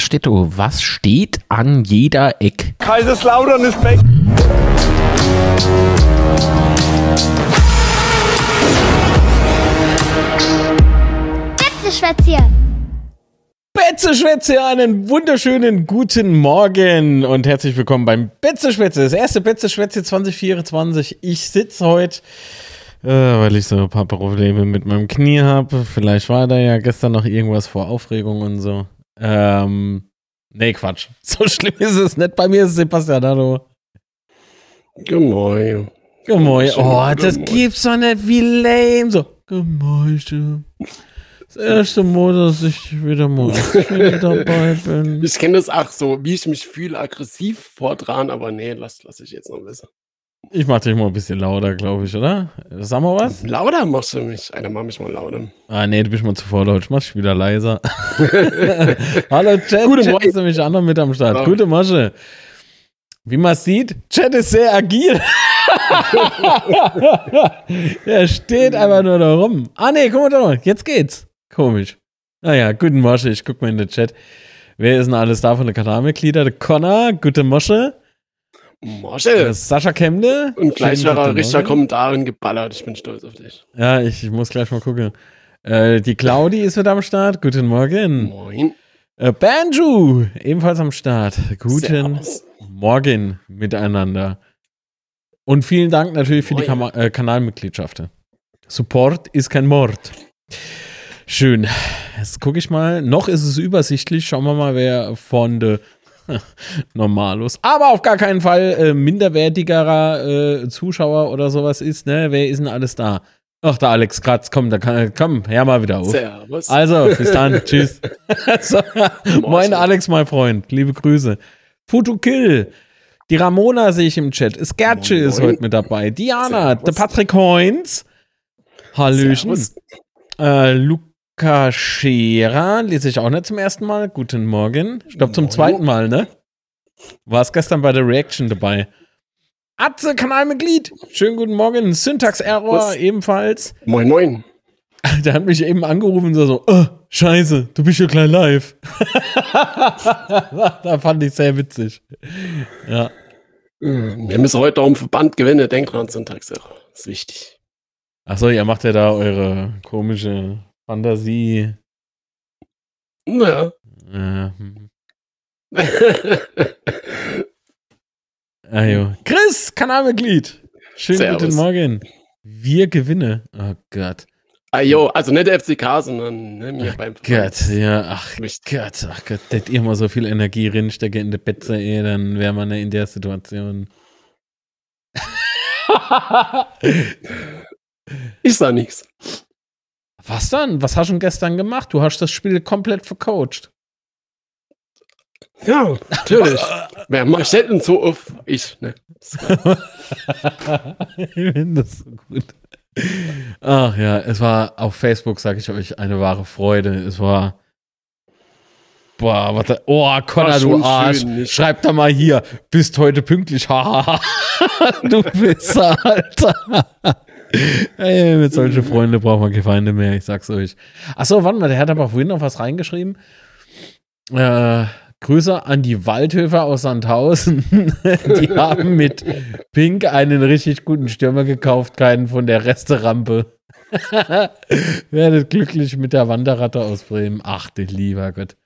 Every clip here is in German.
Was steht? Was steht an jeder Eck? Kaiserslautern ist weg. Betzeschwätzchen. Betzeschwätze, einen wunderschönen guten Morgen und herzlich willkommen beim Betzeschwätze, das erste Betzeschwätze 2024. Ich sitze heute, äh, weil ich so ein paar Probleme mit meinem Knie habe. Vielleicht war da ja gestern noch irgendwas vor Aufregung und so. Ähm, nee, Quatsch. So schlimm ist es nicht. Bei mir ist Sebastian, hallo. Gemoin. Gemoin. Oh, das gibt's doch nicht, wie lame. So, Gemoin. Das erste Mal, dass ich wieder mal wieder dabei bin. Ich kenne das auch so, wie ich mich fühle, aggressiv vordran, aber nee, lass, lass ich jetzt noch wissen. Ich mach dich mal ein bisschen lauter, glaube ich, oder? Sag mal was? Lauter machst du mich. Einer mach mich mal lauter. Ah, nee, du bist mal zu vorlaut. Ich mach dich wieder leiser. Hallo, Chat. Gute Chat ist nämlich auch noch mit am Start. Ja. Gute Masche. Wie man sieht, Chat ist sehr agil. er steht einfach nur da rum. Ah, nee, guck mal da. Jetzt geht's. Komisch. Naja, guten Masche. Ich guck mal in den Chat. Wer ist denn alles da von den Kanalmitgliedern? Der Connor, gute Masche. Mosche. Sascha Kemde. Und gleich wäre Morgen. Kommentaren geballert. Ich bin stolz auf dich. Ja, ich, ich muss gleich mal gucken. Äh, die Claudi ist wieder am Start. Guten Morgen. Moin. Äh, Banju, ebenfalls am Start. Guten Servus. Morgen miteinander. Und vielen Dank natürlich für die Moin. Kama äh, Kanalmitgliedschaft. Support ist kein Mord. Schön. Jetzt gucke ich mal. Noch ist es übersichtlich. Schauen wir mal, wer von der Normalos, aber auf gar keinen Fall äh, minderwertigerer äh, Zuschauer oder sowas ist. Ne? Wer ist denn alles da? Ach, der Alex Kratz, komm, da kann, komm, her mal wieder auf. Servus. Also, bis dann. Tschüss. so, moin. Alex, mein Freund. Liebe Grüße. Futu Kill. Die Ramona sehe ich im Chat. Skertsche Moin, ist heute mit dabei. Diana, Servus. der Patrick Heunz. Hallöchen. Servus. Äh, Luca Scherer lese ich auch nicht zum ersten Mal. Guten Morgen. Ich glaube zum zweiten Mal, ne? War es gestern bei der Reaction dabei. Atze, Kanalmitglied. Schönen guten Morgen. Syntax Error Was? ebenfalls. Moin, moin. Der hat mich eben angerufen und so, so oh, scheiße, du bist ja gleich live. da fand ich sehr witzig. Ja. Äh, Wir müssen heute um Verband gewinnen. Denk dran, Sonntagssache. ist wichtig. Achso, ihr macht ja da eure komische Fantasie. Naja. Äh, hm. ah, jo. Chris, Kanalmitglied. Schönen Servus. guten Morgen. Wir gewinnen. Oh Gott. ah, jo, also nicht der FCK, sondern ne, mir beim Gott, ja, ach Wichtig. Gott, ach Gott, das ihr mal so viel Energie reinstecke in der Betze, eh, dann wäre man in der Situation. Ist da nichts. Was dann? Was hast du denn gestern gemacht? Du hast das Spiel komplett vercoacht. Ja, natürlich. Wer macht denn so auf? Ich, ne? ich finde das so gut. Ach ja, es war auf Facebook, sage ich euch, eine wahre Freude. Es war. Boah, was da, Oh, Connor, du Arsch. schön? Schreib da mal hier. Bist heute pünktlich. Hahaha. du Pisser, Alter. Ey, mit solchen Freunden braucht man keine Feinde mehr, ich sag's euch. Achso, warte mal, der hat aber vorhin noch was reingeschrieben. Äh, Grüße an die Waldhöfer aus Sandhausen. die haben mit Pink einen richtig guten Stürmer gekauft, keinen von der Resterampe. Werdet glücklich mit der Wanderratte aus Bremen. Ach du lieber Gott.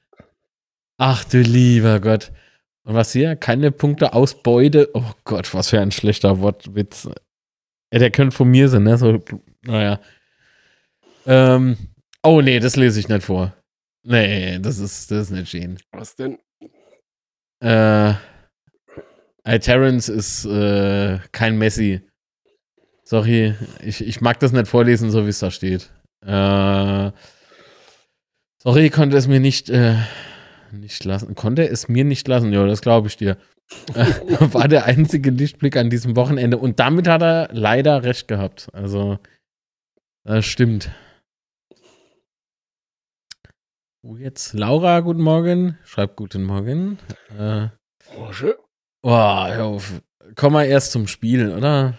Ach du lieber Gott. Und was hier? Keine Punkte aus Beute. Oh Gott, was für ein schlechter Wortwitz. Ja, der könnte von mir sein, ne? So, naja. Ähm, oh nee, das lese ich nicht vor. Nee, das ist, das ist nicht schön. Was denn? Äh, Terrence ist äh, kein Messi. Sorry, ich, ich mag das nicht vorlesen, so wie es da steht. Äh, sorry, konnte es mir nicht, äh, nicht lassen. Konnte es mir nicht lassen, ja, das glaube ich dir. War der einzige Lichtblick an diesem Wochenende. Und damit hat er leider recht gehabt. Also, das stimmt. Wo jetzt? Laura, guten Morgen. Schreibt guten Morgen. Äh, Oh, schön. Boah, hör auf. Komm mal erst zum Spielen, oder?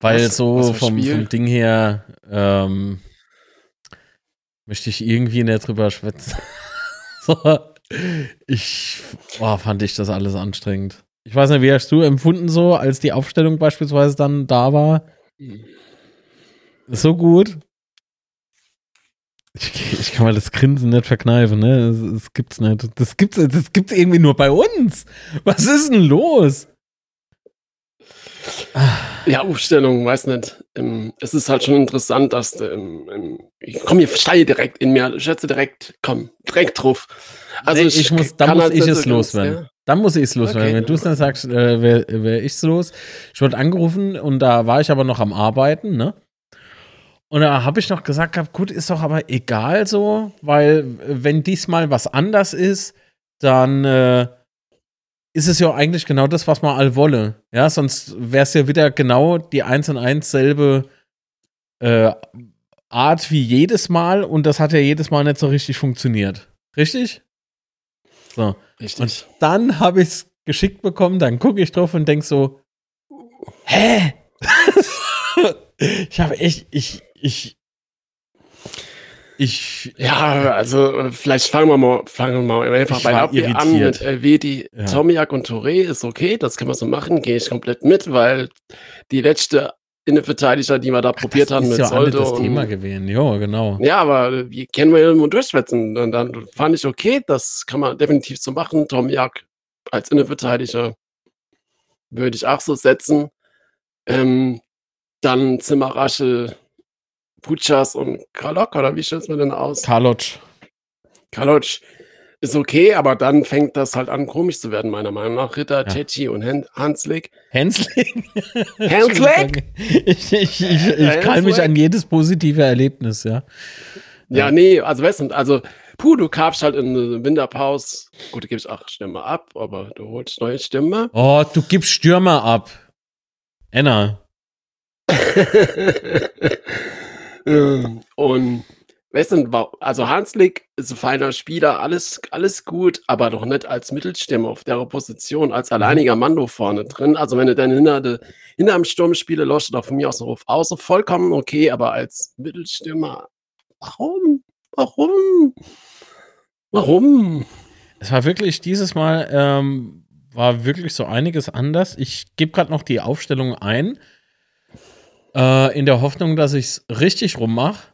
Weil Was- so was vom, Spiel? vom Ding her ähm, möchte ich irgendwie nicht drüber schwätzen. so. Ich oh, fand ich das alles anstrengend. Ich weiß nicht, wie hast du empfunden so, als die Aufstellung beispielsweise dann da war? So gut. Ich, ich kann mal das Grinsen nicht verkneifen, ne? Das, das gibt's nicht. Das gibt's, das gibt's irgendwie nur bei uns. Was ist denn los? Ja, Aufstellung, weiß nicht. Ähm, es ist halt schon interessant, dass du, ähm, ähm, ich komme hier steil direkt in mir, schätze direkt, komm, direkt drauf. Also nee, ich muss, da muss halt ich es loswerden. Ja. Dann muss ich es loswerden. Okay, Wenn du es dann sagst, äh, wäre wär ich es los. Ich wurde angerufen und da war ich aber noch am Arbeiten, ne? Und da habe ich noch gesagt, gut, ist doch aber egal so, weil wenn diesmal was anders ist, dann äh, ist es ja eigentlich genau das, was man all wolle. Ja, sonst wäre es ja wieder genau die 1 und 1 selbe äh, Art wie jedes Mal und das hat ja jedes Mal nicht so richtig funktioniert. Richtig? So. Richtig. Und dann habe ich es geschickt bekommen, dann gucke ich drauf und denke so, hä? ich habe echt, ich, ich, ich. Ja, also vielleicht fangen wir mal, fangen wir mal einfach bei irritiert. an mit Elvedi. Ja. Tomiak und Touré ist okay, das kann man so machen, gehe ich komplett mit, weil die letzte Innenverteidiger, die wir da Ach, probiert haben mit ja Soldo. Das Thema gewesen, ja, genau. Ja, aber die kennen wir ja immer durchschwätzen. Und dann fand ich okay, das kann man definitiv so machen. Tomiak als Innenverteidiger würde ich auch so setzen. Ähm, dann Zimmerraschel Puchas und Karlok, oder wie stellt man denn aus? Karlotsch. Karlotsch ist okay, aber dann fängt das halt an, komisch zu werden, meiner Meinung nach. Ritter, ja. Tetschi und Hen Hanslik. Hanslik? Hanslik? ich ich, ich, ich kann mich an jedes positive Erlebnis, ja. Ja, nee, also weißt du, also, puh, du kapst halt in eine Winterpause. Gut, du gibst auch Stürmer ab, aber du holst neue Stürmer. Oh, du gibst Stürmer ab. Enna. und weißt du, also Hanslik ist ein feiner Spieler, alles, alles gut, aber doch nicht als Mittelstimme auf der Position, als mhm. alleiniger Mando vorne drin. Also wenn du dann hinter, de, hinter dem Sturm spiele, lässt du von mir aus auf außen vollkommen okay, aber als Mittelstürmer, warum? Warum? Warum? Es war wirklich dieses Mal, ähm, war wirklich so einiges anders. Ich gebe gerade noch die Aufstellung ein. Äh, in der Hoffnung, dass ich es richtig rummache.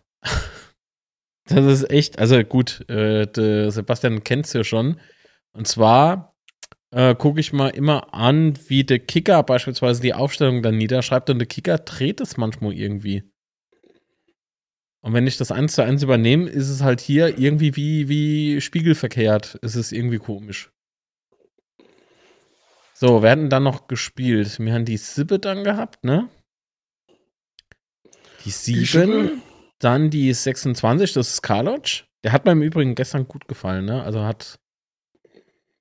das ist echt, also gut, äh, Sebastian kennt es ja schon. Und zwar äh, gucke ich mal immer an, wie der Kicker beispielsweise die Aufstellung dann niederschreibt und der Kicker dreht es manchmal irgendwie. Und wenn ich das eins zu eins übernehme, ist es halt hier irgendwie wie, wie spiegelverkehrt. Es ist irgendwie komisch. So, wir hatten dann noch gespielt. Wir haben die Sippe dann gehabt, ne? Die 7, dann die 26, das ist Karlotsch. Der hat mir im Übrigen gestern gut gefallen, ne? Also hat.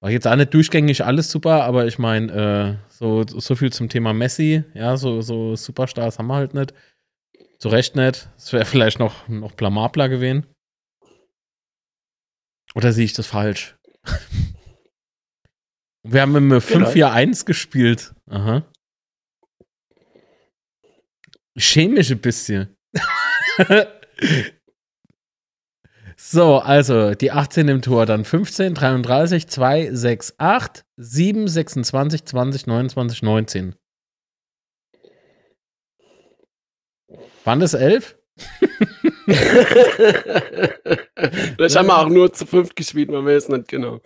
War jetzt auch nicht durchgängig alles super, aber ich meine, äh, so, so viel zum Thema Messi. Ja, so, so Superstars haben wir halt nicht. Zu Recht nicht. Es wäre vielleicht noch, noch blamabler gewesen. Oder sehe ich das falsch? Wir haben im 5-4-1 gespielt. Aha. Mich ein bisschen. so, also die 18 im Tor, dann 15, 33, 2, 6, 8, 7, 26, 20, 29, 19. Waren das 11? Vielleicht haben wir auch nur zu fünft gespielt, man weiß nicht genau.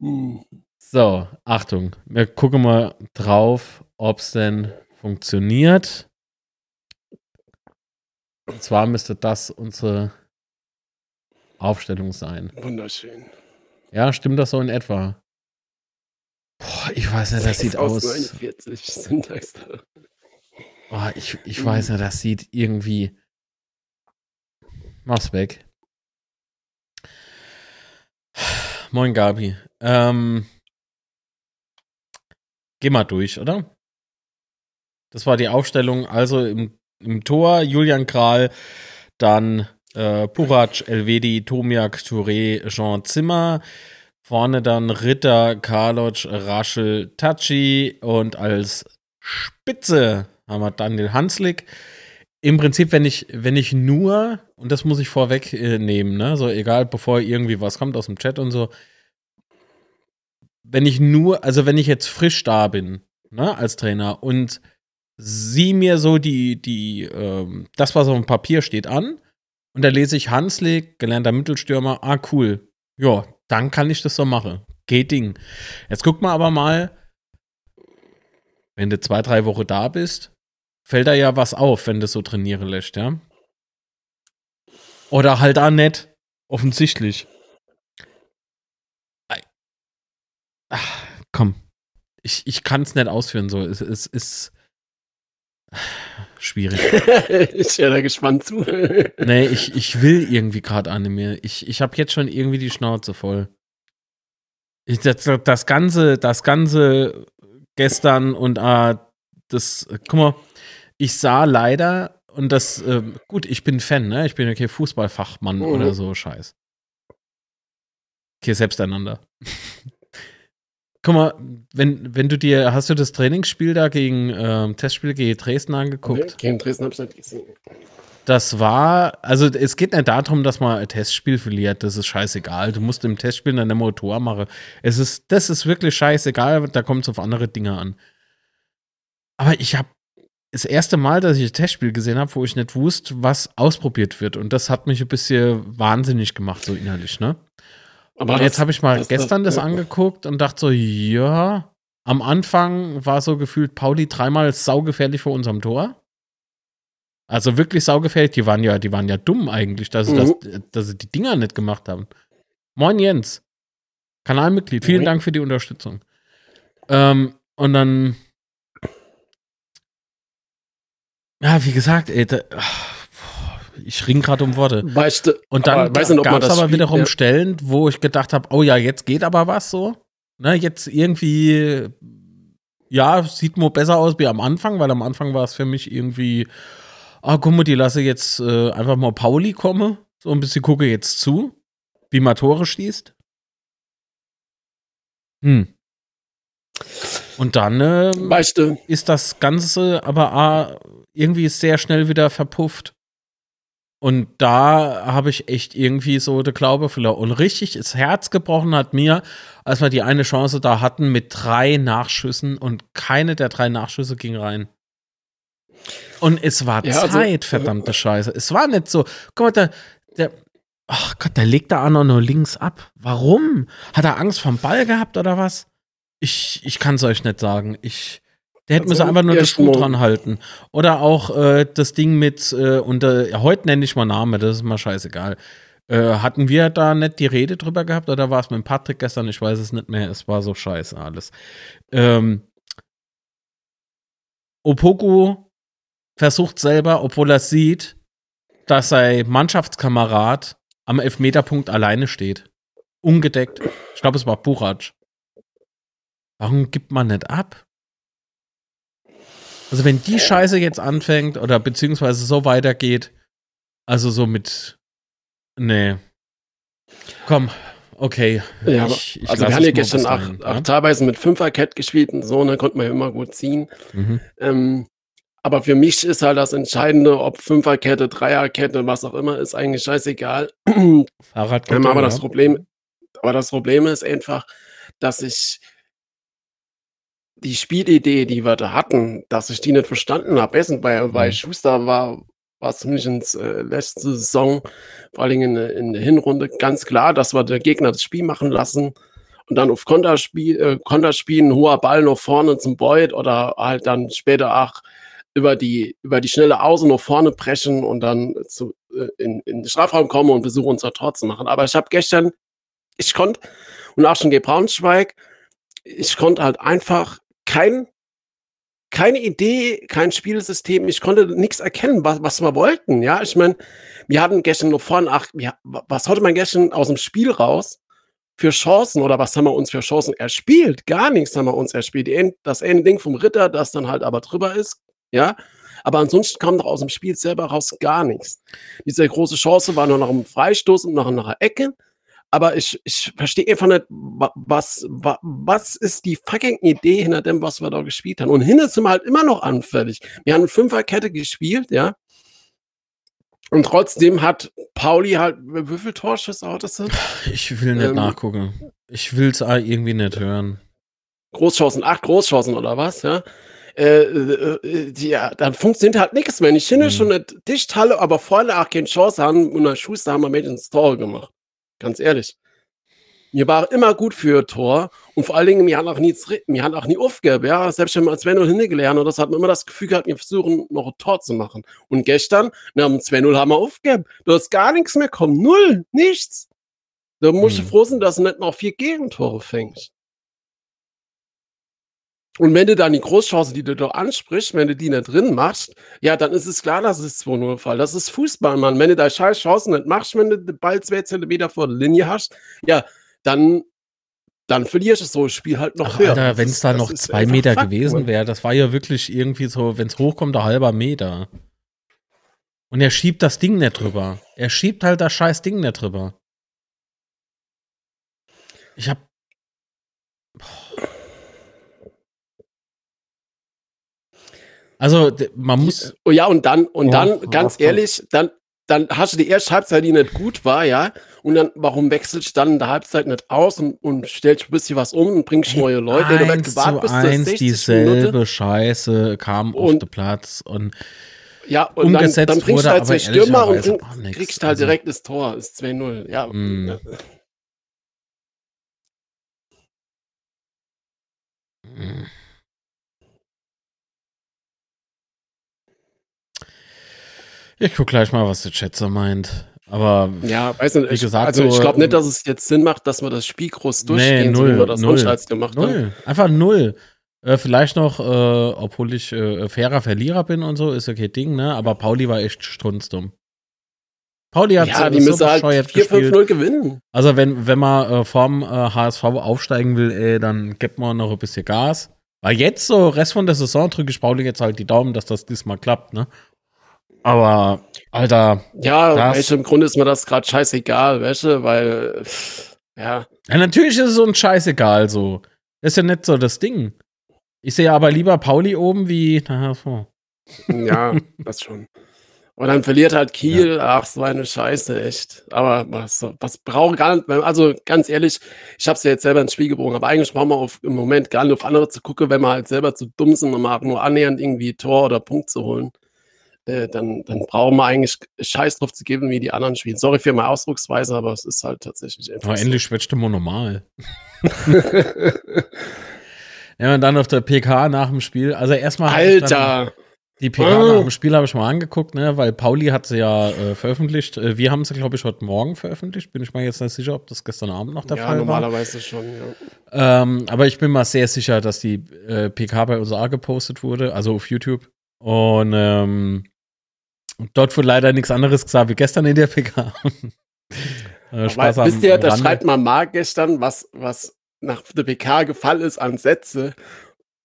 Hm. So, Achtung. Wir gucken mal drauf, ob es denn funktioniert. Und zwar müsste das unsere Aufstellung sein. Wunderschön. Ja, stimmt das so in etwa? Boah, ich weiß nicht, das sieht aus. 49 Syntax. Oh, ich, ich weiß nicht, das sieht irgendwie. Mach's weg. Moin, Gabi. Ähm, geh mal durch, oder? Das war die Aufstellung. Also im im Tor Julian Kral, dann äh, Purac, Elvedi, Tomiak, Touré, Jean Zimmer. Vorne dann Ritter, Karloc, Raschel, Tachi und als Spitze haben wir Daniel Hanslik. im Prinzip, wenn ich, wenn ich nur, und das muss ich vorweg äh, ne, so egal, bevor irgendwie was kommt aus dem Chat und so, wenn ich nur, also wenn ich jetzt frisch da bin, ne, als Trainer und sieh mir so die, die, ähm, das, was auf dem Papier steht, an, und da lese ich Hanslik, gelernter Mittelstürmer, ah, cool. Ja, dann kann ich das so machen. Geht Ding. Jetzt guck mal aber mal, wenn du zwei, drei Wochen da bist, fällt da ja was auf, wenn du so trainieren lässt, ja? Oder halt auch nicht. Offensichtlich. Ach, komm. Ich, ich kann es nicht ausführen so. Es, es ist schwierig. ich wäre da gespannt zu. nee, ich, ich will irgendwie gerade Anime. Ich, ich habe jetzt schon irgendwie die Schnauze voll. Ich, das, das, ganze, das ganze gestern und äh, das, guck mal, ich sah leider, und das, äh, gut, ich bin Fan, ne? Ich bin okay Fußballfachmann mhm. oder so, scheiß. Okay, selbsteinander. Guck mal, wenn, wenn du dir, hast du das Trainingsspiel da gegen ähm, Testspiel gegen Dresden angeguckt? Okay, gegen Dresden hab ich nicht gesehen. Das war, also es geht nicht darum, dass man ein Testspiel verliert, das ist scheißegal. Du musst im Testspiel dann immer Tor machen. Es ist, das ist wirklich scheißegal, da kommt es auf andere Dinge an. Aber ich habe das erste Mal, dass ich ein Testspiel gesehen habe, wo ich nicht wusste, was ausprobiert wird. Und das hat mich ein bisschen wahnsinnig gemacht, so innerlich, ne? Aber jetzt habe ich mal das, gestern das, das angeguckt und dachte so, ja, am Anfang war so gefühlt Pauli dreimal saugefährlich vor unserem Tor. Also wirklich saugefährlich. Die waren ja, die waren ja dumm eigentlich, dass, mhm. sie das, dass sie die Dinger nicht gemacht haben. Moin Jens. Kanalmitglied. Vielen mhm. Dank für die Unterstützung. Ähm, und dann. Ja, wie gesagt, ey, da, ich ring gerade um Worte. Weißt du, und dann gab es aber wiederum ja. Stellen, wo ich gedacht habe, oh ja, jetzt geht aber was so. Ne, jetzt irgendwie, ja, sieht nur besser aus wie am Anfang, weil am Anfang war es für mich irgendwie, ah, guck mal, die lasse jetzt äh, einfach mal Pauli kommen, so ein bisschen gucke jetzt zu, wie man Tore schießt. Hm. Und dann äh, weißt du. ist das Ganze aber ah, irgendwie sehr schnell wieder verpufft. Und da habe ich echt irgendwie so der Glaube verloren. Und richtig das Herz gebrochen hat mir, als wir die eine Chance da hatten mit drei Nachschüssen und keine der drei Nachschüsse ging rein. Und es war ja, also, Zeit, also, verdammte Scheiße. Es war nicht so, guck mal, der, der, ach Gott, der legt da auch noch nur links ab. Warum? Hat er Angst vom Ball gehabt oder was? Ich, ich kann es euch nicht sagen. Ich, der hätte also, müssen einfach nur das Schuh dran halten. Oder auch äh, das Ding mit, äh, unter, ja, heute nenne ich mal Name, das ist mal scheißegal. Äh, hatten wir da nicht die Rede drüber gehabt oder war es mit Patrick gestern? Ich weiß es nicht mehr. Es war so scheiße alles. Ähm, Opoku versucht selber, obwohl er sieht, dass sein Mannschaftskamerad am Elfmeterpunkt alleine steht. Ungedeckt. Ich glaube, es war Buratsch. Warum gibt man nicht ab? Also wenn die Scheiße jetzt anfängt oder beziehungsweise so weitergeht, also so mit, nee. Komm, okay. Ja, ich, ich also wir haben ja gestern auch, ein, auch ja? teilweise mit Fünferkett gespielt und so, dann konnte man ja immer gut ziehen. Mhm. Ähm, aber für mich ist halt das Entscheidende, ob Fünferkette, Dreierkette, was auch immer, ist eigentlich scheißegal. Fahrradkette. Ähm, aber das Problem, aber das Problem ist einfach, dass ich die Spielidee, die wir da hatten, dass ich die nicht verstanden habe. Erstens bei, bei mhm. Schuster war, war zumindest äh, letzte Saison, vor allem in, in, der Hinrunde, ganz klar, dass wir der Gegner das Spiel machen lassen und dann auf Konter, spiel, äh, Konter spielen, hoher Ball noch vorne zum Beut oder halt dann später auch über die, über die schnelle Außen noch vorne brechen und dann zu, äh, in, in den Strafraum kommen und versuchen, unser Tor zu machen. Aber ich habe gestern, ich konnte, und auch schon gegen Braunschweig, ich konnte halt einfach kein, keine Idee, kein Spielsystem. Ich konnte nichts erkennen, was, was wir wollten. Ja, ich meine, wir hatten gestern nur vorne, ach, ja, was hatte man gestern aus dem Spiel raus für Chancen oder was haben wir uns für Chancen erspielt? Gar nichts haben wir uns erspielt. Das eine Ding vom Ritter, das dann halt aber drüber ist, ja. Aber ansonsten kam doch aus dem Spiel selber raus gar nichts. Diese große Chance war nur noch ein Freistoß und nach einer Ecke aber ich, ich verstehe einfach nicht, was, was, was ist die fucking Idee hinter dem, was wir da gespielt haben. Und hinten sind wir halt immer noch anfällig. Wir haben Fünferkette gespielt, ja. Und trotzdem hat Pauli halt, wie viel Torschüsse hat das? Ich will nicht Ähm, nachgucken. Ich will es irgendwie nicht hören. Großchancen, acht Großchancen oder was, ja. Äh, äh, äh, die, ja, dann funktioniert halt nichts mehr. Ich finde Mhm. schon eine Dichthalle, aber vorne auch keine Chance haben und der Schuster haben wir mit ins Tor gemacht. Ganz ehrlich. Wir waren immer gut für Tor und vor allen Dingen, wir haben auch nie, wir haben auch nie aufgegeben, ja. Selbst wenn wir 2-0 hingelernt oder das hat man immer das Gefühl gehabt, wir versuchen noch ein Tor zu machen. Und gestern, na, um 2-0 haben wir aufgegeben. Da ist gar nichts mehr kommen. Null, nichts. Da musst du Mhm. froh sein, dass du nicht noch vier Gegentore fängst. Und wenn du dann die Großchance, die du da ansprichst, wenn du die nicht drin machst, ja, dann ist es klar, dass es 2-0 fall. Das ist Fußball, Mann. Wenn du da scheiß Chancen nicht machst, wenn du den Ball zwei Zentimeter vor der Linie hast, ja, dann, dann verlierst du so ein Spiel halt noch Ach, höher. Alter, wenn es da noch zwei Meter Fakt, gewesen wäre, das war ja wirklich irgendwie so, wenn es hochkommt, ein halber Meter. Und er schiebt das Ding nicht drüber. Er schiebt halt das scheiß Ding nicht drüber. Ich hab. Also, man muss. Oh ja, und dann, und Ja, dann, ganz ehrlich, dann, dann hast du die erste Halbzeit, die nicht gut war, ja. Und dann, warum wechselst du dann in der Halbzeit nicht aus und, und stellst ein bisschen was um und bringst neue Leute? Du eins wirst gewartet zu eins 60. dieselbe Minute. Scheiße kam auf Und- den Platz und Ja, und dann, umgesetzt dann bringst wurde du halt zwei Stürmer und bring, nix. kriegst halt Also- direkt das Tor. Ist 2-0. Ja. Mm. ja. Mm. Ich guck gleich mal, was der Chat so meint. Aber Ja, weiß nicht, Wie ich, gesagt, also ich glaube ähm, nicht, dass es jetzt Sinn macht, dass wir das Spiel groß Nee, durchgehen, so wie null, wir das null, als gemacht haben. null. Einfach null. Äh, vielleicht noch, äh, obwohl ich äh, fairer Verlierer bin und so, ist okay Ding, ne? Aber Pauli war echt strunzdumm. Pauli hat Ja, die so müssen halt bescheuert 4-5-0 gewinnen. Also wenn, wenn man äh, vorm äh, HSV aufsteigen will, ey, dann gibt man noch ein bisschen Gas. Weil jetzt, so Rest von der Saison, drücke ich Pauli jetzt halt die Daumen, dass das diesmal klappt, ne? Aber, Alter, Ja, Das- weißt du, im Grunde ist mir das gerade scheißegal, weißt du, weil, ja, ja, natürlich ist es so ein Scheißegal so. Ist ja nicht so das Ding. Ich sehe aber lieber Pauli oben wie der HSV. ja, das schon. Und dann verliert halt Kiel, ach, so eine Scheiße, echt. Aber was, was braucht gar nicht, also ganz ehrlich, ich habe es ja jetzt selber ins Spiel gebogen, aber eigentlich brauchen wir auf, im Moment gar nicht auf andere zu gucken, wenn wir halt selber zu dumm sind, um mal nur annähernd irgendwie Tor oder Punkt zu holen. Äh, dann, dann brauchen wir eigentlich Scheiß drauf zu geben, wie die anderen spielen. Sorry für meine Ausdrucksweise, aber es ist halt tatsächlich einfach Aber endlich schwätzt mal normal. Ja, und dann auf der PK nach dem Spiel. Also erstmal Alter! Die PK Ah. nach dem Spiel habe ich mal angeguckt, ne, weil Pauli hat sie ja äh, veröffentlicht. Äh, wir haben sie, glaube ich, heute Morgen veröffentlicht. Bin ich mir jetzt nicht sicher, ob das gestern Abend noch der Ja, Fall war. normalerweise schon, ja. Ähm, aber ich bin mal sehr sicher, dass die äh, PK bei uns auch gepostet wurde, also auf YouTube. Und ähm, dort wurde leider nichts anderes gesagt wie gestern in der PK. äh, Spaß Aber wisst ihr, da schreibt mal Marc gestern, was, was nach der PK gefallen ist an Sätze.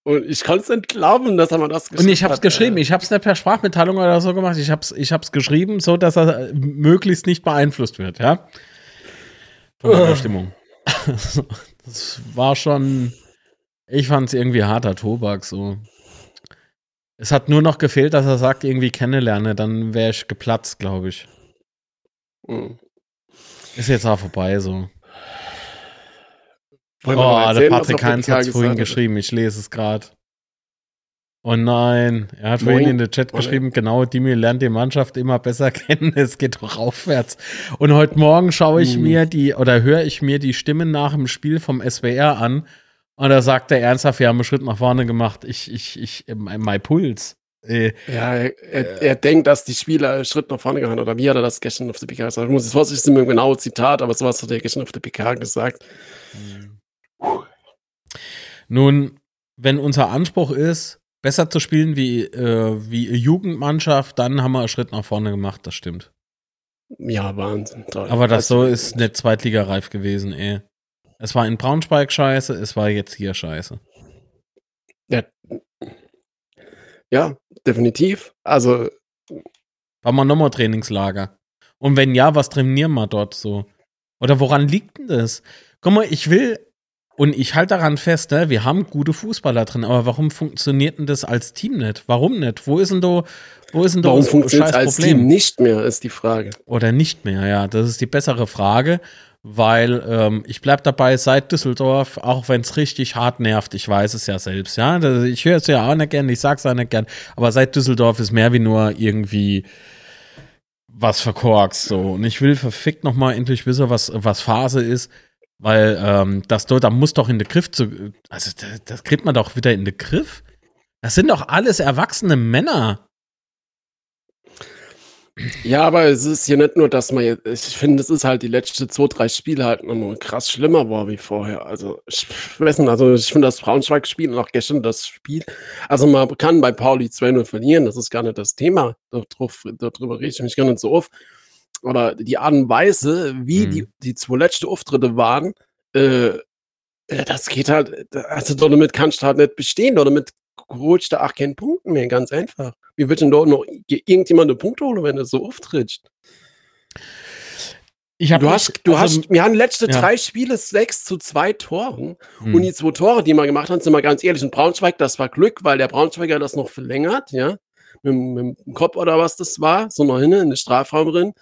Und ich konnte es nicht glauben, dass er mal das Und ich habe es hat, geschrieben. äh. Ich habe es nicht per Sprachmitteilung oder so gemacht. Ich habe es ich hab's geschrieben, so dass er äh, möglichst nicht beeinflusst wird, ja. Von meiner Ah. Stimmung. das war schon. Ich fand es irgendwie harter Tobak, so. Es hat nur noch gefehlt, dass er sagt, irgendwie kennenlerne, dann wäre ich geplatzt, glaube ich. Hm. Ist jetzt auch vorbei, so. Noch Oh, der erzählen, Patrick Heinz hat es vorhin geschrieben, ich lese es gerade. Oh nein, er hat Moin. vorhin in den Chat Moin. geschrieben, genau, Dimi lernt die Mannschaft immer besser kennen, es geht doch aufwärts. Und heute Morgen schaue ich Hm. mir die, oder höre ich mir die Stimmen nach dem Spiel vom SWR an und da sagt er ernsthaft, wir haben einen Schritt nach vorne gemacht, ich, ich, ich, mein, Puls. Äh, Ja, er, er, er denkt, dass die Spieler einen Schritt nach vorne gehauen oder wie hat er das gestern auf der PK gesagt? Ich muss jetzt vorsichtig sein mit dem genauen Zitat, aber sowas hat er gestern auf der PK gesagt. Nun, wenn unser Anspruch ist, besser zu spielen wie, äh, wie Jugendmannschaft, dann haben wir einen Schritt nach vorne gemacht, das stimmt. Ja, Wahnsinn. Toll. Aber das so Also, ist nicht zweitligareif gewesen, ey. Es war in Braunschweig scheiße, es war jetzt hier scheiße. Ja, definitiv. Also, War mal nochmal Trainingslager. Und wenn ja, was trainieren wir dort so? Oder woran liegt denn das? Guck mal, ich will, Und ich halte daran fest, ne, wir haben gute Fußballer drin, aber warum funktioniert denn das als Team nicht? Warum nicht? Wo ist denn da, wo ist denn da Warum funktioniert es als Team nicht mehr, ist die Frage. Oder nicht mehr, ja. Das ist die bessere Frage, weil ähm, ich bleib dabei seit Düsseldorf, auch wenn es richtig hart nervt, ich weiß es ja selbst, ja. Ich höre es ja auch nicht gern, ich sag's auch nicht gern, aber seit Düsseldorf ist mehr wie nur irgendwie was verkorkst so. Und ich will verfickt nochmal endlich wissen, was, was Phase ist. Weil ähm, das da muss doch in den Griff zu. Also, das, das kriegt man doch wieder in den Griff. Das sind doch alles erwachsene Männer. Ja, aber es ist hier nicht nur, dass man jetzt, ich finde, es ist halt die letzten zwei, drei Spiele halt noch krass schlimmer war wie vorher. Also, ich weiß nicht, also ich finde das Braunschweig-Spiel und auch gestern das Spiel, also man kann bei Pauli 2-0 verlieren, das ist gar nicht das Thema, darüber rede ich mich gar nicht so oft oder die Art und Weise, wie mhm. die, die zwei letzten Auftritte waren, äh, das geht halt, also damit kannst du halt nicht bestehen, damit holst du auch keinen Punkt mehr, ganz einfach. Wie wird denn dort noch irgendjemand eine Punkte holen, wenn du so auftrittst? Ich hab du hast, du also, hast, wir haben letzte ja. drei Spiele sechs zu zwei Toren. Hm. Und die zwei Tore, die wir gemacht haben, sind wir ganz ehrlich, in Braunschweig, das war Glück, weil der Braunschweiger das noch verlängert, ja. Mit, mit dem Kopf oder was das war, so noch hinten in den Strafraum drin.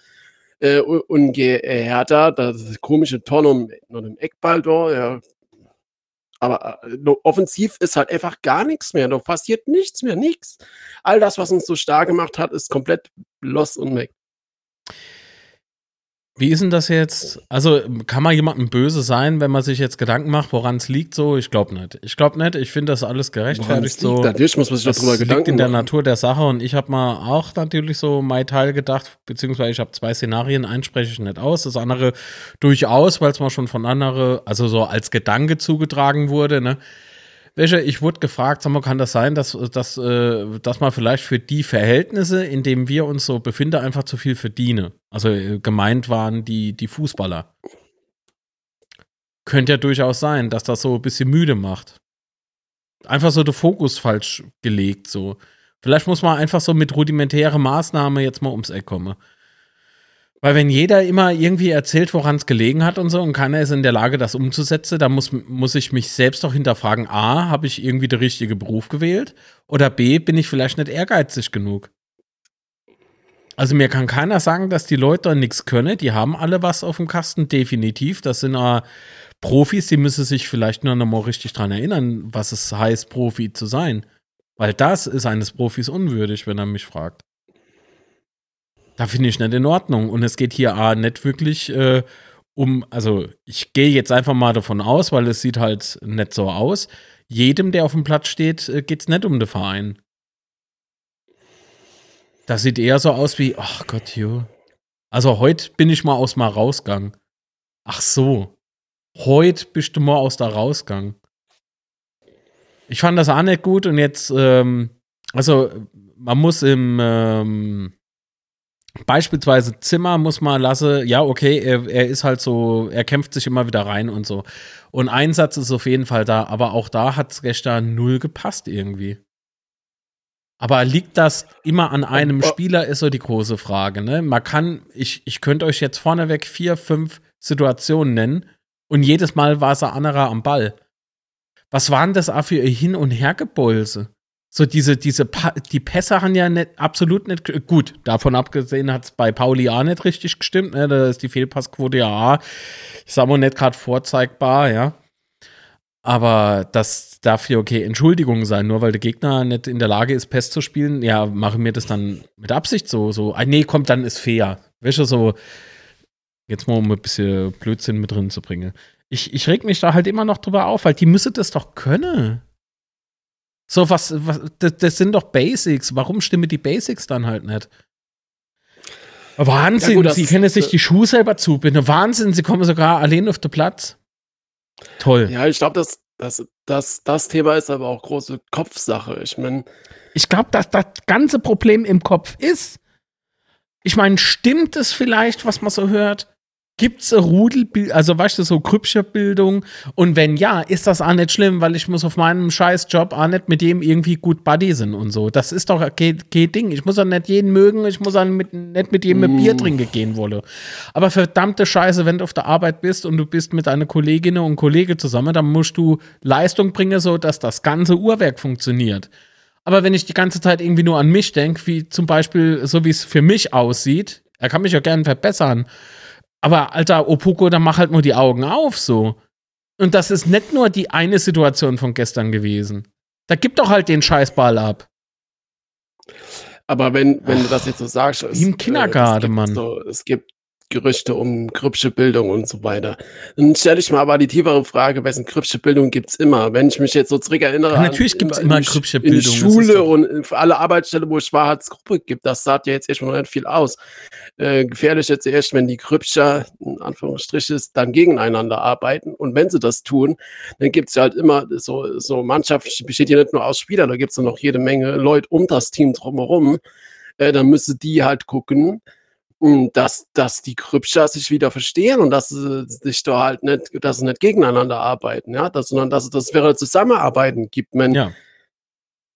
Äh, und äh, Hertha, das komische Tor noch im Eckball da, ja. Aber äh, offensiv ist halt einfach gar nichts mehr. Da passiert nichts mehr, nichts. All das, was uns so stark gemacht hat, ist komplett los und weg. Wie ist denn das jetzt? Also kann man jemandem böse sein, wenn man sich jetzt Gedanken macht, woran es liegt? So, ich glaube nicht. Ich glaube nicht. Ich finde das alles gerechtfertigt. So, natürlich muss man sich darüber das Gedanken liegt in der Natur der Sache und ich habe mal auch natürlich so mein Teil gedacht, beziehungsweise ich habe zwei Szenarien, eins spreche ich nicht aus, das andere durchaus, weil es mal schon von anderen, also so als Gedanke zugetragen wurde. Ne? Welche, ich wurde gefragt, sag mal, kann das sein, dass, dass, äh, dass man vielleicht für die Verhältnisse, in denen wir uns so befinden, einfach zu viel verdiene? Also äh, gemeint waren die, die Fußballer. Könnte ja durchaus sein, dass das so ein bisschen müde macht. Einfach so der Fokus falsch gelegt, so. Vielleicht muss man einfach so mit rudimentäre Maßnahme jetzt mal ums Eck kommen. Weil wenn jeder immer irgendwie erzählt, woran es gelegen hat und so und keiner ist in der Lage, das umzusetzen, dann muss, muss ich mich selbst doch hinterfragen, a, habe ich irgendwie den richtigen Beruf gewählt oder b, bin ich vielleicht nicht ehrgeizig genug. Also mir kann keiner sagen, dass die Leute nichts können, die haben alle was auf dem Kasten, definitiv. Das sind äh, Profis, die müssen sich vielleicht nur noch mal richtig dran erinnern, was es heißt, Profi zu sein. Weil das ist eines Profis unwürdig, wenn er mich fragt. Da finde ich nicht in Ordnung. Und es geht hier A, nicht wirklich äh, um, also ich gehe jetzt einfach mal davon aus, weil es sieht halt nicht so aus. Jedem, der auf dem Platz steht, äh, geht es nicht um den Verein. Das sieht eher so aus wie, ach Gott, jo. Also heute bin ich mal aus mal rausgegangen. Ach so. Heute bist du mal aus da rausgegangen. Ich fand das auch nicht gut und jetzt, ähm, also man muss im, ähm, Beispielsweise Zimmer muss man lassen, ja, okay, er, er, ist halt so, er kämpft sich immer wieder rein und so. Und Einsatz ist auf jeden Fall da, aber auch da hat es gestern null gepasst irgendwie. Aber liegt das immer an einem Spieler, ist so die große Frage, ne? Man kann, ich, ich könnte euch jetzt vorneweg vier, fünf Situationen nennen und jedes Mal war es ein anderer am Ball. Was waren das auch für ihr Hin- und Hergebolse? So diese, diese, pa die Pässe haben ja nicht, absolut nicht, gut, davon abgesehen hat es bei Pauli auch nicht richtig gestimmt, ne? da ist die Fehlpassquote ja, ich sag mal, nicht gerade vorzeigbar, ja. Aber das darf ja okay Entschuldigung sein, nur weil der Gegner nicht in der Lage ist, Pest zu spielen, ja, machen wir das dann mit Absicht so, so, ah, nee, kommt, dann ist fair. Du, so, jetzt mal um ein bisschen Blödsinn mit drin zu bringen. Ich, ich reg mich da halt immer noch drüber auf, weil die müsste das doch können. So, was, was das, das, sind doch Basics. Warum stimmen die Basics dann halt nicht? Wahnsinn, ja, gut, sie können sich die Schuhe selber zubinden. Wahnsinn, sie kommen sogar allein auf den Platz. Toll. Ja, ich glaube, das, das, das, das Thema ist aber auch große Kopfsache. Ich meine. Ich glaube, dass das ganze Problem im Kopf ist. Ich meine, stimmt es vielleicht, was man so hört? Gibt es Rudelbildung, also weißt du, so Grüppcherbildung? Und wenn ja, ist das auch nicht schlimm, weil ich muss auf meinem scheiß Job auch nicht mit dem irgendwie gut Buddy sind und so. Das ist doch kein, kein Ding. Ich muss auch nicht jeden mögen, ich muss auch mit, nicht mit jedem mm. Bier trinken gehen wollen. Aber verdammte Scheiße, wenn du auf der Arbeit bist und du bist mit deiner Kolleginnen und Kollegen zusammen, dann musst du Leistung bringen, so dass das ganze Uhrwerk funktioniert. Aber wenn ich die ganze Zeit irgendwie nur an mich denke, wie zum Beispiel so wie es für mich aussieht, er kann mich ja gerne verbessern aber alter Opoko, dann mach halt nur die Augen auf so. Und das ist nicht nur die eine Situation von gestern gewesen. Da gib doch halt den Scheißball ab. Aber wenn, wenn du das jetzt so sagst, Wie im Kindergarten, äh, Mann. So, es gibt Gerüchte um kryptische Bildung und so weiter. Dann stelle ich mal aber die tiefere Frage, wessen kryptische Bildung gibt es immer? Wenn ich mich jetzt so zurückerinnere. Ja, natürlich gibt es immer kryptische Bildung. In Schule und für alle Arbeitsstellen, wo es Schwarzgruppe gibt, das sagt ja jetzt erstmal nicht viel aus. Äh, gefährlich jetzt erst, wenn die Kryptischer, in Anführungsstrichen, dann gegeneinander arbeiten. Und wenn sie das tun, dann gibt es ja halt immer so, so Mannschaft, besteht ja nicht nur aus Spielern, da gibt es noch jede Menge Leute um das Team drumherum. Äh, dann müssen die halt gucken, dass, dass die Kryptscher sich wieder verstehen und dass sie sich da halt nicht, dass sie nicht gegeneinander arbeiten, ja, dass, sondern dass es das wäre Zusammenarbeiten gibt. Man, ja.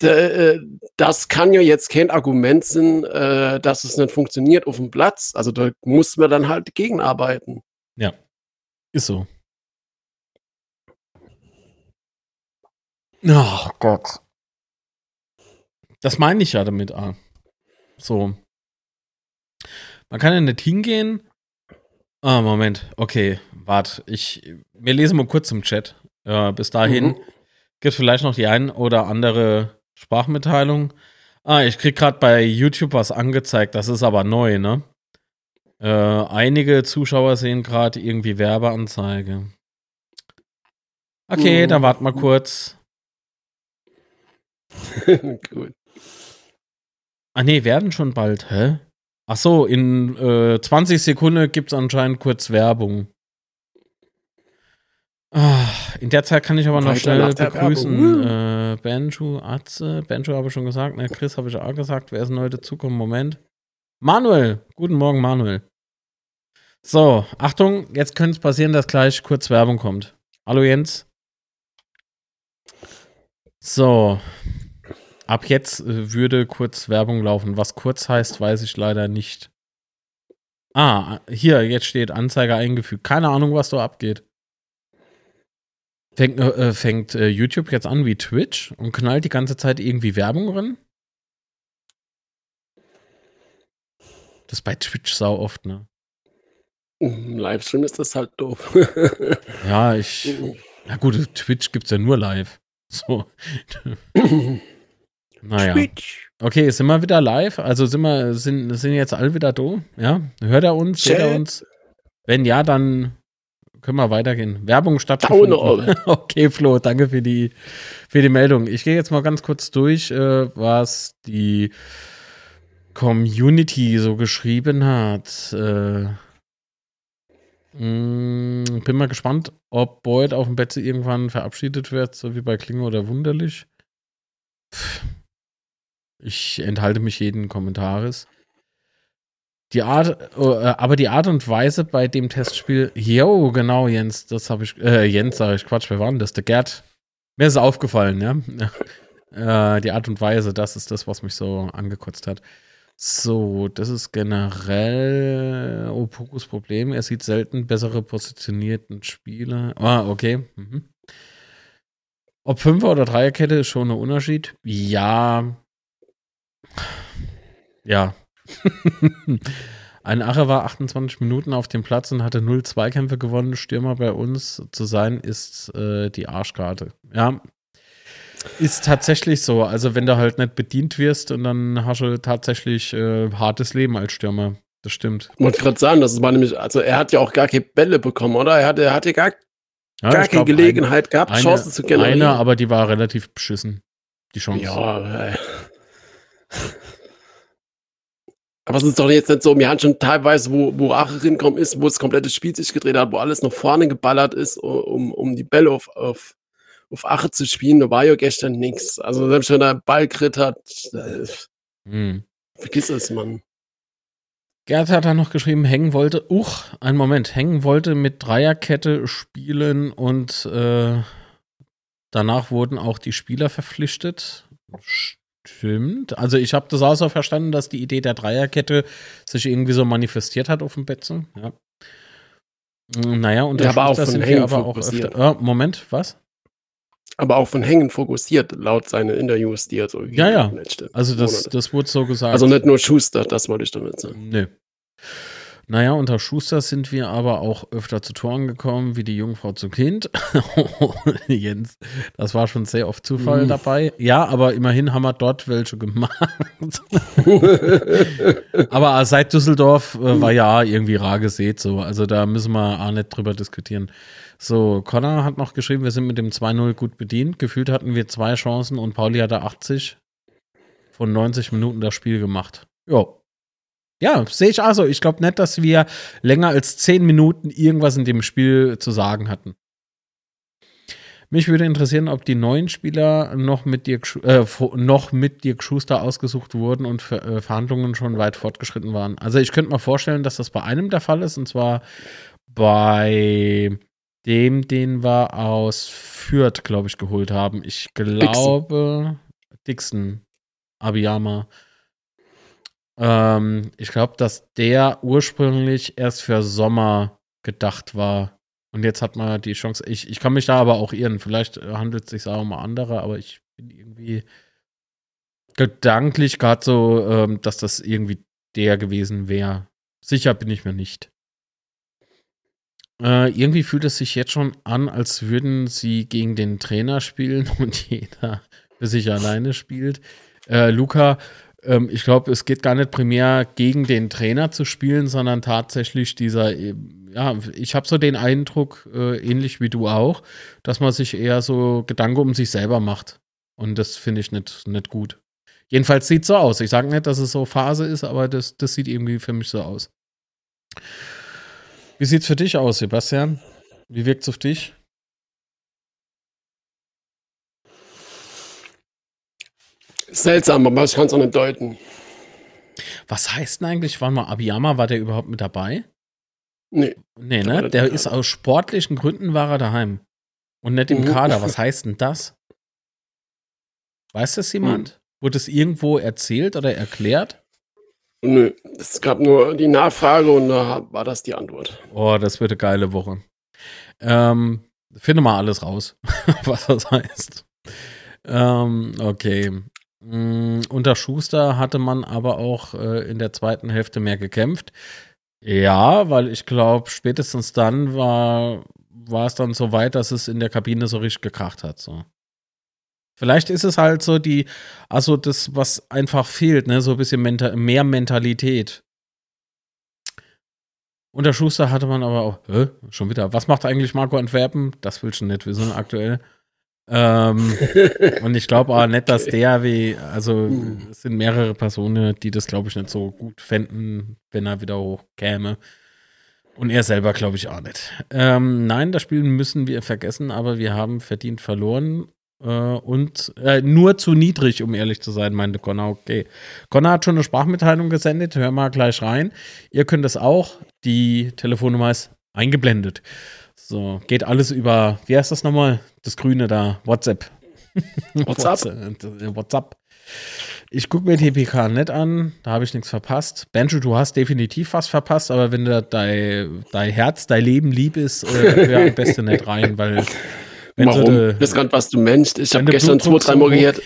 Äh, das kann ja jetzt kein Argument sein, äh, dass es nicht funktioniert auf dem Platz. Also da muss man dann halt gegenarbeiten. Ja, ist so. Oh Gott. Das meine ich ja damit, ah. So. Man kann ja nicht hingehen. Ah, Moment. Okay, warte. Ich, wir lesen mal kurz im Chat. Äh, bis dahin mhm. gibt es vielleicht noch die ein oder andere Sprachmitteilung. Ah, ich krieg gerade bei YouTube was angezeigt. Das ist aber neu, ne? Äh, einige Zuschauer sehen gerade irgendwie Werbeanzeige. Okay, mhm. dann warten wir kurz. Gut. Ah, nee, werden schon bald, hä? Ach so, in äh, 20 Sekunden gibt es anscheinend kurz Werbung. Ah, in der Zeit kann ich aber noch schnell begrüßen. Äh, Benju, Atze, Benju habe ich schon gesagt, ne, Chris habe ich auch gesagt. Wer ist denn heute zukommen? Moment. Manuel, guten Morgen, Manuel. So, Achtung, jetzt könnte es passieren, dass gleich kurz Werbung kommt. Hallo Jens. So, Ab jetzt äh, würde kurz Werbung laufen. Was kurz heißt, weiß ich leider nicht. Ah, hier, jetzt steht Anzeige eingefügt. Keine Ahnung, was da abgeht. Fängt, äh, fängt äh, YouTube jetzt an wie Twitch und knallt die ganze Zeit irgendwie Werbung rein? Das ist bei Twitch sau oft, ne? Im Livestream ist das halt doof. ja, ich. Na gut, Twitch gibt's ja nur live. So. Naja. Twitch. Okay, sind wir wieder live? Also sind wir, sind, sind jetzt alle wieder da? Ja? Hört er uns? Seht er uns? Wenn ja, dann können wir weitergehen. Werbung stattgefunden. okay, Flo, danke für die, für die Meldung. Ich gehe jetzt mal ganz kurz durch, äh, was die Community so geschrieben hat. Äh, mm, bin mal gespannt, ob Boyd auf dem Bett irgendwann verabschiedet wird, so wie bei Klinge oder Wunderlich. Pff ich enthalte mich jeden Kommentares. Die Art, äh, aber die Art und Weise bei dem Testspiel, jo, genau, Jens, das habe ich, äh, Jens, sage ich, Quatsch, wer war denn das? Der Gerd. Mir ist aufgefallen, ja. äh, die Art und Weise, das ist das, was mich so angekotzt hat. So, das ist generell Opokus Problem. Er sieht selten bessere positionierten Spieler. Ah, okay. Mhm. Ob Fünfer- oder Dreierkette ist schon ein Unterschied. Ja, ja. Ein Ache war 28 Minuten auf dem Platz und hatte 0 Zweikämpfe gewonnen. Stürmer bei uns zu sein, ist äh, die Arschkarte. Ja. Ist tatsächlich so. Also, wenn du halt nicht bedient wirst und dann hast du tatsächlich äh, hartes Leben als Stürmer. Das stimmt. Ich wollte gerade sagen, das war nämlich, also er hat ja auch gar keine Bälle bekommen, oder? Er hatte, er hatte gar, ja, gar keine glaub, Gelegenheit eine, gehabt, Chancen zu generieren. Eine, aber die war relativ beschissen. Die Chance. Ja, äh, aber es ist doch jetzt nicht so, wir haben schon teilweise, wo, wo Ache hinkommen ist, wo das komplette Spiel sich gedreht hat, wo alles nach vorne geballert ist, um, um die Bälle auf, auf, auf Ache zu spielen, da war ja gestern nichts. Also selbst wenn der Ball krit hat, äh, hm. vergiss es, Mann. Gerd hat dann noch geschrieben, hängen wollte, uch, einen Moment, hängen wollte mit Dreierkette spielen und äh, danach wurden auch die Spieler verpflichtet. Stimmt. Also ich habe das auch so verstanden, dass die Idee der Dreierkette sich irgendwie so manifestiert hat auf dem Betze. Ja. Naja, und Ja, aber auch das von Hängen aber auch fokussiert. öfter. Äh, Moment, was? Aber auch von Hängen fokussiert, laut seinen Interviews, die er so Ja, ja. Also das, Monate. das wurde so gesagt. also nicht nur Schuster, das wollte ich damit sagen. Nö. Naja, unter Schuster sind wir aber auch öfter zu Toren gekommen, wie die Jungfrau zum Kind. Jens, das war schon sehr oft Zufall Mhm. dabei. Ja, aber immerhin haben wir dort welche gemacht. aber seit Düsseldorf äh, war ja irgendwie rar gesät so. Also da müssen wir auch nicht drüber diskutieren. So, Connor hat noch geschrieben, wir sind mit dem 2-0 gut bedient. Gefühlt hatten wir zwei Chancen und Pauli hatte 80 von 90 Minuten das Spiel gemacht. Jo. Ja, sehe ich also. Ich glaube nicht, dass wir länger als 10 Minuten irgendwas in dem Spiel zu sagen hatten. Mich würde interessieren, ob die neuen Spieler noch mit Dirk, äh, noch mit Dirk Schuster ausgesucht wurden und Ver äh, Verhandlungen schon weit fortgeschritten waren. Also ich könnte mir vorstellen, dass das bei einem der Fall ist, und zwar bei dem, den wir aus Fürth, glaube ich, geholt haben. Ich glaube, Dixon, Abiyama. Ähm, ich glaube, dass der ursprünglich erst für Sommer gedacht war. Und jetzt hat man die Chance. Ich, ich kann mich da aber auch irren. Vielleicht äh, handelt es sich auch um andere, aber ich bin irgendwie gedanklich gerade so, ähm, dass das irgendwie der gewesen wäre. Sicher bin ich mir nicht. Äh, irgendwie fühlt es sich jetzt schon an, als würden sie gegen den Trainer spielen und jeder für sich alleine spielt. Äh, Luca, ähm, ich glaube, es geht gar nicht primär gegen den Trainer zu spielen, sondern tatsächlich dieser, äh, ja, ich habe so den Eindruck, äh, ähnlich wie du auch, dass man sich eher so Gedanken um sich selber macht. Und das finde ich nicht, nicht gut. Jedenfalls sieht so aus. Ich sage nicht, dass es so Phase ist, aber das, das sieht irgendwie für mich so aus. Wie sieht's für dich aus, Sebastian? Wie wirkt's auf dich? Seltsam, aber ich kann es auch nicht deuten. Was heißt denn eigentlich, wann mal Abiyama, war der überhaupt mit dabei? Nee. Nee, ne? Der ist aus sportlichen Gründen war er daheim. Und nicht im Mhm. Kader. Was heißt denn das? Weiß das jemand? Wurde es irgendwo erzählt oder erklärt? Nö. Es gab nur die Nachfrage und da war das die Antwort. Oh, das wird eine geile Woche. Ähm, finde mal alles raus, was das heißt. Ähm, okay. Mm, unter Schuster hatte man aber auch äh, in der zweiten Hälfte mehr gekämpft. Ja, weil ich glaube, spätestens dann war, war es dann so weit, dass es in der Kabine so richtig gekracht hat. So. Vielleicht ist es halt so die, also das, was einfach fehlt, ne, so ein bisschen menta mehr Mentalität. Unter Schuster hatte man aber auch, hä, schon wieder, was macht eigentlich Marco Antwerpen? Das will schon nicht wissen aktuell. Ähm, und ich glaube auch nicht, dass der wie, also Hm. es sind mehrere Personen, die das, glaube ich, nicht so gut fänden, wenn er wieder hochkäme. Und er selber, glaube ich, auch nicht. Ähm, nein, das Spiel müssen wir vergessen, aber wir haben verdient verloren. Äh, und äh, nur zu niedrig, um ehrlich zu sein, meinte Connor. Okay. Connor hat schon eine Sprachmitteilung gesendet, hör mal gleich rein. Ihr könnt es auch. Die Telefonnummer ist eingeblendet. So, geht alles über, wie heißt das nochmal? Das Grüne da, WhatsApp. WhatsApp? WhatsApp. Ich gucke mir die PK nicht an, da habe ich nichts verpasst. Benjo, du hast definitiv was verpasst, aber wenn da dein, dein Herz, dein Leben lieb ist, äh, hör am besten nicht rein, weil Warum? weiß gar nicht, was du meinst. Ich habe gestern zwei, drei Mal gehört.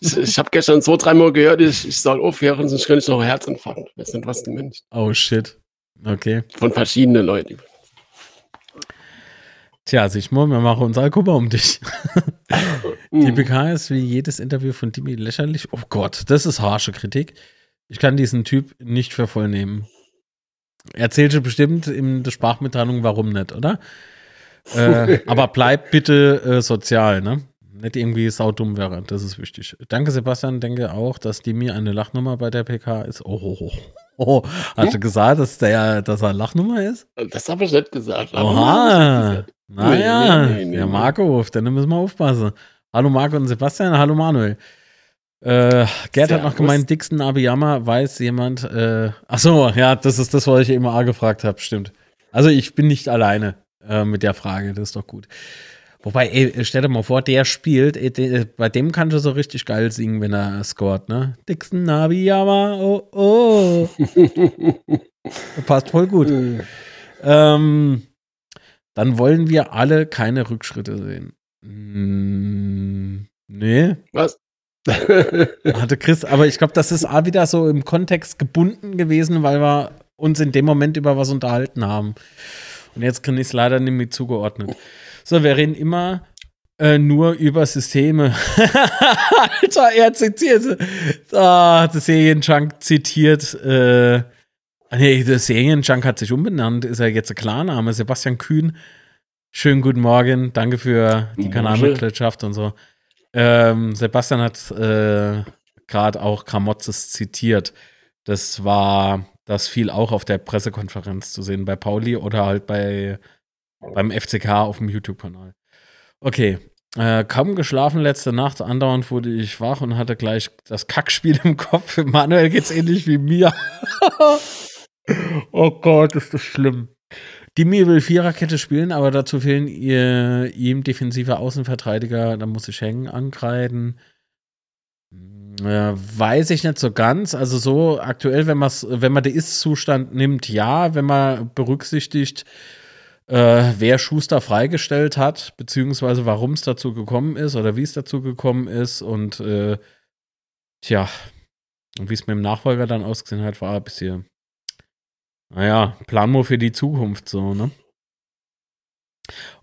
Ich, ich habe gestern zwei, drei Mal gehört, ich, ich soll aufhören, sonst könnte ich noch einen Herzinfarkt. Ich weiß nicht, was du meinst. Oh shit. Okay. Von verschiedenen Leuten. Tja, Sigmund, wir machen uns Kummer um dich. Die Hm. PK ist wie jedes Interview von Dimi lächerlich. Oh Gott, das ist harsche Kritik. Ich kann diesen Typ nicht für voll nehmen. Erzählte bestimmt in der Sprachmitteilung, warum nicht, oder? Äh, aber bleib bitte äh, sozial, ne? Nicht irgendwie saudumm wäre, das ist wichtig. Danke, Sebastian. Denke auch, dass Dimi eine Lachnummer bei der PK ist. Oh, oh, oh. oh. Hast du gesagt, dass, der, dass er Lachnummer ist? Das habe ich nicht gesagt. Oha. Naja, Nee, nee, nee, der. Marco, auf den müssen wir aufpassen. Hallo Marco und Sebastian, hallo Manuel. Äh, Gerd hat noch gemeint, Dixon Abiyama weiß jemand. Äh, ach so, ja, das ist das, was ich eben auch gefragt habe, stimmt. Also ich bin nicht alleine äh, mit der Frage, das ist doch gut. Wobei, ey, stell dir mal vor, der spielt, ey, de, bei dem kannst du so richtig geil singen, wenn er scored, ne? Dixon Abiyama, oh, oh. Passt voll gut. Hm. Ähm, dann wollen wir alle keine Rückschritte sehen. Mm, nee, Was? hatte Chris, aber ich glaube, das ist auch wieder so im Kontext gebunden gewesen, weil wir uns in dem Moment über was unterhalten haben. Und jetzt kann ich es leider nicht mehr zugeordnet. So, wir reden immer äh, nur über Systeme. Alter, er zitiert. Ah, der Serienjunk zitiert. Äh, nee, der Serienjunk hat sich umbenannt. Ist ja jetzt ein Klarname. Sebastian Kühn. Schönen guten Morgen. Danke für die. Kanalmitgliedschaft und so. Ähm, Sebastian hat äh, gerade auch Kramotzes zitiert. Das war, das fiel auch auf der Pressekonferenz zu sehen bei Pauli oder halt bei beim FCK auf dem YouTube-Kanal. Okay. Äh, kaum geschlafen letzte Nacht, andauernd wurde ich wach und hatte gleich das Kackspiel im Kopf. Manuel geht's ähnlich wie mir. oh Gott, ist das schlimm. Dimi will Viererkette spielen, aber dazu fehlen ihr, ihm defensive Außenverteidiger. Da muss ich hängen, ankreiden. Äh, weiß ich nicht so ganz. Also so aktuell, wenn, wenn man den Ist-Zustand nimmt, ja. Wenn man berücksichtigt, äh, wer Schuster freigestellt hat, beziehungsweise warum es dazu gekommen ist oder wie es dazu gekommen ist und äh, tja, wie es mit dem Nachfolger dann ausgesehen hat, war ein naja, Planmo für die Zukunft so, ne?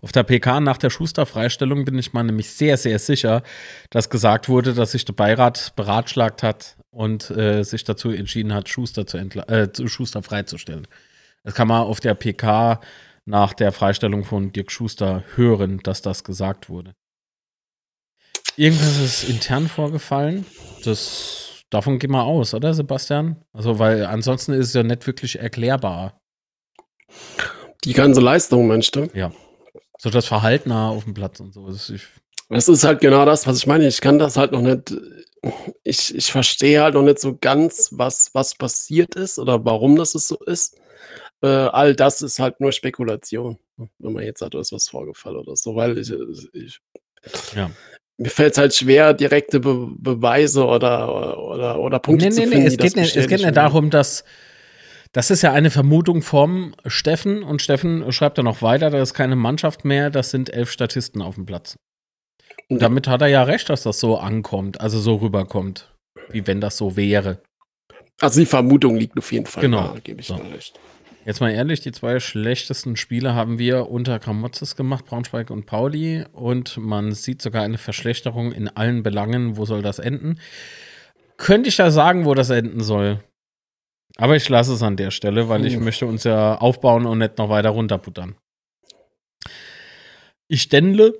Auf der PK nach der Schuster-Freistellung bin ich mal nämlich sehr, sehr sicher, dass gesagt wurde, dass sich der Beirat beratschlagt hat und äh, sich dazu entschieden hat, Schuster, zu äh, Schuster freizustellen. Das kann man auf der PK nach der Freistellung von Dirk Schuster hören, dass das gesagt wurde. Irgendwas ist intern vorgefallen. Das, davon gehen wir aus, oder Sebastian? Also, weil ansonsten ist es ja nicht wirklich erklärbar. Die ganze Leistung, meinst du? So das Verhalten auf dem Platz und so. Das ist, Das ist halt genau das, was ich meine. Ich kann das halt noch nicht. Ich, ich verstehe halt noch nicht so ganz, was, was passiert ist oder warum das so ist. Äh, all das ist halt nur Spekulation. Wenn man jetzt sagt, da ist was vorgefallen oder so, weil ich, ich ja. Mir fällt es halt schwer, direkte Be Beweise oder, oder, oder Punkte Nee, zu nee, finden. nee, es geht, nicht, es geht nicht darum, dass. Das ist ja eine Vermutung vom Steffen und Steffen schreibt dann noch weiter, da ist keine Mannschaft mehr, das sind elf Statisten auf dem Platz. Und damit hat er ja recht, dass das so ankommt, also so rüberkommt, wie wenn das so wäre. Also die Vermutung liegt auf jeden Fall. Genau. Da gebe ich So. recht. Jetzt mal ehrlich, die zwei schlechtesten Spiele haben wir unter Gramotzes gemacht, Braunschweig und Pauli. Und man sieht sogar eine Verschlechterung in allen Belangen. Wo soll das enden? Könnte ich da sagen, wo das enden soll? Aber ich lasse es an der Stelle, weil ich möchte uns ja aufbauen und nicht noch weiter runterbuttern. Ich denke,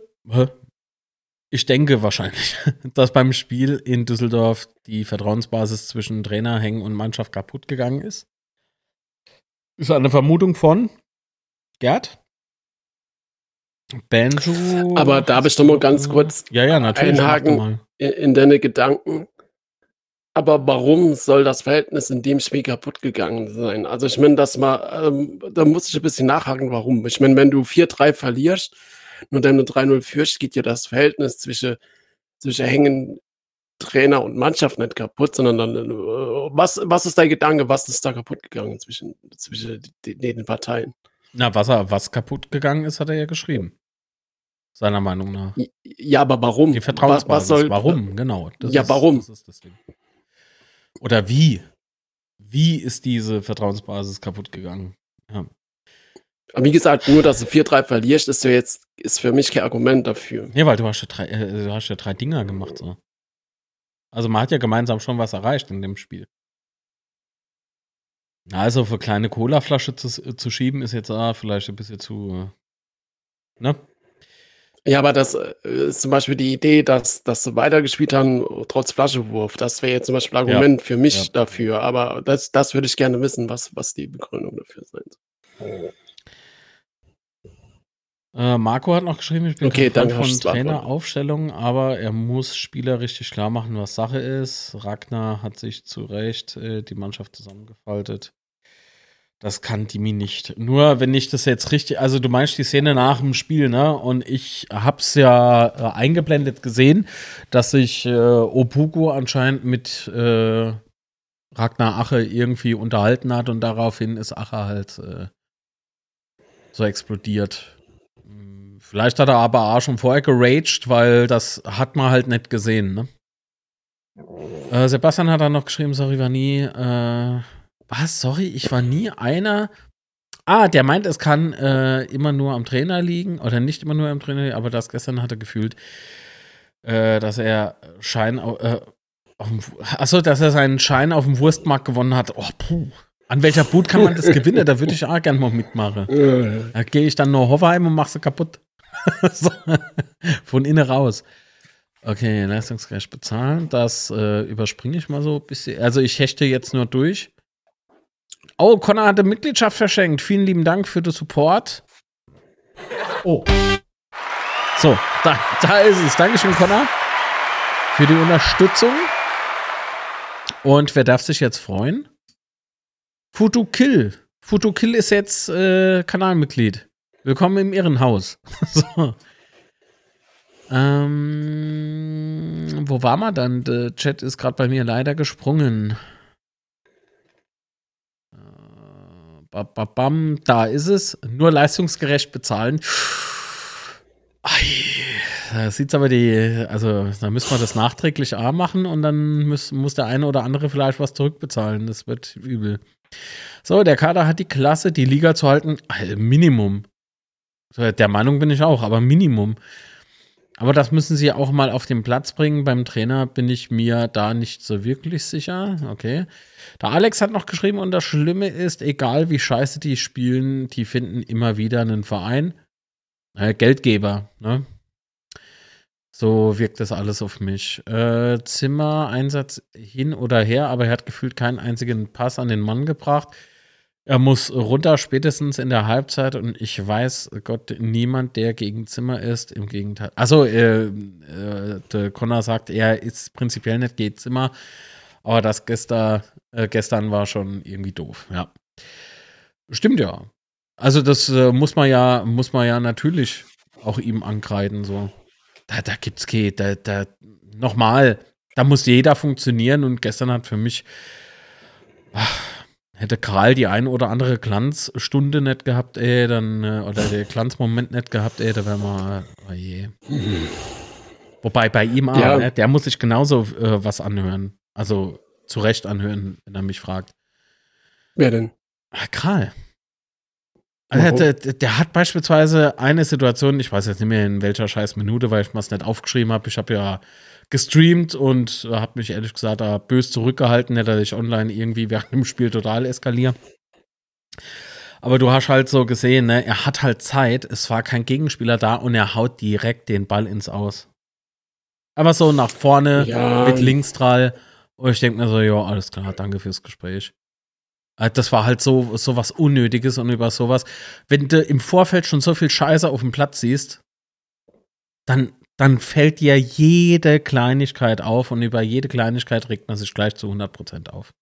ich denke wahrscheinlich, dass beim Spiel in Düsseldorf die Vertrauensbasis zwischen Trainer, Hängen und Mannschaft kaputt gegangen ist. Ist eine Vermutung von Gerd? Banjo. Aber darf ich doch mal ganz kurz Ja, ja, natürlich. einhaken? in, in deine Gedanken. Aber warum soll das Verhältnis in dem Spiel kaputt gegangen sein? Also ich meine, das mal, ähm, da muss ich ein bisschen nachhaken, warum. Ich meine, wenn du 4-3 verlierst und dann 3-0 führst, geht ja das Verhältnis zwischen, zwischen Hängen, Trainer und Mannschaft nicht kaputt, sondern dann, äh, was, was ist dein Gedanke, was ist da kaputt gegangen zwischen, zwischen den, den Parteien? Na, was, er, was kaputt gegangen ist, hat er ja geschrieben. Seiner Meinung nach. Ja, aber warum? Die Vertrauensbasis. Was, was soll, warum? Genau. Ja, ist, warum? Das ist das Ding. Oder wie? Wie ist diese Vertrauensbasis kaputt gegangen? Ja. Aber wie gesagt, nur, dass du 4-3 verlierst, ist ja jetzt, ist für mich kein Argument dafür. Nee, weil du hast ja drei, äh, du hast ja drei Dinger gemacht. So. Also man hat ja gemeinsam schon was erreicht in dem Spiel. Also für kleine Colaflasche zu, zu schieben ist jetzt ah, vielleicht ein bisschen zu. Ne? Ja, aber das äh, ist zum Beispiel die Idee, dass, dass sie weitergespielt haben, trotz Flaschewurf. Das wäre jetzt zum Beispiel ein Argument für mich Ja. dafür. Aber das, das würde ich gerne wissen, was, was die Begründung dafür sein soll. Äh, Marco hat noch geschrieben, ich bin Okay, kein Freund danke, von. Traineraufstellungen, aber er muss Spieler richtig klar machen, was Sache ist. Ragnar hat sich zu Recht äh, die Mannschaft zusammengefaltet. Das kann Dimi nicht. Nur wenn ich das jetzt richtig, also du meinst die Szene nach dem Spiel, ne? Und ich hab's ja äh, eingeblendet gesehen, dass sich äh, Opugo anscheinend mit äh, Ragnar Ache irgendwie unterhalten hat und daraufhin ist Ache halt äh, so explodiert. Vielleicht hat er aber auch schon vorher geraged, weil das hat man halt nicht gesehen, ne? Äh, Sebastian hat dann noch geschrieben, sorry, war nie, äh, was, sorry, ich war nie einer. Ah, der meint, es kann äh, immer nur am Trainer liegen oder nicht immer nur am Trainer liegen, aber das gestern hat er gefühlt, äh, dass er Schein, äh, achso, dass er seinen Schein auf dem Wurstmarkt gewonnen hat. Oh, puh. An welcher Boot kann man das gewinnen? Da würde ich auch gerne mal mitmachen. Äh, Da gehe ich dann nur Hoffenheim und mach sie kaputt. so. Von innen raus. Okay, leistungsgerecht bezahlen. Das äh, überspringe ich mal so ein bisschen. Also ich hechte jetzt nur durch. Oh, Connor hatte Mitgliedschaft verschenkt. Vielen lieben Dank für den Support. Oh. So, da, da ist es. Dankeschön, Connor, für die Unterstützung. Und wer darf sich jetzt freuen? Futukill. Futukill ist jetzt äh, Kanalmitglied. Willkommen im Irrenhaus. so. Ähm, wo war man dann? Der Chat ist gerade bei mir leider gesprungen. Äh, ba- ba- Bam, da ist es. Nur leistungsgerecht bezahlen. Da sieht's aber die, also da müssen wir das nachträglich A machen und dann muss, muss der eine oder andere vielleicht was zurückbezahlen. Das wird übel. So, der Kader hat die Klasse, die Liga zu halten. Äh, Minimum. Der Meinung bin ich auch, aber Minimum. Aber das müssen sie auch mal auf den Platz bringen. Beim Trainer bin ich mir da nicht so wirklich sicher. Okay. Der Alex hat noch geschrieben, und das Schlimme ist, egal wie scheiße die spielen, die finden immer wieder einen Verein. Äh, Geldgeber, ne? So wirkt das alles auf mich. Äh, Zimmer, Einsatz hin oder her, aber er hat gefühlt keinen einzigen Pass an den Mann gebracht. Er muss runter, spätestens in der Halbzeit. Und ich weiß, Gott, niemand, der gegen Zimmer ist. Im Gegenteil. Also, äh, äh, Connor sagt, er ist prinzipiell nicht gegen Zimmer. Aber das gestern, äh, gestern war schon irgendwie doof, ja. Stimmt ja. Also, das äh, muss man ja, muss man ja natürlich auch ihm ankreiden, so. Da, da gibt's geht, da, da, nochmal, da muss jeder funktionieren und gestern hat für mich, ach, hätte Karl die ein oder andere Glanzstunde nicht gehabt, ey, dann, äh, oder der Glanzmoment nicht gehabt, ey, da wäre mal, oh je. Wobei bei ihm auch, Ja. ne, der muss sich genauso äh, was anhören. Also zu Recht anhören, wenn er mich fragt. Wer denn? Ah, Karl. Also der, der hat beispielsweise eine Situation, ich weiß jetzt nicht mehr in welcher scheiß Minute, weil ich mir es nicht aufgeschrieben habe. Ich habe ja gestreamt und äh, habe mich ehrlich gesagt da bös zurückgehalten, dass ich online irgendwie während dem Spiel total eskaliere. Aber du hast halt so gesehen, ne, er hat halt Zeit, es war kein Gegenspieler da und er haut direkt den Ball ins Aus. Aber so nach vorne Ja. mit Linksdrall. Und ich denke mir so, ja, alles klar, danke fürs Gespräch. Äh, Das war halt so, so was Unnötiges und über sowas. Wenn du im Vorfeld schon so viel Scheiße auf dem Platz siehst, dann, dann fällt dir jede Kleinigkeit auf und über jede Kleinigkeit regt man sich gleich zu 100% auf.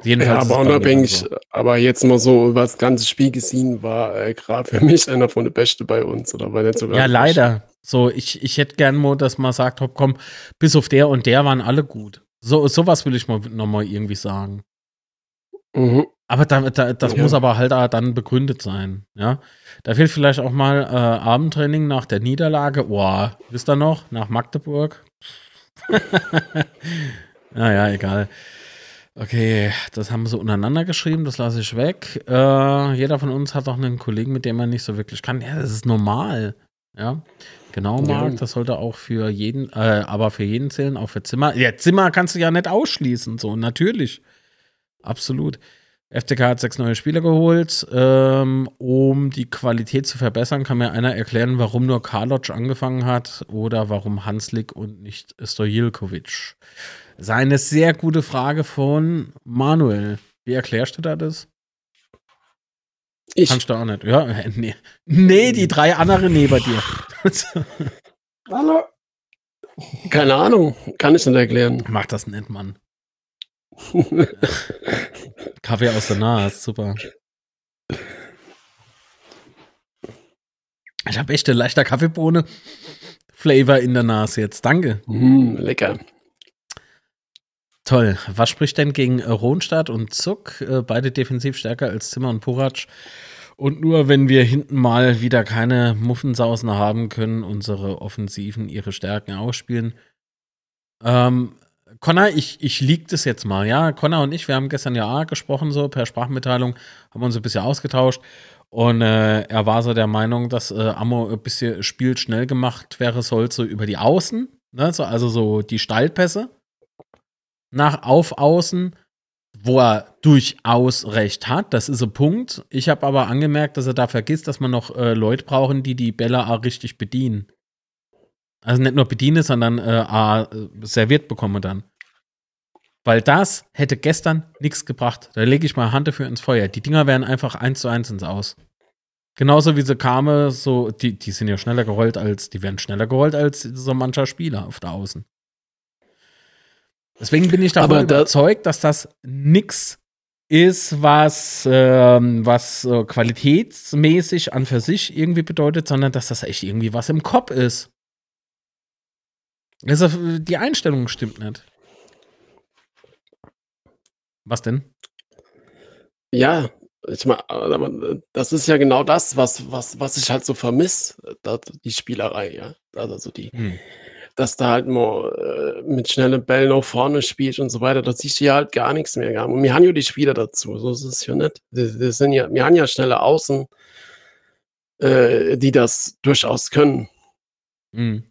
Ja, Jedenfalls ist aber unabhängig, so. aber jetzt mal so über das ganze Spiel gesehen, war äh, gerade für mich einer von den Besten bei uns, oder war nicht sogar? Ja, leider. So, ich, ich hätte gern mal, dass man sagt, hopp, komm, bis auf der und der waren alle gut. So, sowas will ich mal nochmal irgendwie sagen. Mhm. Aber da, da, das Ja. muss aber halt dann begründet sein, ja. Da fehlt vielleicht auch mal äh, Abendtraining nach der Niederlage. Boah, wisst ihr noch? Nach Magdeburg. naja, egal. Okay, das haben sie untereinander geschrieben, das lasse ich weg. Äh, jeder von uns hat auch einen Kollegen, mit dem man nicht so wirklich kann. Ja, das ist normal. Ja, genau, Ja. Marc, das sollte auch für jeden, äh, aber für jeden zählen, auch für Zimmer. Ja, Zimmer kannst du ja nicht ausschließen, so, natürlich. Absolut. FCK hat sechs neue Spieler geholt. Ähm, um die Qualität zu verbessern, kann mir einer erklären, warum nur Karloc angefangen hat oder warum Hanslik und nicht Stojilkovic. Das ist eine sehr gute Frage von Manuel. Wie erklärst du da das? Ich. Kannst du auch nicht. Ja, nee. Nee, die drei anderen neben dir. Hallo. Keine Ahnung, kann ich nicht erklären. Mach das nicht, Mann. Kaffee aus der Nase, super. Ich habe echt eine leichter Kaffeebohne Flavor in der Nase jetzt. Danke. Mm, lecker. Toll. Was spricht denn gegen Ronstadt und Zuck? Äh, beide defensiv stärker als Zimmer und Puratsch. Und nur wenn wir hinten mal wieder keine Muffensausen haben, können unsere Offensiven ihre Stärken ausspielen. Ähm, Connor, ich, ich lieg das jetzt mal, ja. Connor und ich, wir haben gestern ja gesprochen, so per Sprachmitteilung, haben uns ein bisschen ausgetauscht. Und äh, er war so der Meinung, dass äh, Ammo ein bisschen Spiel schnell gemacht wäre soll, so über die Außen, ne? so, also so die Steilpässe nach auf Außen, wo er durchaus recht hat. Das ist ein Punkt. Ich habe aber angemerkt, dass er da vergisst, dass man noch äh, Leute brauchen, die die Bälle auch richtig bedienen. Also nicht nur bedienen, sondern äh, äh, serviert bekommen dann. Weil das hätte gestern nichts gebracht. Da lege ich mal Hand dafür ins Feuer. Die Dinger wären einfach eins zu eins ins Aus. Genauso wie sie kamen, so, die, die sind ja schneller gerollt als, die werden schneller gerollt als so mancher Spieler auf der Außen. Deswegen bin ich davon Aber da- überzeugt, dass das nix ist, was, ähm, was äh, qualitätsmäßig an für sich irgendwie bedeutet, sondern dass das echt irgendwie was im Kopf ist. Also, die Einstellung stimmt nicht. Was denn? Ja, ich meine, das ist ja genau das, was, was, was ich halt so vermisse, da- die Spielerei, ja. Also die, Hm. dass da halt mal äh, mit schnellen Bällen nach vorne spielt und so weiter, da siehst du ja halt gar nichts mehr. Und wir haben ja die Spieler dazu, so ist es ja nicht. Das sind ja, wir haben ja schnelle Außen, äh, die das durchaus können. Hm.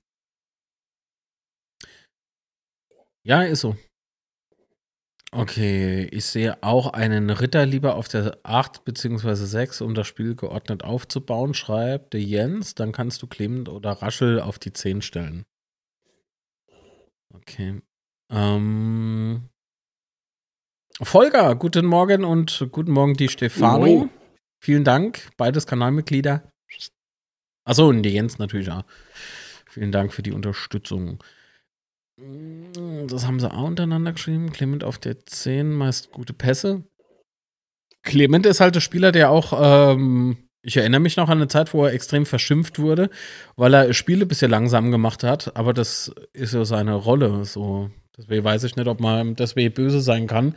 Ja, ist so. Okay, ich sehe auch einen Ritter lieber auf der 8 bzw. 6, um das Spiel geordnet aufzubauen, schreibt der Jens. Dann kannst du Clement oder Raschel auf die 10 stellen. Okay. Ähm, Volker, guten Morgen und guten Morgen die Stefano. Moin. Vielen Dank, beides Kanalmitglieder. Achso, und die Jens natürlich auch. Vielen Dank für die Unterstützung. Das haben sie auch untereinander geschrieben. Clement auf der 10, meist gute Pässe. Clement ist halt der Spieler, der auch, ähm, ich erinnere mich noch an eine Zeit, wo er extrem verschimpft wurde, weil er Spiele bisschen langsam gemacht hat, aber das ist ja seine Rolle. So. Deswegen weiß ich nicht, ob man deswegen böse sein kann.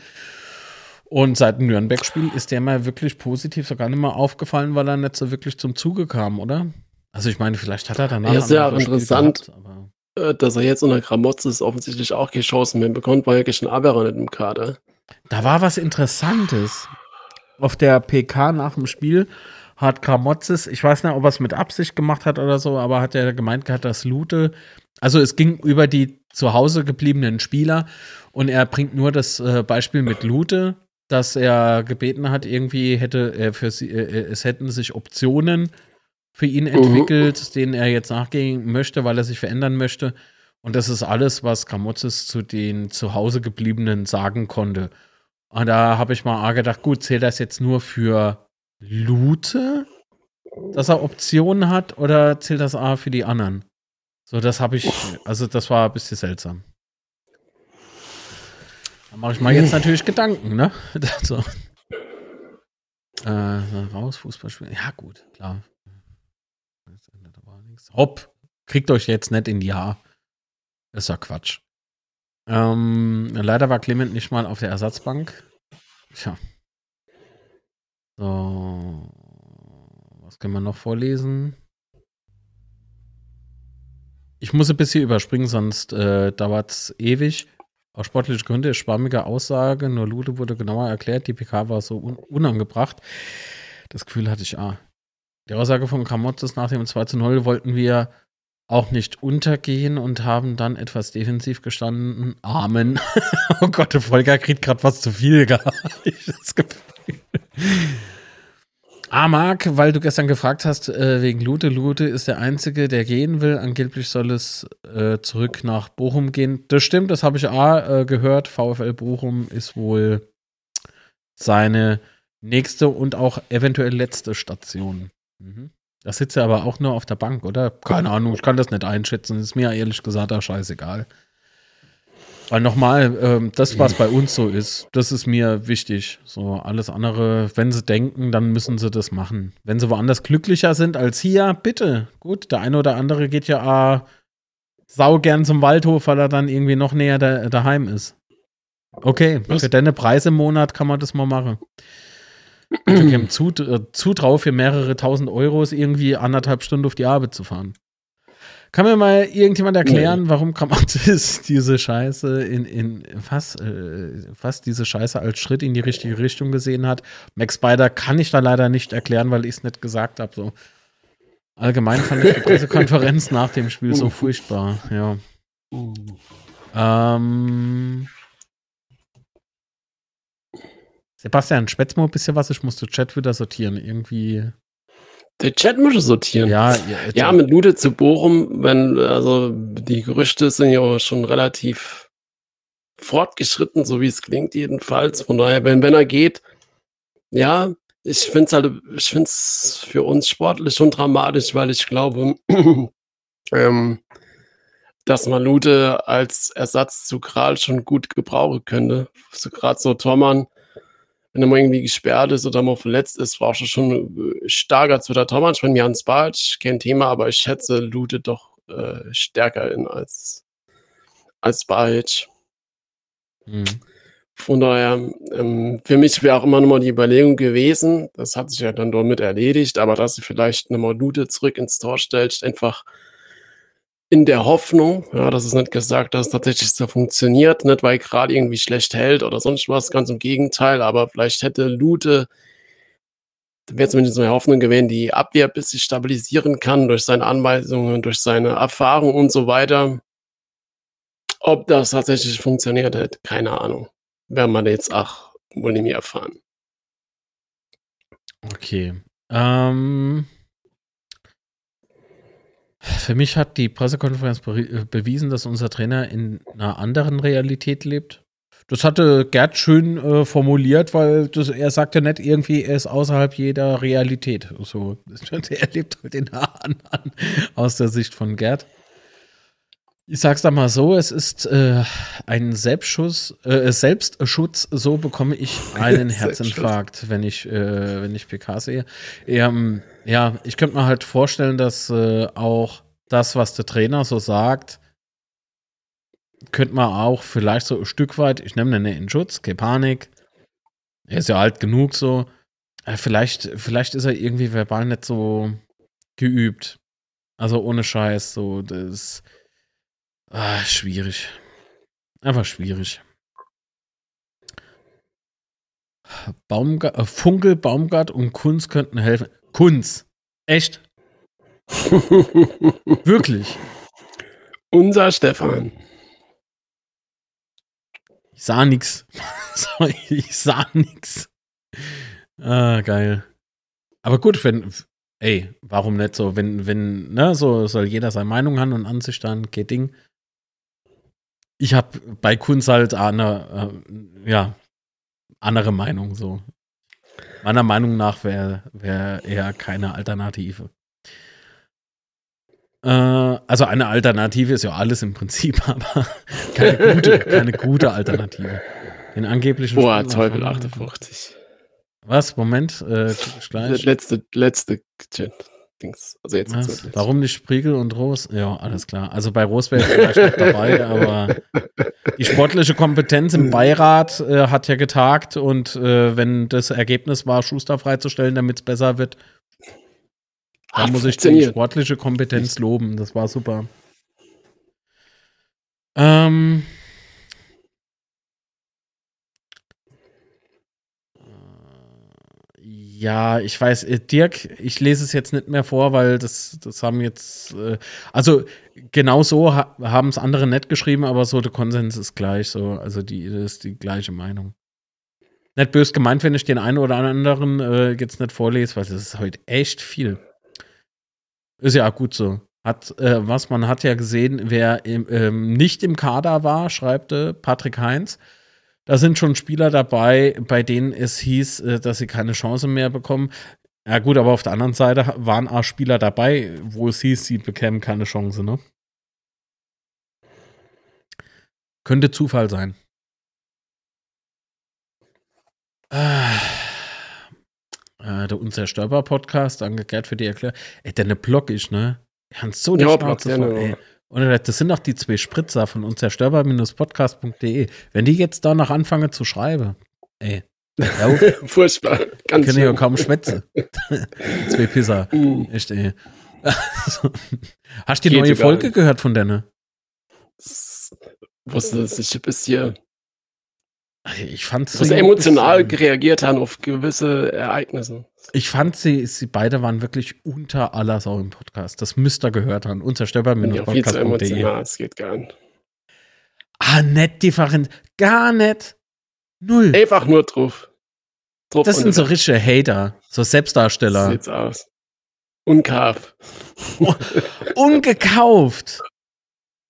Und seit dem Nürnberg-Spiel ist der mal wirklich positiv sogar nicht mehr aufgefallen, weil er nicht so wirklich zum Zuge kam, oder? Also ich meine, vielleicht hat er danach Ja, ist Spiel interessant. gehabt, Äh, dass er jetzt unter Gramotzes offensichtlich auch keine Chancen mehr bekommt, weil er schon Aber nicht im Kader. Da war was Interessantes. Auf der PK nach dem Spiel hat Kramotzes, ich weiß nicht, ob er es mit Absicht gemacht hat oder so, aber hat er gemeint gehabt, dass Lute, also es ging über die zu Hause gebliebenen Spieler und er bringt nur das äh, Beispiel mit Lute, dass er gebeten hat, irgendwie hätte er für sie, äh, es hätten sich Optionen für ihn entwickelt, denen er jetzt nachgehen möchte, weil er sich verändern möchte. Und das ist alles, was Kramotzes zu den zu Hause gebliebenen sagen konnte. Und da habe ich mal gedacht, gut, zählt das jetzt nur für Lute, dass er Optionen hat, oder zählt das A für die anderen? So, das habe ich, also das war ein bisschen seltsam. Da mache ich mal jetzt natürlich Gedanken, ne? so. äh, raus, Fußballspielen. Ja, gut, klar. Hopp, kriegt euch jetzt nicht in die Haar. Ist ja Quatsch. Ähm, leider war Clement nicht mal auf der Ersatzbank. Tja. So. Was können wir noch vorlesen? Ich muss ein bisschen überspringen, sonst äh, dauert es ewig. Aus sportlichen Gründen ist schwammige Aussage. Nur Lude wurde genauer erklärt. Die PK war so un unangebracht. Das Gefühl hatte ich, ah. Die Aussage von Kramotzes nach dem 2 zu 0 wollten wir auch nicht untergehen und haben dann etwas defensiv gestanden. Amen. oh Gott, der Volker kriegt gerade was zu viel. Ah, Marc, weil du gestern gefragt hast, äh, wegen Lute. Lute ist der Einzige, der gehen will. Angeblich soll es äh, zurück nach Bochum gehen. Das stimmt, das habe ich A äh, gehört. VfL Bochum ist wohl seine nächste und auch eventuell letzte Station. Mhm. Da sitzt er aber auch nur auf der Bank, oder? Keine Ahnung, ich kann das nicht einschätzen. Ist mir ehrlich gesagt auch scheißegal. Weil nochmal, ähm, das, was bei uns so ist, das ist mir wichtig. So, alles andere, wenn sie denken, dann müssen sie das machen. Wenn sie woanders glücklicher sind als hier, bitte. Gut, der eine oder andere geht ja äh, sau gern zum Waldhof, weil er dann irgendwie noch näher da, daheim ist. Okay, was? für deine Preise im Monat kann man das mal machen. Zut, äh, Zutrau für mehrere tausend Euros irgendwie anderthalb Stunden auf die Arbeit zu fahren. Kann mir mal irgendjemand erklären, nee. warum Kamatis diese Scheiße in, in fast, äh, fast diese Scheiße als Schritt in die richtige Richtung gesehen hat? Max Spider kann ich da leider nicht erklären, weil ich es nicht gesagt habe. So. Allgemein fand ich die Pressekonferenz nach dem Spiel so furchtbar, ja. Ähm, Sebastian, schwätz mal ein bisschen was, ich musste Chat wieder sortieren. Irgendwie der Chat muss sortieren. Ja, ja, ja mit Nude zu Bochum, wenn, also die Gerüchte sind ja schon relativ fortgeschritten, so wie es klingt, jedenfalls. Von daher, wenn, wenn er geht, ja, ich finde es halt, ich finde es für uns sportlich schon dramatisch, weil ich glaube, ähm, dass man Lute als Ersatz zu Kral schon gut gebrauchen könnte. So, Gerade so Tormann, wenn er mal irgendwie gesperrt ist oder mal verletzt ist, brauchst du schon äh, starker zu der Tormann. Ich meine, Jans Bartsch, kein Thema, aber ich schätze Lute doch äh, stärker in als, als Bartsch. Mhm. Von daher, ähm, für mich wäre auch immer nochmal die Überlegung gewesen, das hat sich ja dann damit erledigt, aber dass sie vielleicht nochmal Lute zurück ins Tor stellt, einfach in der Hoffnung, ja, das ist nicht gesagt, dass es tatsächlich so funktioniert, nicht weil gerade irgendwie schlecht hält oder sonst was, ganz im Gegenteil, aber vielleicht hätte Lute, wäre zumindest eine Hoffnung gewesen, die Abwehr ein bisschen stabilisieren kann durch seine Anweisungen, durch seine Erfahrung und so weiter. Ob das tatsächlich funktioniert hätte, keine Ahnung. Werden wir jetzt auch wohl nicht mehr erfahren. Okay. Ähm. Für mich hat die Pressekonferenz be bewiesen, dass unser Trainer in einer anderen Realität lebt. Das hatte Gerd schön äh, formuliert, weil das, er sagte nicht irgendwie, er ist außerhalb jeder Realität. So, er lebt halt in einer anderen aus der Sicht von Gerd. Ich sag's da mal so, es ist äh, ein Selbstschuss, äh, Selbstschutz, so bekomme ich einen Herzinfarkt, wenn ich, äh, wenn ich PK sehe. Ähm, ja, ich könnte mir halt vorstellen, dass äh, auch das, was der Trainer so sagt, könnte man auch vielleicht so ein Stück weit, ich nehme den in Schutz, keine Panik. Er ist ja alt genug so. Äh, vielleicht, vielleicht ist er irgendwie verbal nicht so geübt. Also ohne Scheiß, so, das Ah, schwierig. Einfach schwierig. Baumgart, äh, Funkel, Baumgart und Kunz könnten helfen. Kunz. Echt? Wirklich. Unser Stefan. Ich sah nix. ich sah nix. Ah, geil. Aber gut, wenn, ey, warum nicht so, wenn, wenn, ne, so soll jeder seine Meinung haben und Ansicht dann, geht Ding ich habe bei Kunz halt eine, äh, ja, andere Meinung so. Meiner Meinung nach wäre wär eher keine Alternative. Äh, also eine Alternative ist ja alles im Prinzip, aber keine gute, keine gute Alternative. Den angeblichen Boah, Teufel 58. Was? Moment, äh, gleich. Letzte, letzte Chat. Dings. Also jetzt Was? Warum nicht Spriegel und Ros? Ja, alles klar. Also bei Ros wäre ich vielleicht noch dabei, aber die sportliche Kompetenz im Beirat äh, hat ja getagt und äh, wenn das Ergebnis war, Schuster freizustellen, damit es besser wird, dann muss ich die sportliche Kompetenz loben. Das war super. Ähm, Ja, ich weiß, äh, Dirk, ich lese es jetzt nicht mehr vor, weil das, das haben jetzt, äh, also genau so ha, haben es andere nicht geschrieben, aber so der Konsens ist gleich so, also die ist die gleiche Meinung. Nicht bös gemeint, wenn ich den einen oder anderen äh, jetzt nicht vorlese, weil das ist heute echt viel. Ist ja gut so. Hat, äh, was man hat ja gesehen, wer im, ähm, nicht im Kader war, schreibt Patrick Heinz Da sind schon Spieler dabei, bei denen es hieß, äh, dass sie keine Chance mehr bekommen. Ja, gut, aber auf der anderen Seite waren auch Spieler dabei, wo es hieß, sie bekämen keine Chance, ne? Könnte Zufall sein. Ah. Äh, der Unzerstörbar Podcast, danke Gerd für die Erklärung. Ey, deine Blog ist, ne? Ganz so die Ja, Schnauze voll, ja, ey. Und das sind doch die zwei Spritzer von unzerstörbar-podcast.de. Wenn die jetzt da noch anfangen zu schreiben, ey. Furchtbar. Ganz können ja kaum schwätzen. zwei Pisser. Mm. Echt, ey. Hast du die Geht neue. Folge gehört von denen? Das wusste dass ich bis hier Ich fand so sie emotional bisschen- reagiert haben auf gewisse Ereignisse. Ich fand sie, sie beide waren wirklich unter aller Sau im Podcast. Das müsst ihr gehört haben. Ja, viel zu emotional, es geht gar nicht. Ah, nicht different. Gar nicht. Null. Einfach nur drauf. drauf Das sind so richtige Hater, so Selbstdarsteller. Sieht's aus. Unkarf. Ungekauft.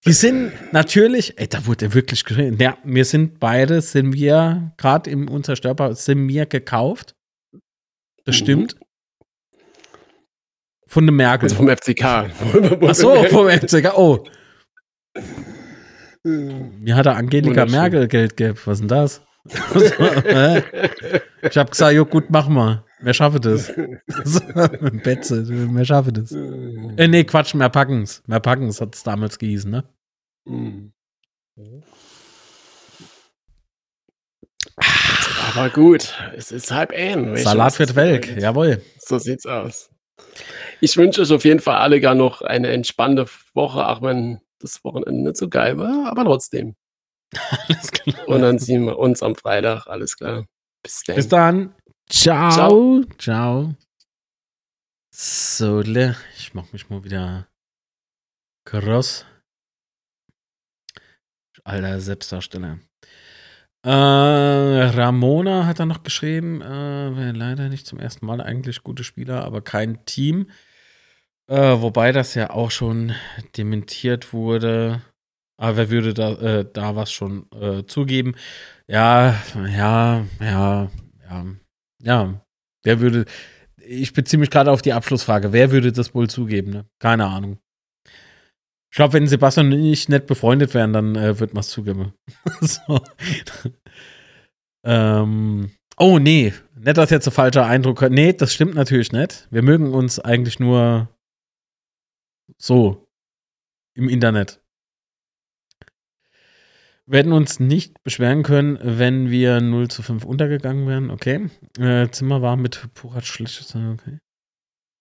Die sind natürlich, ey, da wurde wirklich geschrieben. Ja, wir sind beide, sind wir, gerade im Unzerstörbar, sind wir gekauft. Das Mhm. stimmt. Von der Merkel. Also vom FCK. Ach so, vom FCK. Oh, mir hat der Angelika. Merkel Geld gegeben. Was ist denn das? Ich habe gesagt, jo, gut, mach mal. Wir schaffen das. Betze, wir schaffen das. Äh, nee, Quatsch, mehr packen's. Mehr packen's hat es damals gehießen, ne? Mhm. Aber gut, es ist halb du, Salat wird welk, jawohl. So sieht's aus. Ich wünsche euch auf jeden Fall alle gar noch eine entspannte Woche, auch wenn das Wochenende nicht so geil war, aber trotzdem. Alles klar. Und dann sehen wir uns am Freitag, alles klar. Bis dann. Bis dann. Ciao. Ciao. So, le- ich mach mich mal wieder kross. Alter Selbstdarsteller. Äh, Ramona hat da noch geschrieben, äh, wäre leider nicht zum ersten Mal eigentlich gute Spieler, aber kein Team. Äh, wobei das ja auch schon dementiert wurde. Aber wer würde da, äh, da was schon äh, zugeben? Ja, ja, ja, ja, ja. Wer würde, ich beziehe mich gerade auf die Abschlussfrage, wer würde das wohl zugeben? Ne? Keine Ahnung. Ich glaube, wenn Sebastian und ich nicht befreundet wären, dann äh, wird man es zugeben. so. ähm, oh, nee, nicht, dass jetzt ein falscher Eindruck. Nee, das stimmt natürlich nicht. Wir mögen uns eigentlich nur so im Internet. Wir hätten uns nicht beschweren können, wenn wir 0 zu 5 untergegangen wären. Okay. Äh, Zimmer war mit Purat schlecht. Okay.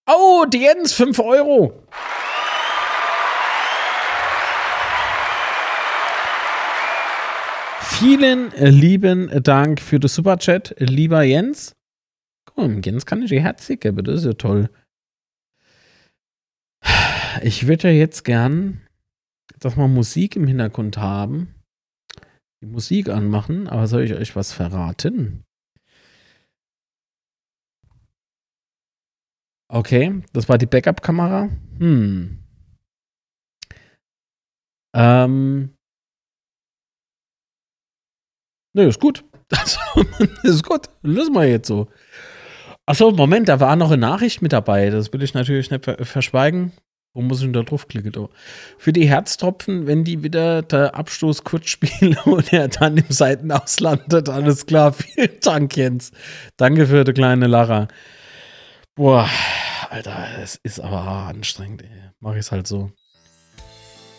Oh, die Jens, 5 Euro. Vielen lieben Dank für das Superchat, lieber Jens. Mal, Jens kann ich die Herzig geben, das ist ja toll. Ich würde ja jetzt gern, dass wir Musik im Hintergrund haben die Musik anmachen, aber soll ich euch was verraten? Okay, das war die Backup-Kamera. Hm. Ähm. Nö, ist gut. Also, ist gut. Lösen wir jetzt so. Achso, Moment, da war noch eine Nachricht mit dabei. Das will ich natürlich nicht ver verschweigen. Wo muss ich denn da draufklicken? Oh. Für die Herztropfen, wenn die wieder der Abstoß kurz spielen und er dann im Seitenaus landet. Alles klar. Vielen Dank, Jens. Danke für die kleine Lara. Boah, Alter, es ist aber anstrengend. Ey. Mach ich es halt so.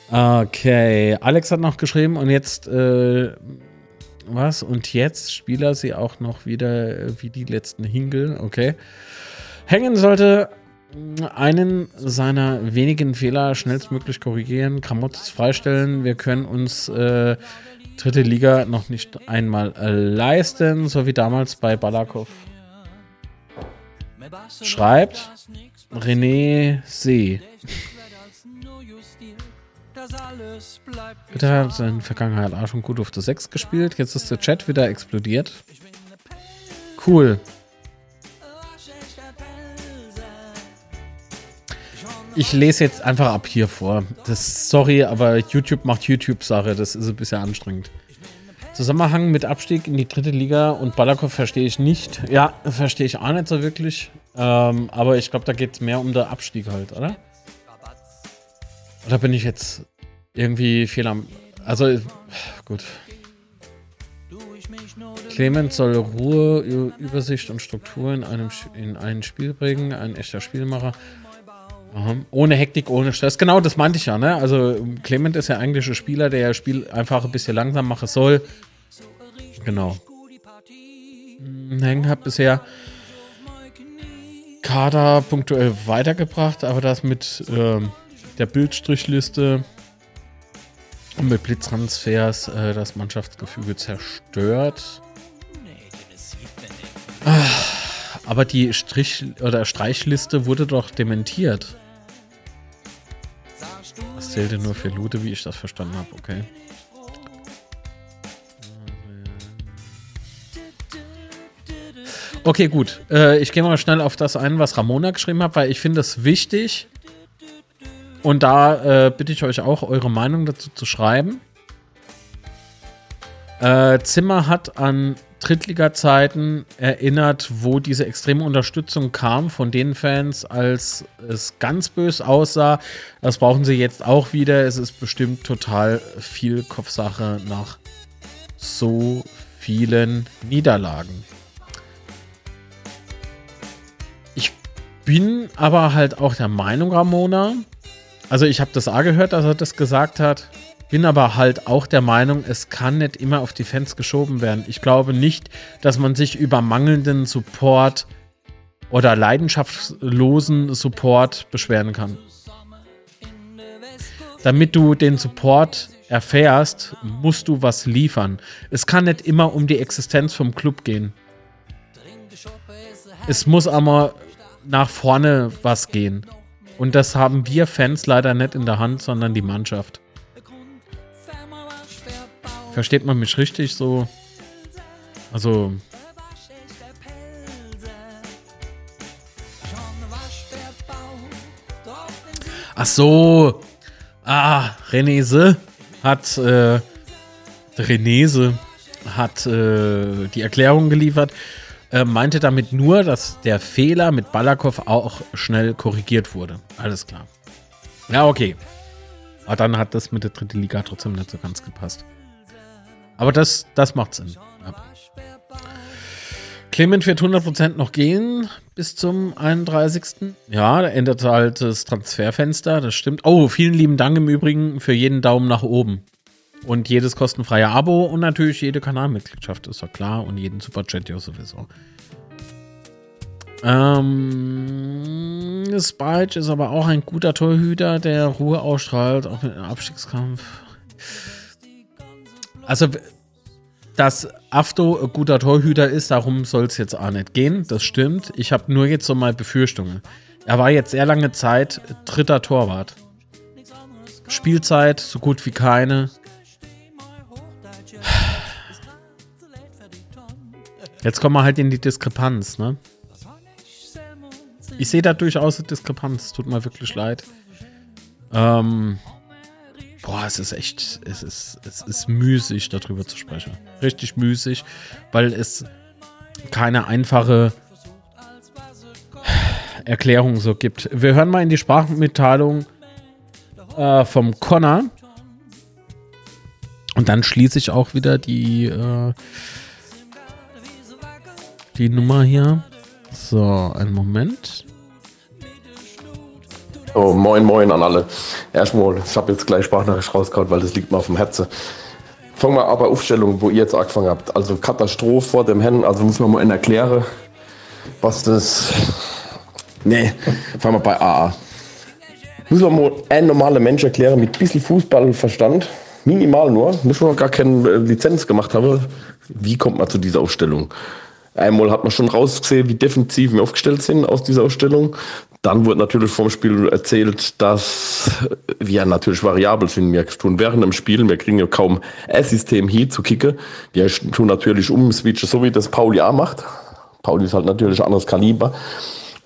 Okay, Alex hat noch geschrieben und jetzt, äh, was? Und jetzt Spieler sie auch noch wieder äh, wie die letzten Hingel. Okay. Hängen sollte einen seiner wenigen Fehler schnellstmöglich korrigieren, Kramottes freistellen. Wir können uns äh, dritte Liga noch nicht einmal äh, leisten, so wie damals bei Balakov. Schreibt René See. Bitte hat in Vergangenheit auch schon gut auf der 6 gespielt. Jetzt ist der Chat wieder explodiert. Cool. Ich lese jetzt einfach ab hier vor. Das, sorry, aber YouTube macht YouTube-Sache. Das ist ein bisschen anstrengend. Zusammenhang mit Abstieg in die dritte Liga und Balakow verstehe ich nicht. Ja, verstehe ich auch nicht so wirklich. Ähm, aber ich glaube, da geht es mehr um den Abstieg halt, oder? Oder bin ich jetzt irgendwie viel am. Also, gut. Clement soll Ruhe, Übersicht und Struktur in, einem, in ein Spiel bringen, ein echter Spielmacher. Ohne Hektik, ohne Stress. Genau, das meinte ich ja. Ne? Also Clement ist ja eigentlich ein Spieler, der das Spiel einfach ein bisschen langsam machen soll. Genau. Heng hat bisher Kader punktuell weitergebracht, aber das mit äh, der Bildstrichliste und mit Blitztransfers äh, das Mannschaftsgefüge zerstört. aber die Strich- oder Streichliste wurde doch dementiert. Das zählte nur für Lute, wie ich das verstanden habe, okay. Okay, gut. Äh, ich gehe mal schnell auf das ein, was Ramona geschrieben hat, weil ich finde es wichtig. Und da äh, bitte ich euch auch, eure Meinung dazu zu schreiben. Äh, Zimmer hat an Drittliga-Zeiten erinnert, wo diese extreme Unterstützung kam von den Fans, als es ganz bös aussah. Das brauchen sie jetzt auch wieder. Es ist bestimmt total viel Kopfsache nach so vielen Niederlagen. Ich bin aber halt auch der Meinung, Ramona, also ich habe das A gehört, dass er das gesagt hat. Bin aber halt auch der Meinung, es kann nicht immer auf die Fans geschoben werden. Ich glaube nicht, dass man sich über mangelnden Support oder leidenschaftslosen Support beschweren kann. Damit du den Support erfährst, musst du was liefern. Es kann nicht immer um die Existenz vom Club gehen. Es muss aber nach vorne was gehen. Und das haben wir Fans leider nicht in der Hand, sondern die Mannschaft. Versteht man mich richtig so? Also. Ach so. Ah, Renese hat äh, Renese hat äh, die Erklärung geliefert, äh, meinte damit nur, dass der Fehler mit Balakow auch schnell korrigiert wurde. Alles klar. Ja, okay. Aber dann hat das mit der dritten Liga trotzdem nicht so ganz gepasst. Aber das, das macht Sinn. Ja. Clement wird 100% noch gehen bis zum 31. Ja, da ändert halt das Transferfenster, das stimmt. Oh, vielen lieben Dank im Übrigen für jeden Daumen nach oben. Und jedes kostenfreie Abo und natürlich jede Kanalmitgliedschaft, ist ja klar. Und jeden Superchat ja sowieso. Ähm, Spike ist aber auch ein guter Torhüter, der Ruhe ausstrahlt, auch mit einem Abstiegskampf. Also, dass Afto ein guter Torhüter ist, darum soll es jetzt auch nicht gehen. Das stimmt. Ich habe nur jetzt so mal Befürchtungen. Er war jetzt sehr lange Zeit dritter Torwart. Spielzeit so gut wie keine. Jetzt kommen wir halt in die Diskrepanz, ne? Ich sehe da durchaus eine Diskrepanz. Tut mir wirklich leid. Ähm, boah, es ist echt, es ist, es ist müßig, darüber zu sprechen. Richtig müßig, weil es keine einfache Erklärung so gibt. Wir hören mal in die Sprachmitteilung äh, vom Connor. Und dann schließe ich auch wieder die, äh, die Nummer hier. So, einen Moment. Oh, moin, moin an alle. Erstmal, ich habe jetzt gleich Sprachnachricht rausgehauen, weil das liegt mir auf dem Herzen. Fangen wir aber Aufstellung, wo ihr jetzt angefangen habt. Also Katastrophe vor dem Herrn, also muss man mal erklären, was das. Nee, fangen wir bei AA. Muss man mal ein normaler Mensch erklären mit ein bisschen Fußballverstand, minimal nur, muss man gar keine Lizenz gemacht haben. Wie kommt man zu dieser Aufstellung? Einmal hat man schon rausgesehen, wie defensiv wir aufgestellt sind aus dieser Ausstellung. Dann wurde natürlich vom Spiel erzählt, dass wir natürlich variabel sind. Wir tun während dem Spiel, wir kriegen ja kaum ein System hier zu kicken. Wir tun natürlich umswitchen, so wie das Pauli auch macht. Pauli ist halt natürlich ein anderes Kaliber.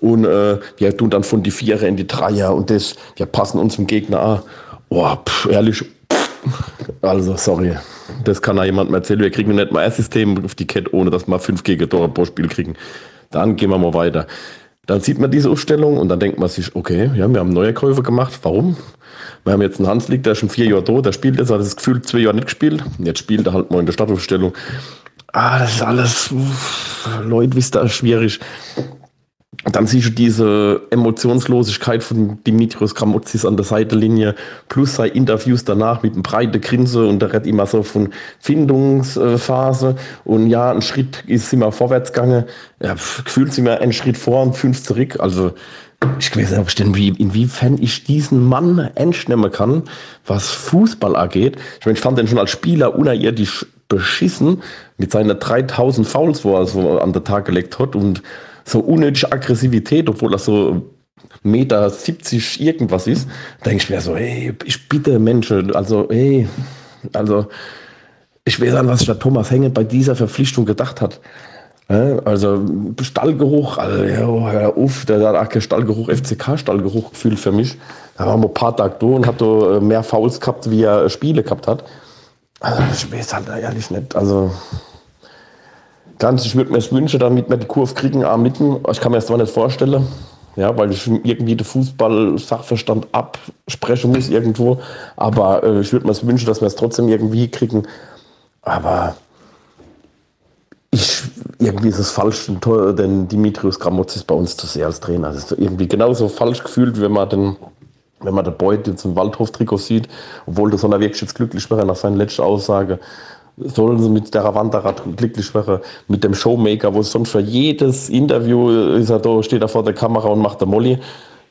Und äh, wir tun dann von die Vierer in die Dreier und das, wir passen uns dem Gegner an. Oh, pff, ehrlich, Also, sorry. Das kann da jemand mal erzählen. Wir kriegen nicht mal ein System auf die Kette, ohne dass wir fünf Gegentore pro Spiel kriegen. Dann gehen wir mal weiter. Dann sieht man diese Aufstellung und dann denkt man sich, okay, ja, wir haben neue Käufe gemacht. Warum? Wir haben jetzt einen Hanslik, der ist schon vier Jahre da, der spielt jetzt, hat das Gefühl, zwei Jahre nicht gespielt. Jetzt spielt er halt mal in der Startaufstellung. Ah, das ist alles, uff, Leute, wisst ihr, schwierig. Dann siehst du diese Emotionslosigkeit von Dimitrios Kramotzis an der Seitenlinie, plus sei Interviews danach mit einem breiten Grinse und da redet immer so von Findungsphase. Und ja, ein Schritt ist immer vorwärts gegangen, ja, gefühlt sind wir einen Schritt vor und fünf zurück, also ich weiß nicht, denn inwiefern ich diesen Mann ernst nehmen kann, was Fußball angeht. Ich, meine, ich fand den schon als Spieler unerirdisch beschissen mit seinen 3000 Fouls, wo er so an den Tag gelegt hat. Und so unnötige Aggressivität, obwohl er so Meter 70 irgendwas ist, denke ich mir so, ey, ich bitte Menschen, also, ey, also, ich weiß an, was der Thomas Henge bei dieser Verpflichtung gedacht hat. Also Stallgeruch, also ja, hör auf, der hat auch kein Stallgeruch, FCK-Stallgeruch gefühlt für mich. Da waren wir ein paar Tage da und hat da mehr Fouls gehabt, wie er Spiele gehabt hat. Also ich weiß halt ehrlich nicht. Also Ganz, ich würde mir das wünschen, damit wir die Kurve kriegen am mitten. Ich kann mir das zwar nicht vorstellen, ja, weil ich irgendwie den Fußball-Sachverstand absprechen muss irgendwo. Aber äh, ich würde mir das wünschen, dass wir es trotzdem irgendwie kriegen. Aber ich, irgendwie ist es falsch, denn Dimitrios Gramotzis bei uns zu sehr als Trainer. Das ist irgendwie genauso falsch gefühlt, wenn man den, wenn man den Beut jetzt im Waldhof-Trikot sieht, obwohl der Sonderweg jetzt glücklich wäre nach seiner letzten Aussage sollen sie mit der Wanderer glücklich werden, mit dem Showmaker, wo sonst für jedes Interview ist er da, steht er vor der Kamera und macht der Molly.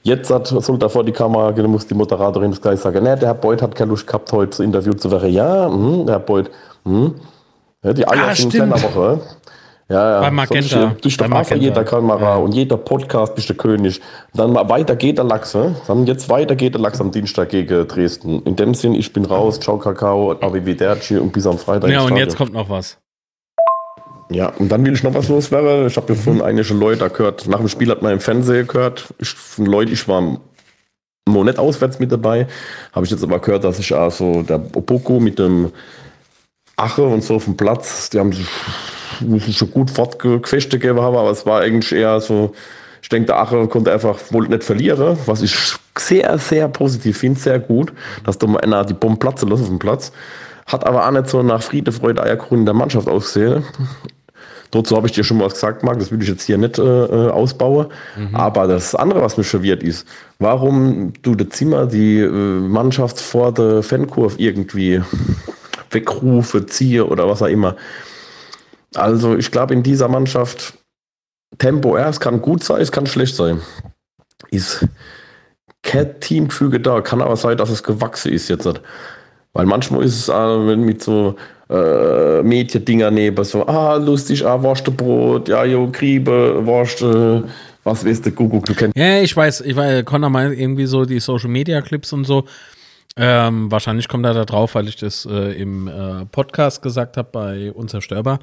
Jetzt hat, soll er vor die Kamera gehen, muss die Moderatorin das gleich sagen, ne, der Herr Beuth hat keine Lust gehabt, heute das Interview zu werden. Ja, mh, der Herr Beuth, mh. Ja, die Eier ah, sind in der Woche. Ja, ja. Bei Magenta. Du bist vor jeder Kamera ja. und jeder Podcast bist der König. Dann weiter geht der Lachs. Ne? Dann jetzt weiter geht der Lachs am Dienstag gegen Dresden. In dem Sinn, ich bin raus. Ciao Kakao, Arrivederci und bis am Freitag. Ja, und jetzt kommt noch was. Ja, und dann will ich noch was loswerden. Ich habe ja von einigen Leuten gehört, nach dem Spiel hat man im Fernsehen gehört, ich, von Leuten, ich war noch nicht auswärts mit dabei, habe ich jetzt aber gehört, dass ich also der Opoko mit dem Ache und so auf dem Platz, die haben sich schon gut fortgefechte gegeben haben, aber es war eigentlich eher so, ich denke, der Ache konnte einfach wohl nicht verlieren, was ich sehr, sehr positiv finde, sehr gut, dass da mal einer die Bomben platzen lässt auf dem Platz. Hat aber auch nicht so nach Friede, Freude, Eierkuchen der Mannschaft ausgesehen. Dazu habe ich dir schon mal was gesagt, Marc, das will ich jetzt hier nicht äh, äh, ausbauen. Mhm. Aber das andere, was mich verwirrt ist, warum du das Zimmer die äh, Mannschaft vor der Fankurve irgendwie wegrufe, ziehe oder was auch immer. Also ich glaube in dieser Mannschaft Tempo, ja, es kann gut sein, es kann schlecht sein. Ist kein Teamgefüge da, kann aber sein, dass es gewachsen ist jetzt. Weil manchmal ist es auch, wenn mit so äh, Mädchen-Dinger neben, so, ah, lustig, ah, Wurstbrot, ja, jo, Kriebe, Wurst, äh, was weißt du, Kuckuck, du kennst. Ja, ich weiß, ich weiß, Connor meint irgendwie so die Social-Media-Clips und so. Ähm, wahrscheinlich kommt er da drauf, weil ich das äh, im äh, Podcast gesagt habe bei Unzerstörbar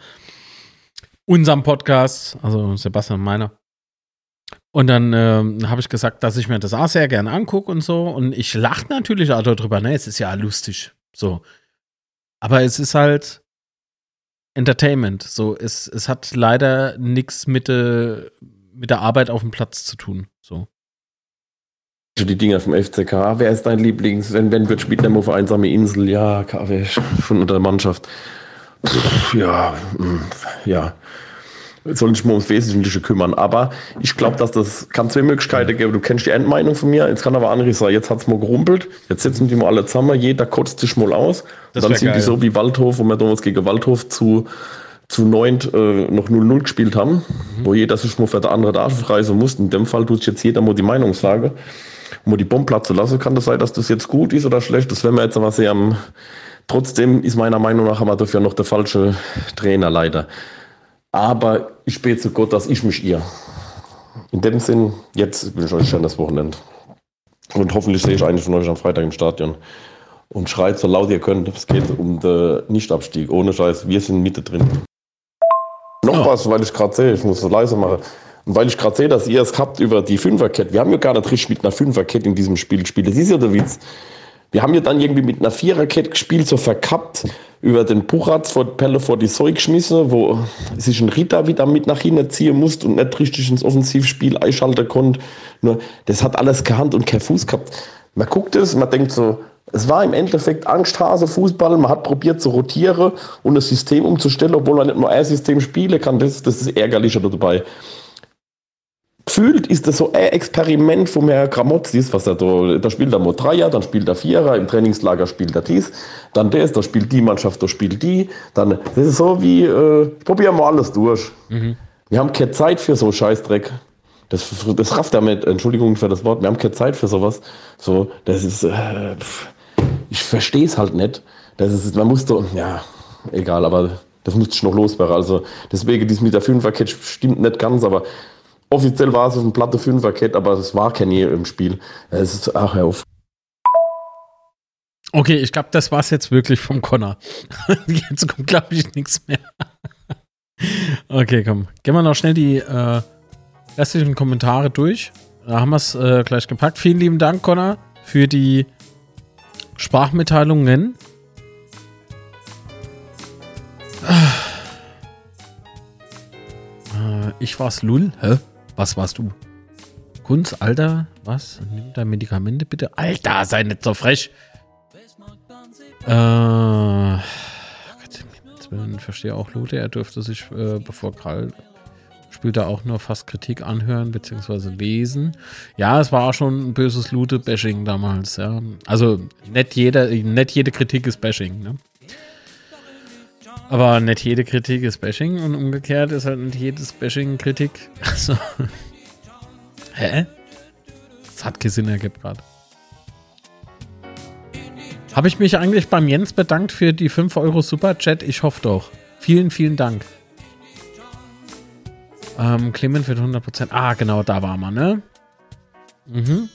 unserem Podcast, also Sebastian meiner. Und dann ähm, habe ich gesagt, dass ich mir das auch sehr gerne angucke und so. Und ich lache natürlich auch darüber, ne? Es ist ja lustig. So. Aber es ist halt Entertainment. So, es, es hat leider nichts mit, äh, mit der Arbeit auf dem Platz zu tun. So. Die Dinger vom FCK. Wer ist dein Lieblings? Wenn, wenn wird spielt auf einsame Insel? Ja, KW von unter der Mannschaft. Ja, mm, ja. Soll nicht mehr ums Wesentliche kümmern. Aber ich glaube, dass das kann zwei Möglichkeiten geben. Du kennst die Endmeinung von mir, jetzt kann aber andere sagen, jetzt hat es mal gerumpelt, jetzt sitzen die mal alle zusammen, jeder kotzt sich mal aus. Das dann sind geil. die so wie Waldhof, wo wir damals gegen Waldhof zu, zu neunt äh, noch 0-0 gespielt haben, mhm. wo jeder sich mal für der andere Arschreise musste. In dem Fall tut jetzt jeder mal die Meinung sagen, wo die Bombe platzen lassen. Kann das sein, dass das jetzt gut ist oder schlecht? Das werden wir jetzt aber sehr am Trotzdem ist meiner Meinung nach aber dafür noch der falsche Trainer leider. Aber ich bete zu Gott, dass ich mich ihr. In dem Sinn, jetzt wünsche ich euch ein schönes Wochenende. Und hoffentlich sehe ich einen von euch am Freitag im Stadion. Und schreit so laut ihr könnt. Es geht um den Nichtabstieg. Ohne Scheiß, wir sind Mitte drin. Noch was, weil ich gerade sehe, ich muss es leise machen. Und weil ich gerade sehe, dass ihr es habt über die Fünferkette. Wir haben ja gar nicht richtig mit einer Fünferkette in diesem Spiel gespielt. Das ist ja der Witz. Wir haben ja dann irgendwie mit einer Viererkette gespielt, so verkappt, über den Buchatz vor Pelle vor die Zeug geschmissen, wo sich ein Ritter wieder mit nach hinten ziehen musste und nicht richtig ins Offensivspiel einschalten konnte. Nur, das hat alles keine Hand und kein Fuß gehabt. Man guckt es, man denkt so, es war im Endeffekt Angsthase Fußball. Man hat probiert zu rotieren und das System umzustellen, obwohl man nicht nur ein System spielen kann. Das, das ist ärgerlicher dabei. Gefühlt ist das so ein Experiment vom Herrn Gramozis, was er da, da spielt er mal Dreier, dann spielt er Vierer, im Trainingslager spielt er dies, dann das, da spielt die Mannschaft, da spielt die, dann, das ist so wie, äh, probieren wir alles durch. Mhm. Wir haben keine Zeit für so Scheißdreck. Das, das rafft damit, Entschuldigung für das Wort, wir haben keine Zeit für sowas. So, das ist, äh, ich verstehe es halt nicht. Das ist, man muss doch, ja, egal, aber das musste ich noch loswerden. Also deswegen, dies mit der Fünferkette stimmt nicht ganz, aber Offiziell war es ein platte Fünferkette, aber es war kein Nähe im Spiel. Es ist, ach, auf. Okay, ich glaube, das war es jetzt wirklich vom Connor. jetzt kommt, glaube ich, nichts mehr. okay, komm. Gehen wir noch schnell die äh, restlichen Kommentare durch. Da haben wir es äh, gleich gepackt. Vielen lieben Dank, Connor, für die Sprachmitteilungen. Äh, ich war's Lull. Hä? Was warst du? Kunz, Alter, was? Nimm deine Medikamente bitte. Alter, sei nicht so frech. Äh, verstehe auch Lute. Er dürfte sich, äh, bevor Karl spielt, er auch nur fast Kritik anhören bzw. lesen. Ja, es war auch schon ein böses Lute-Bashing damals. Ja. Also nicht, jeder, nicht jede Kritik ist Bashing. Ne? Aber nicht jede Kritik ist Bashing und umgekehrt ist halt nicht jedes Bashing Kritik. Also. Hä? Das hat keinen Sinn ergibt gerade. Habe ich mich eigentlich beim Jens bedankt für die 5 Euro Superchat? Ich hoffe doch. Vielen, vielen Dank. Ähm, Clement wird 100%. Ah, genau, da war man, ne? Mhm.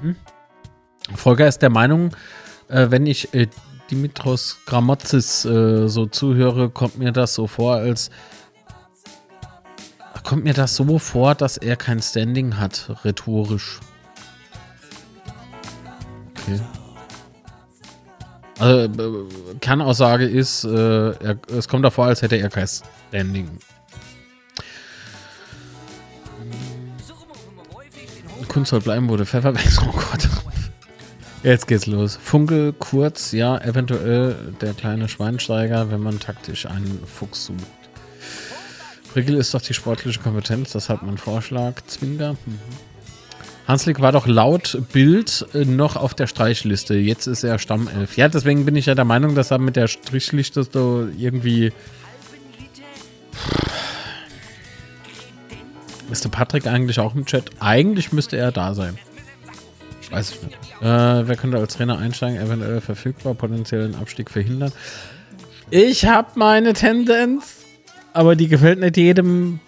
Mhm. Volker ist der Meinung, äh, wenn ich äh, Dimitros Gramotzis äh, so zuhöre, kommt mir das so vor, als kommt mir das so vor, dass er kein Standing hat, rhetorisch. Okay. Also, äh, Kernaussage ist, äh, er, es kommt davor, als hätte er kein Standing. Kunst soll bleiben, wurde Pfeffer weg. Oh Gott. Jetzt geht's los. Funkel kurz, ja, eventuell der kleine Schweinsteiger, wenn man taktisch einen Fuchs sucht. Prickel ist doch die sportliche Kompetenz, das hat mein Vorschlag. Zwinger. Mhm. Hanslik war doch laut Bild äh, noch auf der Streichliste. Jetzt ist er Stammelf. Ja, deswegen bin ich ja der Meinung, dass er mit der Strichliste so irgendwie. Ist der Patrick eigentlich auch im Chat? Eigentlich müsste er da sein. Weiß. Äh, wer könnte als Trainer einsteigen? Eventuell verfügbar, potenziellen Abstieg verhindern. Ich habe meine Tendenz, aber die gefällt nicht jedem.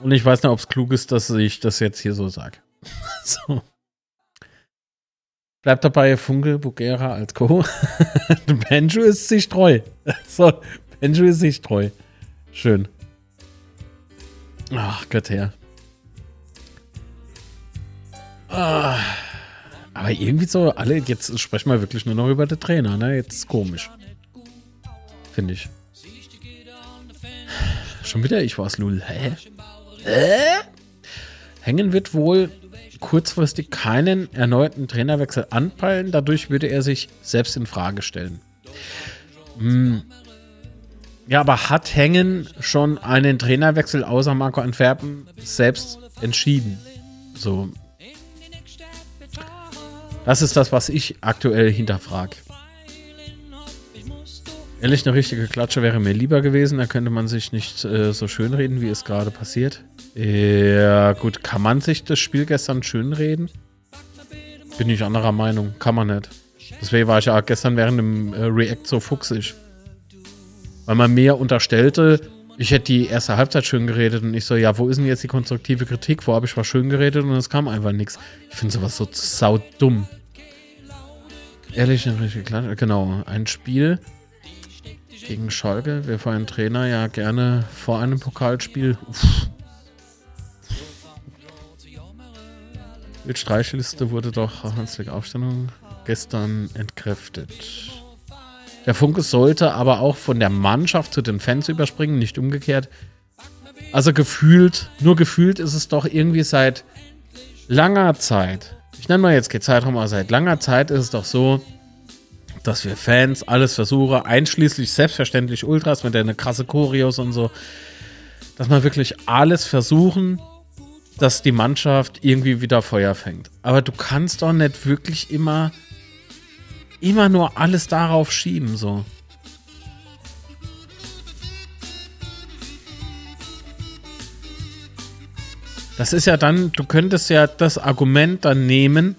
Und ich weiß nicht, ob es klug ist, dass ich das jetzt hier so sage. so. Bleibt dabei Funkel Bugera als Co. Benju ist sich treu. so, Benju ist sich treu. Schön. Ach Gott her. Ah. Aber irgendwie so, alle, jetzt sprechen wir wirklich nur noch über den Trainer, ne? Jetzt ist komisch. Finde ich. Schon wieder, ich war's, Lul. Hä? Hä? Hängen wird wohl kurzfristig keinen erneuten Trainerwechsel anpeilen. Dadurch würde er sich selbst in Frage stellen. Hm. Ja, aber hat Hängen schon einen Trainerwechsel außer Marco Antwerpen selbst entschieden? So, das ist das, was ich aktuell hinterfrage. Ehrlich, eine richtige Klatsche wäre mir lieber gewesen. Da könnte man sich nicht äh, so schönreden, wie es gerade passiert. Ja, gut. Kann man sich das Spiel gestern schönreden? Bin ich anderer Meinung. Kann man nicht. Deswegen war ich ja gestern während dem äh, React so fuchsig. Weil man mir unterstellte, ich hätte die erste Halbzeit schön geredet und ich so, ja, wo ist denn jetzt die konstruktive Kritik? Wo habe ich was schön geredet und es kam einfach nichts. Ich finde sowas so saudumm. Ehrlich, genau. Ein Spiel gegen Schalke. Wir feuern Trainer ja gerne vor einem Pokalspiel. Uff. Mit Streichliste wurde doch Hanslik Aufstellung gestern entkräftet. Der Funke sollte aber auch von der Mannschaft zu den Fans überspringen, nicht umgekehrt. Also gefühlt, nur gefühlt ist es doch irgendwie seit langer Zeit, ich nenne mal jetzt keinen Zeitraum, aber seit langer Zeit ist es doch so, dass wir Fans alles versuchen, einschließlich selbstverständlich Ultras mit der krasse Choreos und so, dass wir wirklich alles versuchen, dass die Mannschaft irgendwie wieder Feuer fängt. Aber du kannst doch nicht wirklich immer, immer nur alles darauf schieben, so. Das ist ja dann, du könntest ja das Argument dann nehmen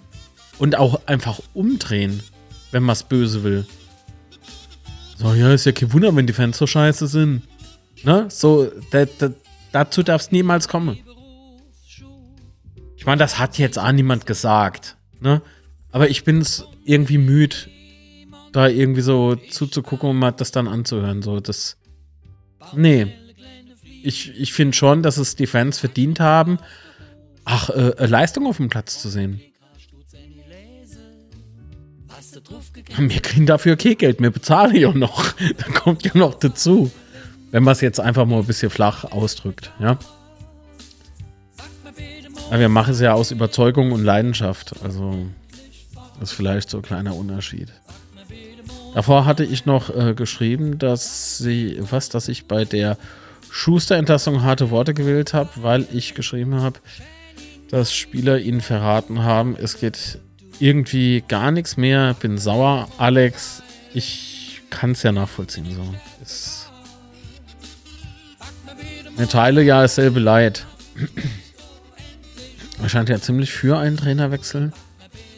und auch einfach umdrehen, wenn man es böse will. So, ja, ist ja kein Wunder, wenn die Fans so scheiße sind. Ne? So, da, da, dazu darf es niemals kommen. Ich meine, das hat jetzt auch niemand gesagt. Ne? Aber ich bin es irgendwie müde, da irgendwie so zuzugucken und mal das dann anzuhören. So, das. Nee. Ich, ich finde schon, dass es die Fans verdient haben, ach, äh, Leistung auf dem Platz zu sehen. Wir kriegen dafür Geld, wir bezahlen ja noch. da kommt ja noch dazu. Wenn man es jetzt einfach mal ein bisschen flach ausdrückt, ja. Aber wir machen es ja aus Überzeugung und Leidenschaft. Also, das ist vielleicht so ein kleiner Unterschied. Davor hatte ich noch äh, geschrieben, dass sie, was, dass ich bei der Schuster-Entlassung harte Worte gewählt habe, weil ich geschrieben habe, dass Spieler ihnen verraten haben, es geht irgendwie gar nichts mehr. Bin sauer, Alex. Ich kann es ja nachvollziehen. So. Ist mir teile ja dasselbe Leid. Er scheint ja ziemlich für einen Trainerwechsel.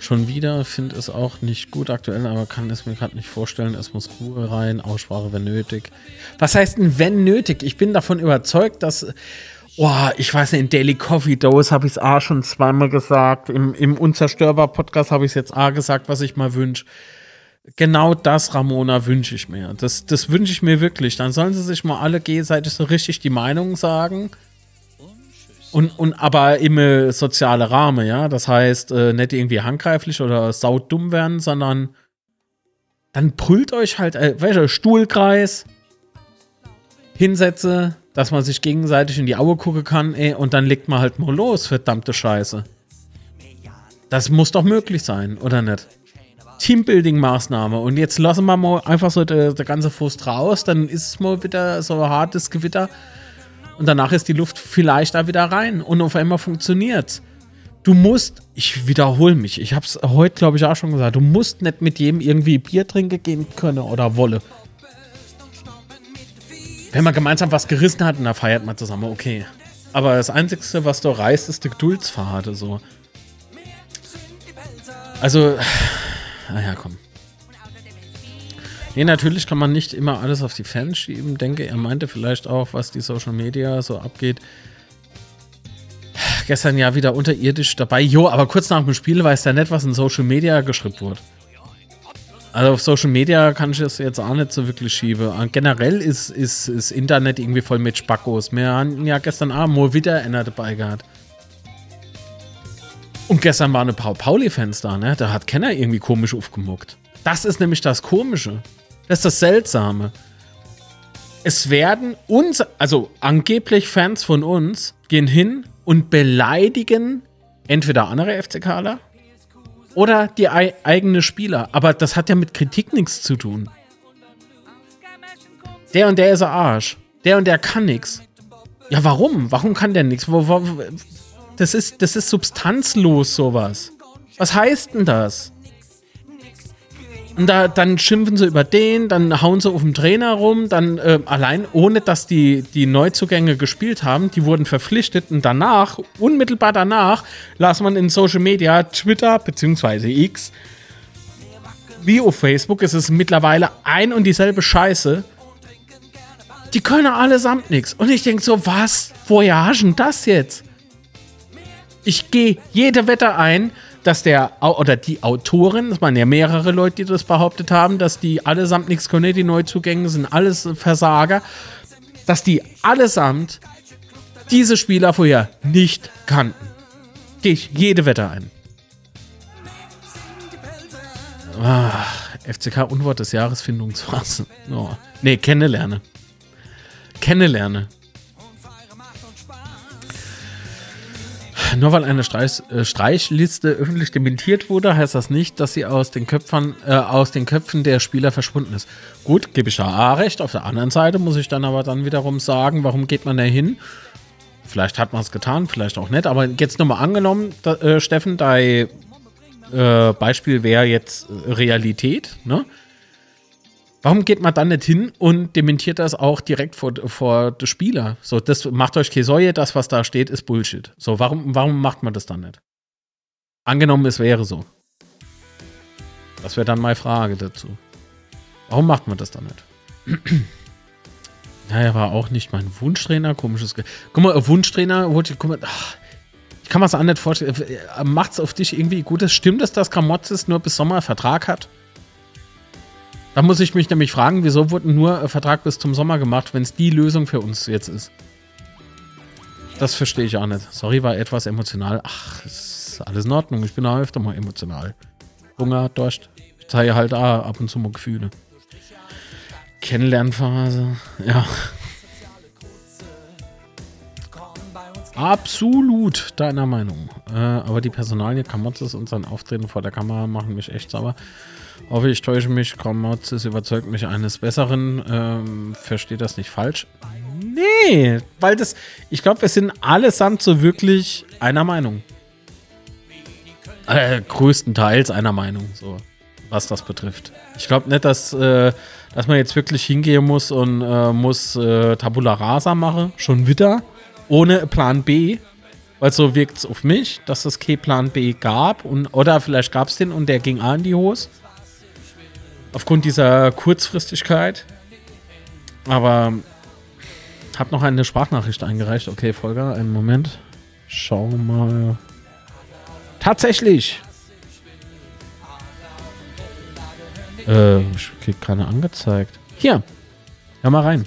Schon wieder finde es auch nicht gut aktuell, aber kann es mir gerade nicht vorstellen. Es muss Ruhe rein, Aussprache, wenn nötig. Was heißt denn, wenn nötig? Ich bin davon überzeugt, dass. Oh, ich weiß nicht, in Daily Coffee Dose habe ich es A schon zweimal gesagt. Im, im Unzerstörbar-Podcast habe ich es jetzt A gesagt, was ich mal wünsche. Genau das, Ramona, wünsche ich mir. Das, das wünsche ich mir wirklich. Dann sollen sie sich mal alle gegenseitig so richtig die Meinung sagen. Und, und aber im äh, sozialen Rahmen, ja. Das heißt, äh, nicht irgendwie handgreiflich oder saudumm werden, sondern dann brüllt euch halt, äh, welcher Stuhlkreis, Hinsätze, dass man sich gegenseitig in die Augen gucken kann, ey, und dann legt man halt mal los, verdammte Scheiße. Das muss doch möglich sein, oder nicht? Teambuilding-Maßnahme. Und jetzt lassen wir mal einfach so der, der ganze Frust raus, dann ist es mal wieder so ein hartes Gewitter. Und danach ist die Luft vielleicht da wieder rein und auf einmal funktioniert. Du musst, ich wiederhole mich, ich habe es heute, glaube ich, auch schon gesagt, du musst nicht mit jedem irgendwie Bier trinken gehen können oder wolle. Wenn man gemeinsam was gerissen hat und da feiert man zusammen, okay. Aber das Einzige, was du reißt, ist die Geduldsfade so. Also, naja, komm. Nee, natürlich kann man nicht immer alles auf die Fans schieben. Denke, er meinte vielleicht auch, was die Social Media so abgeht. Gestern ja wieder unterirdisch dabei. Jo, aber kurz nach dem Spiel weiß der nicht, was in Social Media geschrieben wurde. Also auf Social Media kann ich das jetzt auch nicht so wirklich schieben. Generell ist, ist, ist Internet irgendwie voll mit Spackos. Wir haben ja gestern Abend mal wieder einer dabei gehabt. Und gestern waren ein paar Pauli-Fans da, ne? Da hat Kenner irgendwie komisch aufgemuckt. Das ist nämlich das Komische. Das ist das Seltsame. Es werden uns, also angeblich Fans von uns, gehen hin und beleidigen entweder andere FCKler oder die eigene Spieler. Aber das hat ja mit Kritik nichts zu tun. Der und der ist ein Arsch. Der und der kann nichts. Ja, warum? Warum kann der nichts? Das ist, das ist substanzlos, sowas. Was heißt denn das? Und da, dann schimpfen sie über den, dann hauen sie auf den Trainer rum, dann äh, allein ohne dass die, die Neuzugänge gespielt haben, die wurden verpflichtet und danach, unmittelbar danach, las man in Social Media, Twitter bzw. X, wie auf Facebook, es ist mittlerweile ein und dieselbe Scheiße. Die können allesamt nichts. Und ich denke so, was? Woher du das jetzt? Ich gehe jede Wette ein, dass der oder die Autoren, das waren ja mehrere Leute, die das behauptet haben, dass die allesamt nichts können, die Neuzugänge sind alles Versager, dass die allesamt diese Spieler vorher nicht kannten. Gehe ich jede Wette ein. Ah, FCK Unwort des Jahres Findungsphase. Oh. Nee, kennenlerne. Kennenlerne. Nur weil eine Streich, äh, Streichliste öffentlich dementiert wurde, heißt das nicht, dass sie aus den, Köpfern, äh, aus den Köpfen der Spieler verschwunden ist. Gut, gebe ich ja A recht. Auf der anderen Seite muss ich dann aber dann wiederum sagen, warum geht man da hin? Vielleicht hat man es getan, vielleicht auch nicht. Aber jetzt nochmal angenommen, da, äh, Steffen, dein äh, Beispiel wäre jetzt Realität. Ne? Warum geht man dann nicht hin und dementiert das auch direkt vor, vor der Spieler? So, das macht euch keine Säue, das, was da steht, ist Bullshit. So, warum, warum macht man das dann nicht? Angenommen, es wäre so. Das wäre dann meine Frage dazu. Warum macht man das dann nicht? naja, war auch nicht mein Wunschtrainer, komisches. Ge guck mal, Wunschtrainer, guck mal, ach, ich kann mir das auch nicht vorstellen. Macht es auf dich irgendwie gut? Stimmt es, dass Kramotzes nur bis Sommer Vertrag hat? Da muss ich mich nämlich fragen, wieso wurde nur ein Vertrag bis zum Sommer gemacht, wenn es die Lösung für uns jetzt ist. Das verstehe ich auch nicht. Sorry, war etwas emotional. Ach, ist alles in Ordnung. Ich bin auch öfter mal emotional. Hunger, Durst. Ich zeige halt auch ab und zu mal Gefühle. Kennenlernphase. Ja. Absolut deiner Meinung. Äh, aber die Personalie Kamotzes und sein Auftreten vor der Kamera machen mich echt sauer. Hoffe, ich täusche mich. Kramotzes überzeugt mich eines Besseren. Ähm, versteht das nicht falsch? Nee, weil das, ich glaube, wir sind allesamt so wirklich einer Meinung. Äh, größtenteils einer Meinung, so, was das betrifft. Ich glaube nicht, dass, äh, dass man jetzt wirklich hingehen muss und äh, muss äh, Tabula Rasa machen, schon wieder, ohne Plan B. Weil so wirkt es auf mich, dass es kein Plan B gab. Und, oder vielleicht gab es den und der ging in die Hose aufgrund dieser Kurzfristigkeit. Aber habe noch eine Sprachnachricht eingereicht. Okay, Folger, einen Moment. Schauen wir mal. Tatsächlich! Äh, ich krieg keine angezeigt. Hier, hör mal rein.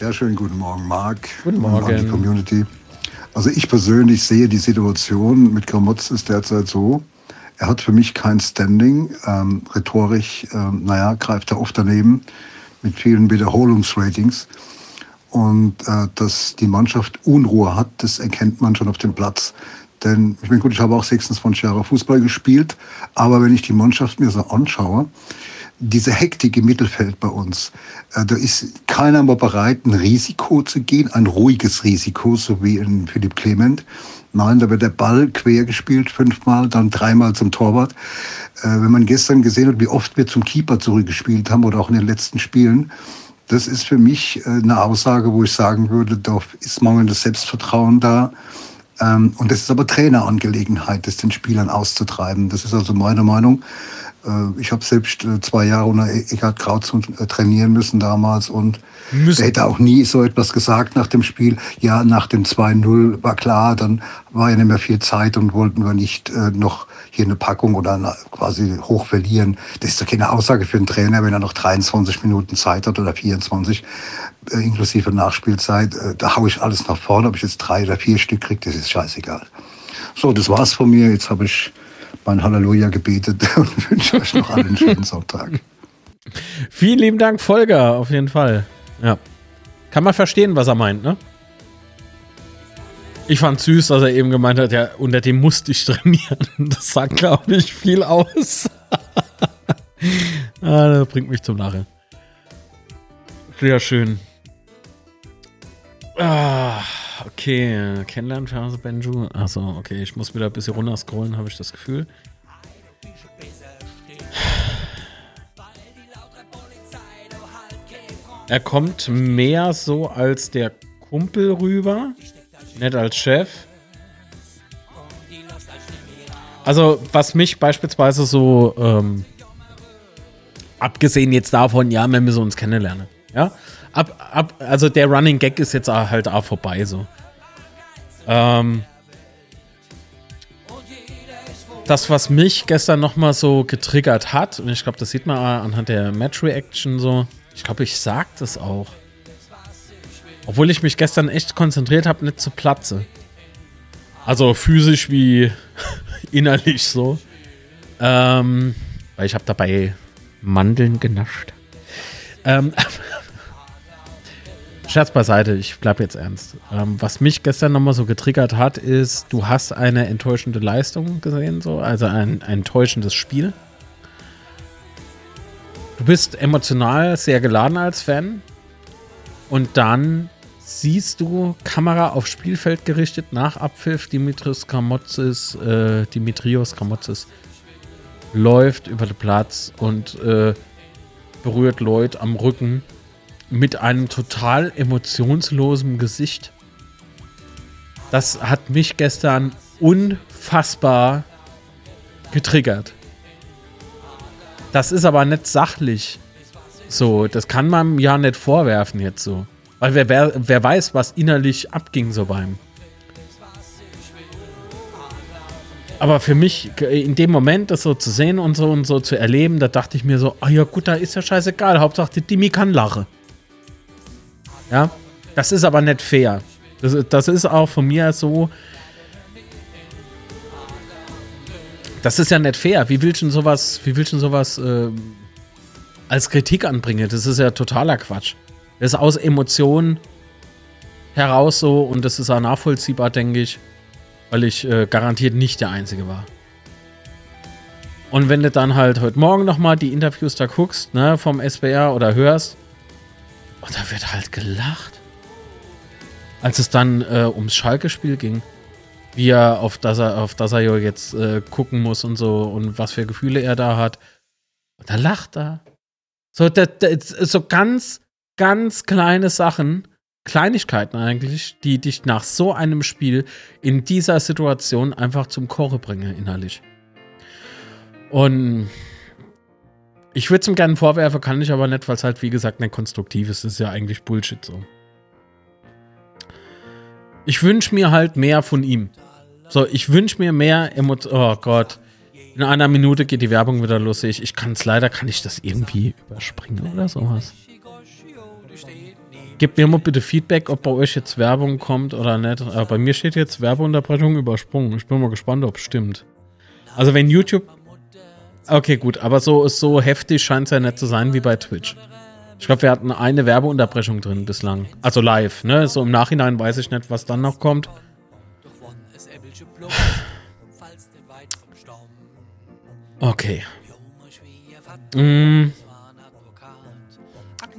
Ja, schönen guten Morgen, Marc. Guten Morgen. Die Community. Also ich persönlich sehe die Situation mit Gramotz ist derzeit so, er hat für mich kein Standing. Ähm, rhetorisch, ähm, naja, greift er oft daneben mit vielen Wiederholungsratings. Und äh, dass die Mannschaft Unruhe hat, das erkennt man schon auf dem Platz. Denn ich meine, gut, ich habe auch 26 Jahre Fußball gespielt, aber wenn ich die Mannschaft mir so anschaue, diese Hektik im Mittelfeld bei uns, äh, da ist keiner mehr bereit, ein Risiko zu gehen, ein ruhiges Risiko, so wie in Philipp Clement. Nein, da wird der Ball quer gespielt, fünfmal, dann dreimal zum Torwart. Äh, wenn man gestern gesehen hat, wie oft wir zum Keeper zurückgespielt haben oder auch in den letzten Spielen, das ist für mich äh, eine Aussage, wo ich sagen würde, da ist mangelndes Selbstvertrauen da. Ähm, und das ist aber Trainerangelegenheit, das den Spielern auszutreiben. Das ist also meine Meinung. Äh, ich habe selbst äh, zwei Jahre unter Eckhard Krautz äh, trainieren müssen damals und müssen. er hätte auch nie so etwas gesagt nach dem Spiel. Ja, nach dem 2-0 war klar, dann war ja nicht mehr viel Zeit und wollten wir nicht noch hier eine Packung oder quasi hoch verlieren. Das ist doch keine Aussage für einen Trainer, wenn er noch 23 Minuten Zeit hat oder 24, inklusive Nachspielzeit. Da haue ich alles nach vorne. Ob ich jetzt drei oder vier Stück kriege, das ist scheißegal. So, das war's von mir. Jetzt habe ich mein Halleluja gebetet und wünsche euch noch einen schönen Sonntag. Vielen lieben Dank, Volker, auf jeden Fall. Ja. Kann man verstehen, was er meint, ne? Ich fand süß, dass er eben gemeint hat, ja, unter dem musste ich trainieren. Das sagt, glaube ich, viel aus. ah, das bringt mich zum Lachen. Sehr schön. Ah. Okay, Kennenlernphase Benju. Achso, okay, ich muss wieder ein bisschen runter scrollen, habe ich das Gefühl. Er kommt mehr so als der Kumpel rüber, nicht als Chef. Also, was mich beispielsweise so, ähm, abgesehen jetzt davon, ja, wenn wir so uns kennenlernen, ja, ab, ab, also der Running Gag ist jetzt halt auch vorbei so. Ähm, das, was mich gestern nochmal so getriggert hat, und ich glaube, das sieht man anhand der Match-Reaction so, ich glaube, ich sag das auch. Obwohl ich mich gestern echt konzentriert habe, nicht zu Platze. Also physisch wie innerlich so. Ähm, Weil ich habe dabei Mandeln genascht. Ähm, Scherz beiseite, ich bleibe jetzt ernst. Ähm, was mich gestern nochmal so getriggert hat, ist, du hast eine enttäuschende Leistung gesehen, so, also ein, ein enttäuschendes Spiel. Du bist emotional sehr geladen als Fan. Und dann siehst du Kamera auf Spielfeld gerichtet nach Abpfiff. Dimitrios Kramotzis, äh, Dimitrios Kramotzis läuft über den Platz und äh, berührt Lloyd am Rücken mit einem total emotionslosen Gesicht. Das hat mich gestern unfassbar getriggert. Das ist aber nicht sachlich. So, das kann man ja nicht vorwerfen jetzt so. Weil wer, wer, wer weiß, was innerlich abging so beim. Aber für mich, in dem Moment, das so zu sehen und so und so zu erleben, da dachte ich mir so, ah ja gut, da ist ja scheißegal. Hauptsache, die Dimi kann lachen. Ja, das ist aber nicht fair. Das, das ist auch von mir so. Das ist ja nicht fair. Wie willst du sowas, wie willst du sowas äh, als Kritik anbringen? Das ist ja totaler Quatsch. Das ist aus Emotionen heraus so und das ist auch nachvollziehbar, denke ich, weil ich äh, garantiert nicht der Einzige war. Und wenn du dann halt heute Morgen nochmal die Interviews da guckst, ne, vom SBR oder hörst, und da wird halt gelacht. Als es dann äh, ums Schalke-Spiel ging, wie er auf das er, auf das er jetzt äh, gucken muss und so und was für Gefühle er da hat. Und da lacht er. So, da, da, so ganz, ganz kleine Sachen, Kleinigkeiten eigentlich, die dich nach so einem Spiel in dieser Situation einfach zum Chore bringen, innerlich. Und ich würde es ihm gerne vorwerfen, kann ich aber nicht, weil es halt, wie gesagt, nicht konstruktiv ist. Das ist ja eigentlich Bullshit so. Ich wünsche mir halt mehr von ihm. So, ich wünsche mir mehr Emotionen. Oh Gott. In einer Minute geht die Werbung wieder los. Ich, ich kann es leider, kann ich das irgendwie überspringen oder sowas? Gebt mir mal bitte Feedback, ob bei euch jetzt Werbung kommt oder nicht. Aber bei mir steht jetzt Werbeunterbrechung übersprungen. Ich bin mal gespannt, ob es stimmt. Also wenn YouTube Okay, gut, aber so, so heftig scheint es ja nicht zu sein wie bei Twitch. Ich glaube, wir hatten eine Werbeunterbrechung drin bislang. Also live, ne? So im Nachhinein weiß ich nicht, was dann noch kommt. Okay. Mm.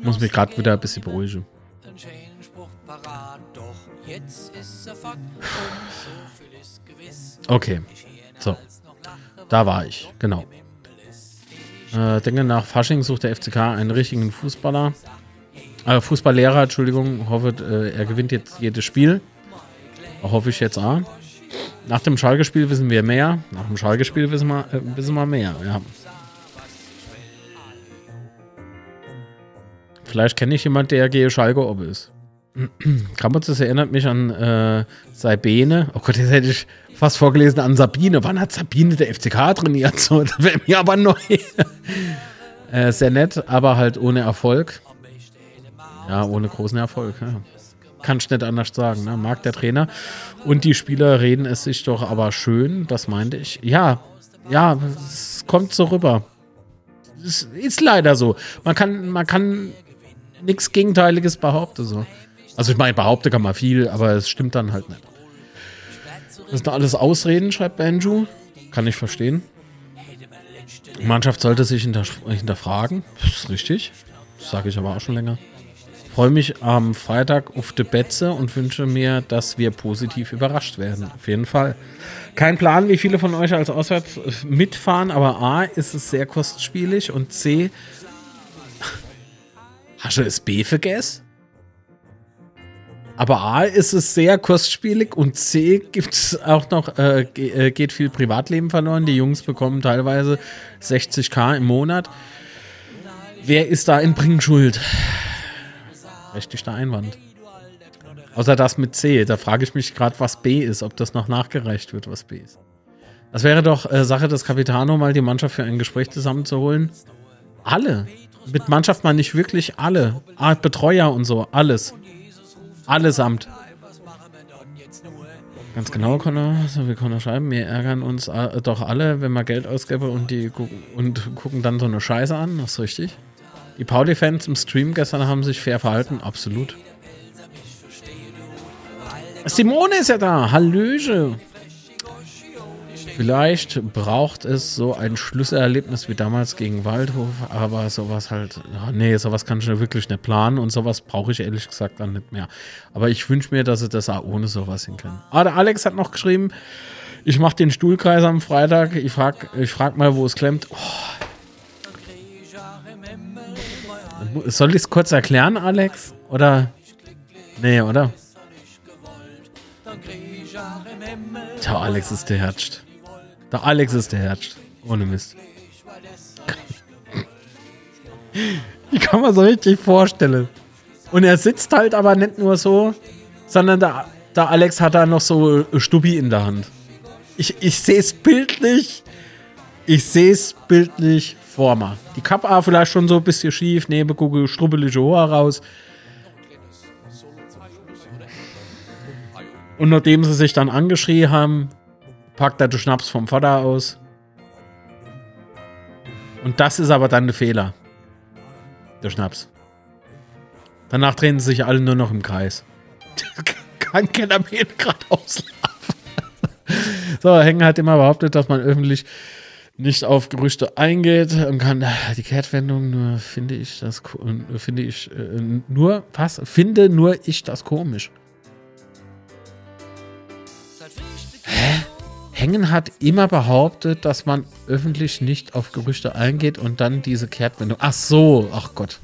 Muss mich gerade wieder ein bisschen beruhigen. Okay. So. Da war ich, genau. Äh, denke, nach Fasching sucht der FCK einen richtigen Fußballer. Äh, Fußballlehrer, Entschuldigung. Hoffe, äh, er gewinnt jetzt jedes Spiel. Hoffe ich jetzt auch. Nach dem Schalke-Spiel wissen wir mehr. Nach dem Schalke-Spiel wissen wir, äh, wissen wir mehr, ja. Vielleicht kenne ich jemanden, der gehe Schalke ob ist. Krampus, erinnert mich an äh, Sabine. Oh Gott, jetzt hätte ich fast vorgelesen an Sabine. Wann hat Sabine der FCK trainiert? So, das wäre mir aber neu. äh, sehr nett, aber halt ohne Erfolg. Ja, ohne großen Erfolg. Ja. Kann ich nicht anders sagen. Ne? Mag der Trainer. Und die Spieler reden es sich doch aber schön, das meinte ich. Ja, ja, es kommt so rüber. Es ist leider so. Man kann, man kann nichts Gegenteiliges behaupten. So. Also ich meine, behaupte kann man viel, aber es stimmt dann halt nicht. Das sind alles Ausreden, schreibt Banjo. Kann ich verstehen. Die Mannschaft sollte sich hinterfragen. Das ist richtig. Das sage ich aber auch schon länger. Freue mich am Freitag auf die Betze und wünsche mir, dass wir positiv überrascht werden. Auf jeden Fall. Kein Plan, wie viele von euch als Auswärts mitfahren, aber A, ist es sehr kostspielig und C, hast du es B vergessen? Aber A ist es sehr kostspielig und C gibt es auch noch, äh, äh, geht viel Privatleben verloren. Die Jungs bekommen teilweise 60k im Monat. Wer ist da in Bringschuld? Rechtlicher Einwand. Außer das mit C. Da frage ich mich gerade, was B ist, ob das noch nachgereicht wird, was B ist. Das wäre doch äh, Sache des Capitano, mal die Mannschaft für ein Gespräch zusammenzuholen. Alle. Mit Mannschaft meine ich wirklich alle. Betreuer und so, alles. Allesamt. Ganz genau, Connor. So wie Connor schreiben, wir ärgern uns äh, doch alle, wenn wir Geld ausgeben und die gucken, und gucken dann so eine Scheiße an. Das ist richtig. Die Pauli-Fans im Stream gestern haben sich fair verhalten. Absolut. Simone ist ja da. Hallöche. Vielleicht braucht es so ein Schlüsselerlebnis wie damals gegen Waldhof, aber sowas halt, ja, nee, sowas kann ich wirklich nicht planen und sowas brauche ich ehrlich gesagt dann nicht mehr. Aber ich wünsche mir, dass sie das auch ohne sowas hinkriegen. Ah, der Alex hat noch geschrieben, ich mache den Stuhlkreis am Freitag. Ich frage ich frag mal, wo es klemmt. Oh. Soll ich es kurz erklären, Alex? Oder? Nee, oder? Ciao, Alex ist der herrscht. Der Alex ist der herrscht. Ohne Mist. Ich kann man so richtig vorstellen. Und er sitzt halt aber nicht nur so, sondern der, der Alex hat da noch so Stubi in der Hand. Ich, ich sehe es bildlich. Ich sehe es bildlich vor mir. Die Kappe vielleicht schon so ein bisschen schief, neben gucke strubbelige Haare raus. Und nachdem sie sich dann angeschrien haben, packt er den Schnaps vom Vater aus. Und das ist aber dann der Fehler. Der Schnaps. Danach drehen sie sich alle nur noch im Kreis. Kein Kenner mehr gerade auslaufen. so, Hängen hat immer behauptet, dass man öffentlich nicht auf Gerüchte eingeht und kann die Kehrtwendung nur finde ich das finde ich äh, nur was finde nur ich das komisch. Hängen hat immer behauptet, dass man öffentlich nicht auf Gerüchte eingeht und dann diese Kehrtwendung. Ach so, ach Gott.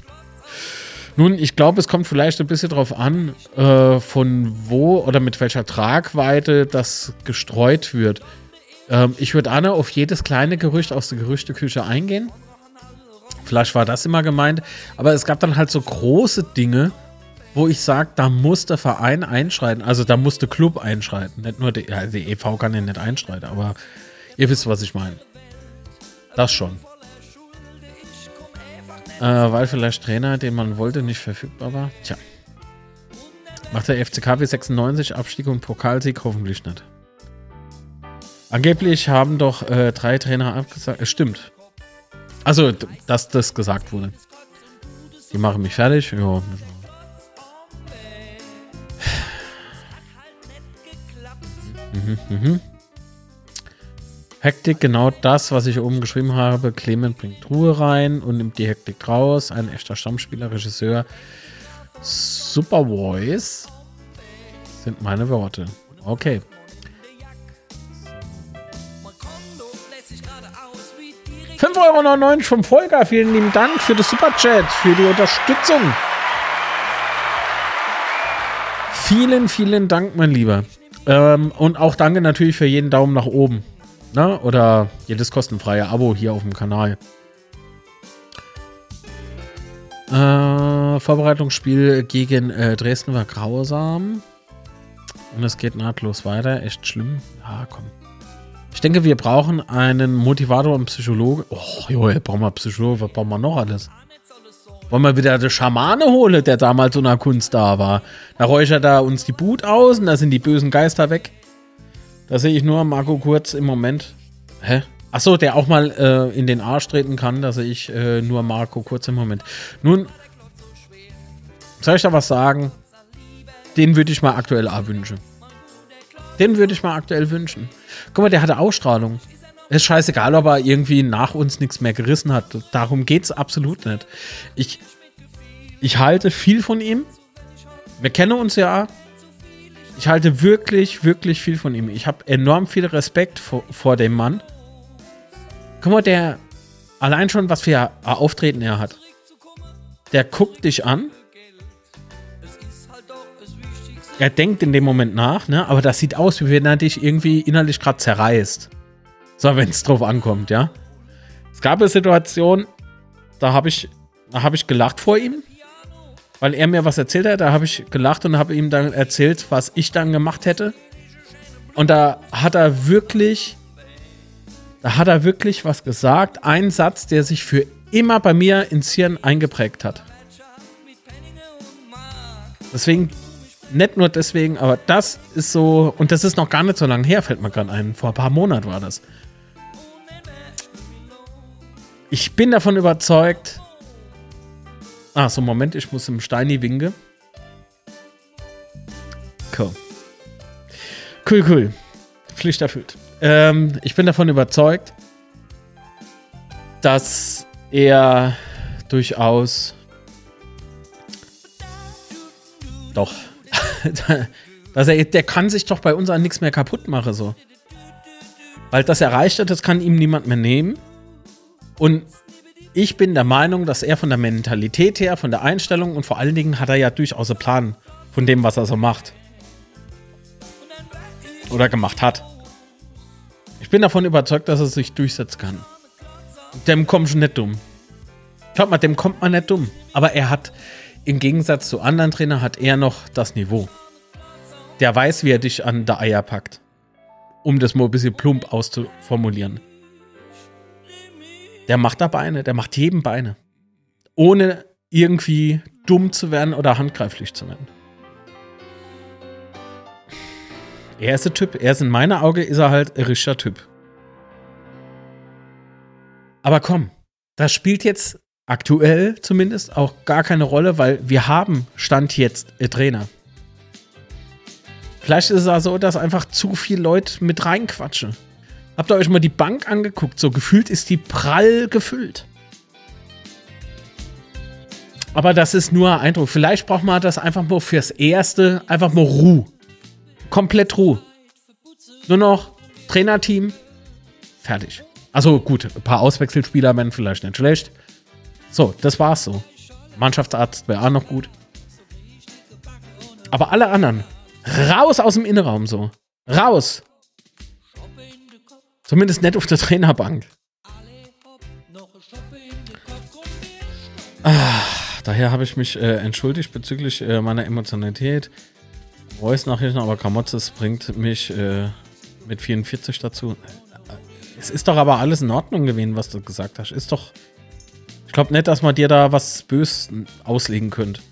Nun, ich glaube, es kommt vielleicht ein bisschen darauf an, äh, von wo oder mit welcher Tragweite das gestreut wird. Ähm, ich würde Anne auf jedes kleine Gerücht aus der Gerüchteküche eingehen. Vielleicht war das immer gemeint. Aber es gab dann halt so große Dinge, wo ich sage, da muss der Verein einschreiten. Also da muss der Club einschreiten. Nicht nur die, ja, die EV kann ja nicht einschreiten, aber ihr wisst, was ich meine. Das schon. Äh, weil vielleicht Trainer, den man wollte, nicht verfügbar war. Tja. Macht der FCKW 96 Abstieg und Pokalsieg hoffentlich nicht. Angeblich haben doch äh, drei Trainer abgesagt. Es stimmt. Also, dass das gesagt wurde. Die machen mich fertig. Ja, Mhm, mhm. Hektik, genau das, was ich oben geschrieben habe. Clement bringt Ruhe rein und nimmt die Hektik raus. Ein echter Stammspieler, Regisseur. Super Voice sind meine Worte. Okay. 5,99 Euro vom Volker. Vielen lieben Dank für das Superchat, für die Unterstützung. Vielen, vielen Dank, mein Lieber. Ähm, und auch danke natürlich für jeden Daumen nach oben. Ne? Oder jedes kostenfreie Abo hier auf dem Kanal. Äh, Vorbereitungsspiel gegen äh, Dresden war grausam. Und es geht nahtlos weiter. Echt schlimm. Ja, komm. Ich denke, wir brauchen einen Motivator und Psychologe. Oh, jo, brauchen wir Psychologe. Was brauchen wir noch alles? Wollen wir wieder den Schamane holen, der damals so einer Kunst da war. Da räuchert er uns die Boot aus und da sind die bösen Geister weg. Da sehe ich nur Marco Kurz im Moment. Hä? Achso, der auch mal äh, in den Arsch treten kann. Da sehe ich äh, nur Marco Kurz im Moment. Nun, soll ich da was sagen? Den würde ich mal aktuell auch wünschen. Den würde ich mal aktuell wünschen. Guck mal, der hatte Ausstrahlung. Ist scheißegal, ob er irgendwie nach uns nichts mehr gerissen hat. Darum geht es absolut nicht. Ich, ich halte viel von ihm. Wir kennen uns ja. Ich halte wirklich, wirklich viel von ihm. Ich habe enorm viel Respekt vor, vor dem Mann. Guck mal, der allein schon, was für Auftreten er hat. Der guckt dich an. Er denkt in dem Moment nach, ne? aber das sieht aus, wie wenn er dich irgendwie innerlich gerade zerreißt. So, wenn es drauf ankommt, ja. Es gab eine Situation, da habe ich, hab ich gelacht vor ihm, weil er mir was erzählt hat. Da habe ich gelacht und habe ihm dann erzählt, was ich dann gemacht hätte. Und da hat er wirklich, da hat er wirklich was gesagt. Ein Satz, der sich für immer bei mir ins Hirn eingeprägt hat. Deswegen nicht nur deswegen, aber das ist so, und das ist noch gar nicht so lange her, fällt mir gerade ein. Vor ein paar Monaten war das. Ich bin davon überzeugt. Ah, so, Moment, ich muss im Steini winke. Cool. Cool, cool. Pflicht erfüllt. Ähm, ich bin davon überzeugt, dass er durchaus doch dass er, der kann sich doch bei uns an nichts mehr kaputt machen, so. Weil das erreicht hat, das kann ihm niemand mehr nehmen. Und ich bin der Meinung, dass er von der Mentalität her, von der Einstellung und vor allen Dingen hat er ja durchaus einen Plan von dem, was er so macht. Oder gemacht hat. Ich bin davon überzeugt, dass er sich durchsetzen kann. Dem kommt schon nicht dumm. Schaut mal, dem kommt man nicht dumm. Aber er hat, im Gegensatz zu anderen Trainern, hat er noch das Niveau. Der weiß, wie er dich an der Eier packt. Um das mal ein bisschen plump auszuformulieren. Der macht da Beine, der macht jedem Beine. Ohne irgendwie dumm zu werden oder handgreiflich zu werden. Er ist ein Typ. Er ist in meiner Auge ist er halt ein richtiger Typ. Aber komm, das spielt jetzt aktuell zumindest auch gar keine Rolle, weil wir haben Stand jetzt einen Trainer. Vielleicht ist es auch so, dass einfach zu viele Leute mit reinquatschen. Habt ihr euch mal die Bank angeguckt? So gefühlt ist die prall gefüllt. Aber das ist nur ein Eindruck. Vielleicht braucht man das einfach mal fürs Erste, einfach mal Ruhe. Komplett Ruhe. Nur noch Trainerteam, fertig. Also gut, ein paar Auswechselspieler wären vielleicht nicht schlecht. So, das war's so. Mannschaftsarzt wäre auch noch gut. Aber alle anderen, raus aus dem Innenraum so. Raus. Zumindest nicht auf der Trainerbank. Ah, daher habe ich mich äh, entschuldigt bezüglich äh, meiner Emotionalität. Voice-Nachrichten, aber Kamotzes bringt mich äh, mit 44 dazu. Es ist doch aber alles in Ordnung gewesen, was du gesagt hast. Ist doch. Ich glaube nicht, dass man dir da was Böses auslegen könnte.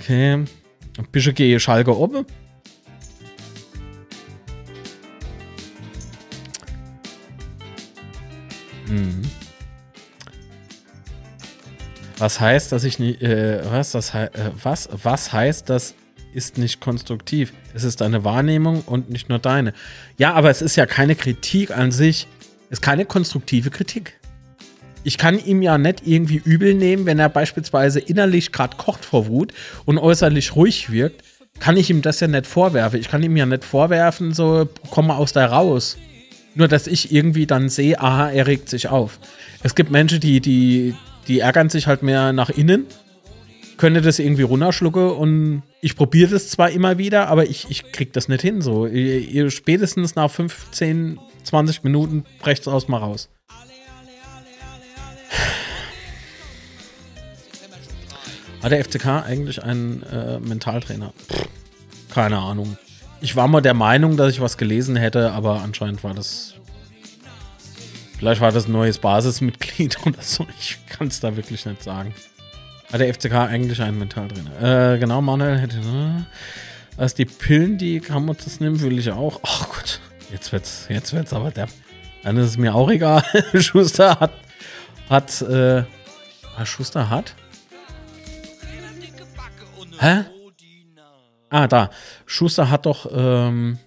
Okay. Bische gehe Schalke oben. Mhm. Was heißt, dass ich nicht, äh, was, das, äh, was, was heißt, das ist nicht konstruktiv? Es ist deine Wahrnehmung und nicht nur deine. Ja, aber es ist ja keine Kritik an sich. Es ist keine konstruktive Kritik. Ich kann ihm ja nicht irgendwie übel nehmen, wenn er beispielsweise innerlich gerade kocht vor Wut und äußerlich ruhig wirkt, kann ich ihm das ja nicht vorwerfen. Ich kann ihm ja nicht vorwerfen, so, komm mal aus da raus. Nur, dass ich irgendwie dann sehe, aha, er regt sich auf. Es gibt Menschen, die, die, die ärgern sich halt mehr nach innen, könnte das irgendwie runterschlucken und ich probiere das zwar immer wieder, aber ich, ich krieg das nicht hin. So, spätestens nach 15, 20 Minuten brecht es aus mal raus. Hat der FCK eigentlich einen äh, Mentaltrainer? Pff, keine Ahnung. Ich war mal der Meinung, dass ich was gelesen hätte, aber anscheinend war das Vielleicht war das ein neues Basismitglied oder so. Ich kann es da wirklich nicht sagen. Hat der FCK eigentlich einen Mentaltrainer? Äh, genau, Manuel hätte. Ne? Also die Pillen, die kann man das nehmen, will ich auch. Ach oh gut, jetzt wird's, jetzt wird's aber der. Dann ist es mir auch egal. Schuster hat, hat, äh, ah, Schuster hat? Hä? Ah, da. Schuster hat doch ähm,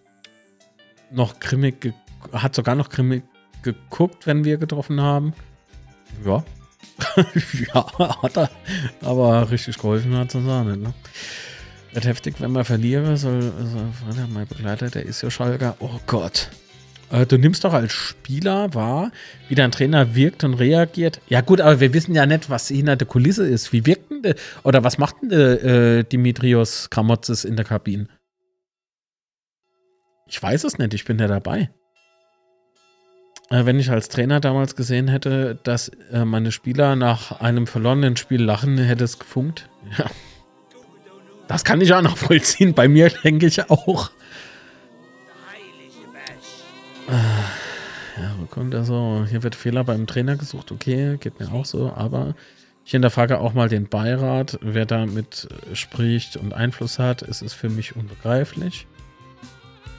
noch grimmig, hat sogar noch grimmig geguckt, wenn wir getroffen haben. Ja. ja, hat er. Aber richtig geholfen hat es auch nicht, ne? Wird heftig, wenn man verliere, soll, also, mein Begleiter, der ist ja Schalker. Oh Gott. Äh, du nimmst doch als Spieler wahr, wie dein Trainer wirkt und reagiert. Ja, gut, aber wir wissen ja nicht, was hinter der Kulisse ist. Wie wirkt denn de, oder was macht denn de, äh, Dimitrios Kramotzes in der Kabine? Ich weiß es nicht, ich bin ja dabei. Äh, wenn ich als Trainer damals gesehen hätte, dass äh, meine Spieler nach einem verlorenen Spiel lachen, hätte es gefunkt. Ja. Das kann ich auch noch vollziehen. Bei mir denke ich auch. Äh, ja, wo kommt also? Hier wird Fehler beim Trainer gesucht. Okay, geht mir auch so. Aber Ich hinterfrage auch mal den Beirat, wer da mit spricht und Einfluss hat. Es ist für mich unbegreiflich.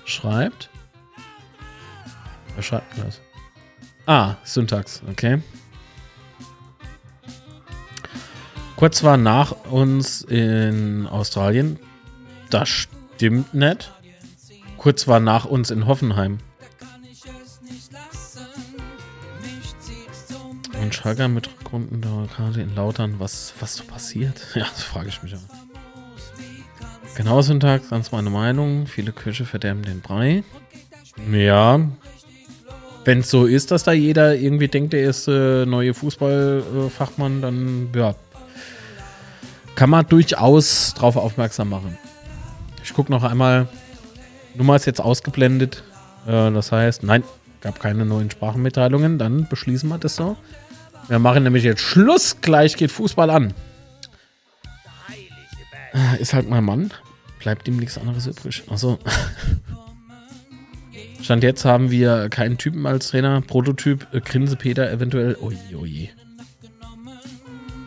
Schreibt. Wer schreibt das? Ah, Syntax, okay. Kurz war nach uns in Australien. Das stimmt nicht. Kurz war nach uns in Hoffenheim. Und Schalker mit Rückrunden gerade in Lautern. Was, was so passiert? Ja, das frage ich mich auch. Genau, Syntax, ganz meine Meinung. Viele Köche verderben den Brei. Ja. Wenn es so ist, dass da jeder irgendwie denkt, er ist äh, neue Fußballfachmann, dann ja, kann man durchaus drauf aufmerksam machen. Ich gucke noch einmal. Nummer ist jetzt ausgeblendet. Äh, das heißt, nein, gab keine neuen Sprachenmitteilungen. Dann beschließen wir das so. Wir machen nämlich jetzt Schluss. Gleich geht Fußball an. Äh, ist halt mein Mann. Bleibt ihm nichts anderes übrig. Achso. Stand jetzt haben wir keinen Typen als Trainer. Prototyp, äh, Grinse Peter eventuell. Oje, oje.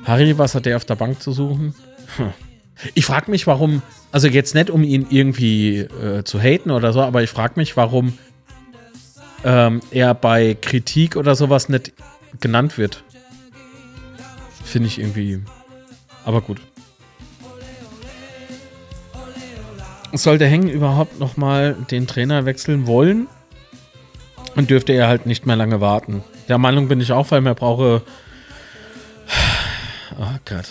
Harry, was hat der auf der Bank zu suchen? Ich frage mich, warum, also jetzt nicht, um ihn irgendwie äh, zu haten oder so, aber ich frage mich, warum ähm, er bei Kritik oder sowas nicht genannt wird. Finde ich irgendwie. Aber gut. Sollte Hängen überhaupt nochmal den Trainer wechseln wollen, und dürfte er halt nicht mehr lange warten. Der Meinung bin ich auch, weil man brauche. Oh Gott.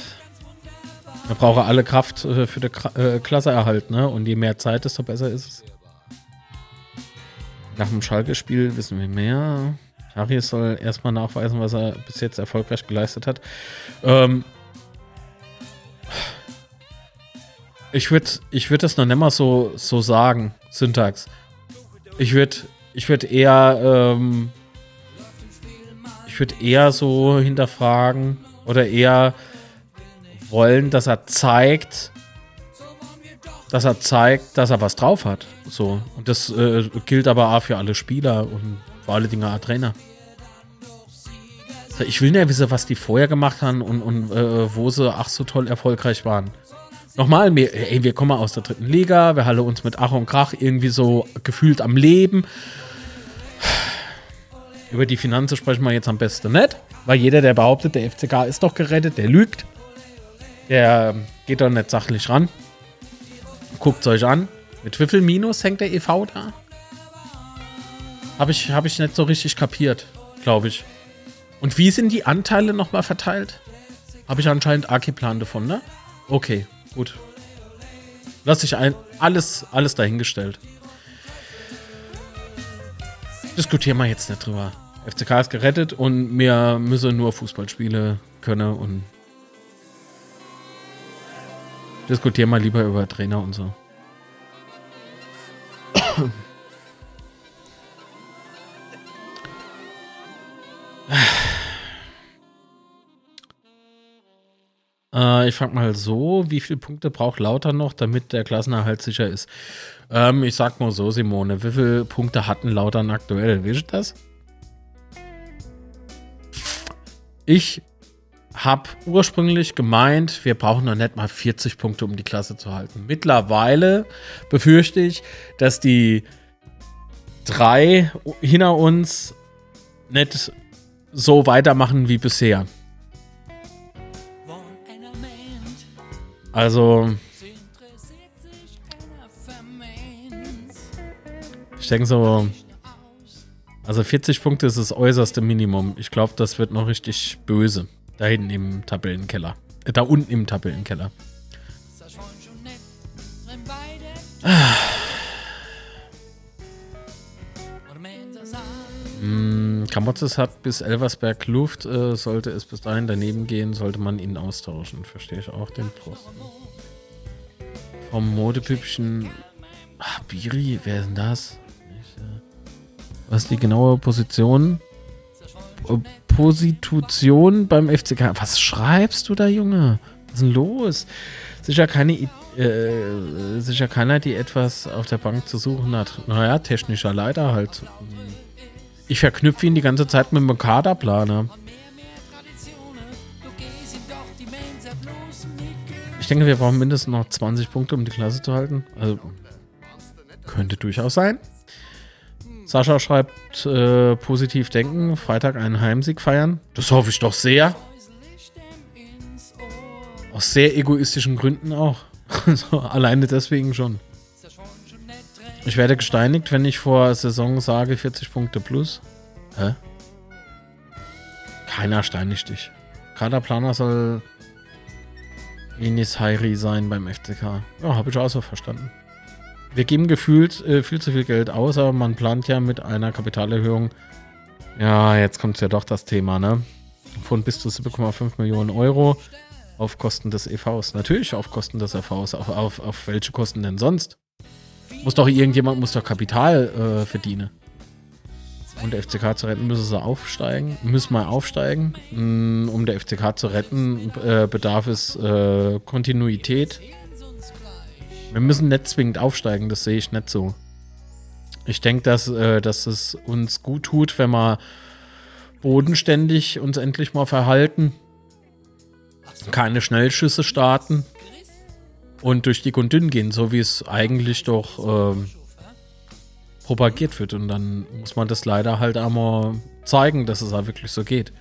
Man brauche alle Kraft äh, für den äh, Klasseerhalt, ne? Und je mehr Zeit, desto besser ist es. Nach dem Schalke-Spiel wissen wir mehr. Harry soll erstmal nachweisen, was er bis jetzt erfolgreich geleistet hat. Ähm ich würde ich würd das noch nicht mal so, so sagen, Syntax. Ich würde ich würde eher, ähm, ich eher so hinterfragen oder eher wollen, dass er zeigt, dass er zeigt, dass er was drauf hat. So. Und das äh, gilt aber auch für alle Spieler und vor alle Dinge auch Trainer. Ich will nicht wissen, was die vorher gemacht haben und, und äh, wo sie ach so toll erfolgreich waren. Nochmal, wir, ey, wir kommen aus der dritten Liga, wir halten uns mit Ach und Krach irgendwie so gefühlt am Leben über die Finanzen sprechen wir jetzt am besten nicht, weil jeder, der behauptet, der FCK ist doch gerettet, der lügt. Der geht doch nicht sachlich ran. Guckt es euch an. Mit wie viel Minus hängt der EV da? Habe ich, hab ich nicht so richtig kapiert, glaube ich. Und wie sind die Anteile nochmal verteilt? Habe ich anscheinend AK-Plan davon, ne? Okay, gut. Lass ich ein, alles, alles dahingestellt diskutieren wir jetzt nicht drüber. FCK ist gerettet und wir müssen nur Fußballspiele können und diskutieren mal lieber über Trainer und so. Äh, ich frage mal so, wie viele Punkte braucht Lauter noch, damit der Klassenerhalt sicher ist? Ähm, ich sag mal so, Simone, wie viele Punkte hatten Lautern aktuell? Wisst ihr das? Ich habe ursprünglich gemeint, wir brauchen noch nicht mal 40 Punkte, um die Klasse zu halten. Mittlerweile befürchte ich, dass die drei hinter uns nicht so weitermachen wie bisher. Also, ich denke so, also 40 Punkte ist das äußerste Minimum. Ich glaube, das wird noch richtig böse. Da hinten im Tabellenkeller. Äh, da unten im Tabellenkeller. Ah. Kamotzes hat bis Elversberg Luft. Äh, sollte es bis dahin daneben gehen, sollte man ihn austauschen. Verstehe ich auch den Posten. Vom Modepüppchen. Ach, Biri, wer ist denn das? Was ist die genaue Position? Position beim FCK. Was schreibst du da, Junge? Was ist denn los? Sicher keine äh, sicher keiner, die etwas auf der Bank zu suchen hat. Naja, technischer Leiter halt. Ich verknüpfe ihn die ganze Zeit mit dem Kaderplaner. Ich denke, wir brauchen mindestens noch 20 Punkte, um die Klasse zu halten. Also könnte durchaus sein. Sascha schreibt äh, positiv denken, Freitag einen Heimsieg feiern. Das hoffe ich doch sehr. Aus sehr egoistischen Gründen auch. so, alleine deswegen schon. Ich werde gesteinigt, wenn ich vor Saison sage 40 Punkte plus. Hä? Keiner steinigt dich. Kaderplaner soll Enis Hairi sein beim FCK. Ja, habe ich auch so verstanden. Wir geben gefühlt äh, viel zu viel Geld aus, aber man plant ja mit einer Kapitalerhöhung. Ja, jetzt kommt ja doch das Thema, ne? Von bis zu 7,5 Millionen Euro auf Kosten des EVs. Natürlich auf Kosten des EVs. Auf, auf, auf welche Kosten denn sonst? Muss doch irgendjemand muss doch Kapital äh, verdienen. Um der FCK zu retten, müssen sie aufsteigen. Müssen mal aufsteigen. Mm, um der FCK zu retten, äh, bedarf es äh, Kontinuität. Wir müssen nicht zwingend aufsteigen, das sehe ich nicht so. Ich denke, dass, äh, dass es uns gut tut, wenn wir bodenständig uns endlich mal verhalten. Keine Schnellschüsse starten und durch dick und dünn gehen, so wie es eigentlich doch ähm, propagiert wird. Und dann muss man das leider halt einmal zeigen, dass es halt wirklich so geht.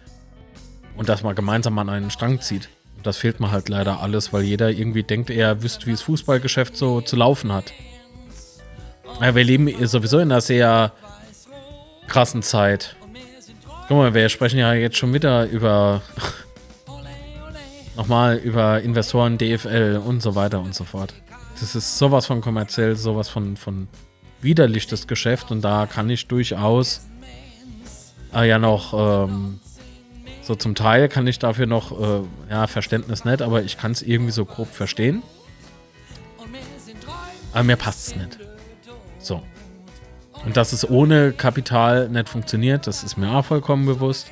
Und dass man gemeinsam an einen Strang zieht. Und das fehlt mir halt leider alles, weil jeder irgendwie denkt, er wüsste, wie das Fußballgeschäft so zu laufen hat. Ja, wir leben sowieso in einer sehr krassen Zeit. Guck mal, wir sprechen ja jetzt schon wieder über nochmal über Investoren, DFL und so weiter und so fort. Das ist sowas von kommerziell, sowas von, von widerlich, das Geschäft. Und da kann ich durchaus äh, ja noch, ähm, so zum Teil kann ich dafür noch, äh, ja, Verständnis nicht, aber ich kann es irgendwie so grob verstehen. Aber mir passt es nicht. So. Und dass es ohne Kapital nicht funktioniert, das ist mir auch vollkommen bewusst.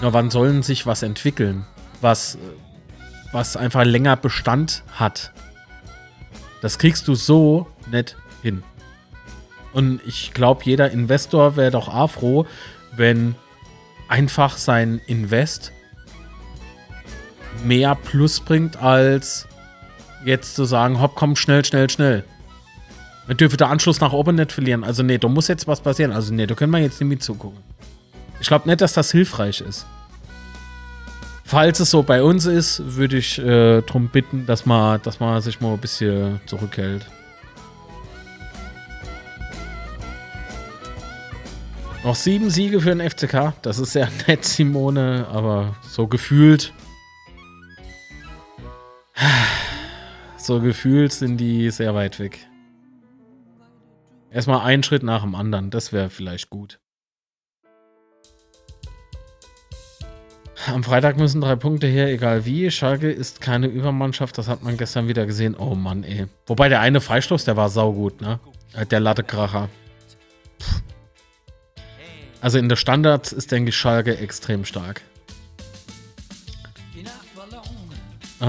Nur wann sollen sich was entwickeln? Was, was einfach länger Bestand hat. Das kriegst du so nicht hin. Und ich glaube, jeder Investor wäre doch auch froh, wenn einfach sein Invest mehr Plus bringt, als jetzt zu sagen, hopp, komm, schnell, schnell, schnell. Wir dürfen den Anschluss nach oben nicht verlieren. Also nee, da muss jetzt was passieren. Also nee, da können wir jetzt nicht mit zugucken. Ich glaube nicht, dass das hilfreich ist. Falls es so bei uns ist, würde ich äh, darum bitten, dass man, dass man sich mal ein bisschen zurückhält. Noch sieben Siege für den FCK. Das ist sehr nett, Simone, aber so gefühlt. So gefühlt sind die sehr weit weg. Erstmal einen Schritt nach dem anderen. Das wäre vielleicht gut. Am Freitag müssen drei Punkte her, egal wie. Schalke ist keine Übermannschaft, das hat man gestern wieder gesehen. Oh Mann, ey. Wobei der eine Freistoß, der war saugut, ne? Der Lattekracher. Also in der Standards ist, denke ich, Schalke extrem stark. Äh,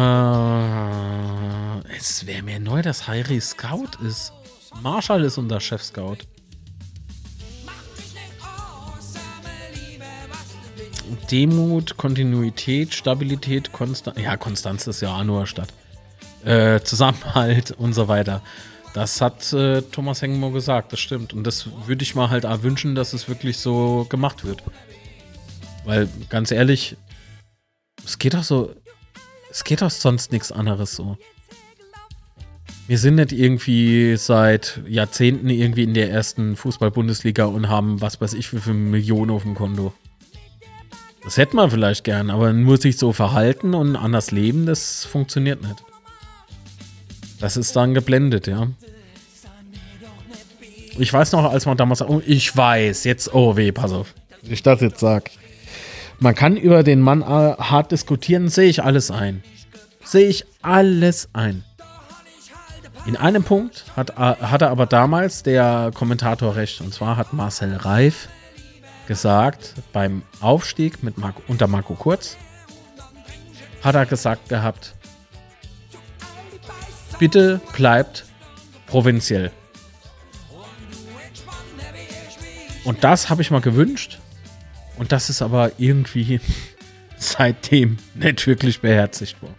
es wäre mir neu, dass Heiri Scout ist. Marshall ist unser Chef-Scout. Demut, Kontinuität, Stabilität, Konstanz. Ja, Konstanz ist ja auch nur Stadt. Äh, Zusammenhalt und so weiter. Das hat äh, Thomas Hengmo gesagt, das stimmt. Und das würde ich mal halt auch wünschen, dass es wirklich so gemacht wird. Weil, ganz ehrlich, es geht doch so. Es geht doch sonst nichts anderes so. Wir sind nicht irgendwie seit Jahrzehnten irgendwie in der ersten Fußball-Bundesliga und haben was weiß ich wie viele Millionen auf dem Konto. Das hätte man vielleicht gern, aber nur sich so verhalten und anders leben, das funktioniert nicht. Das ist dann geblendet, ja. Ich weiß noch, als man damals, oh, ich weiß, jetzt, oh weh, pass auf. Ich das jetzt sag. Man kann über den Mann äh, hart diskutieren, sehe ich alles ein. Sehe ich alles ein. In einem Punkt hat, äh, hatte aber damals der Kommentator recht, und zwar hat Marcel Reif gesagt, beim Aufstieg mit Marco, unter Marco Kurz, hat er gesagt gehabt, bitte bleibt provinziell. Und das habe ich mal gewünscht. Und das ist aber irgendwie seitdem nicht wirklich beherzigt worden.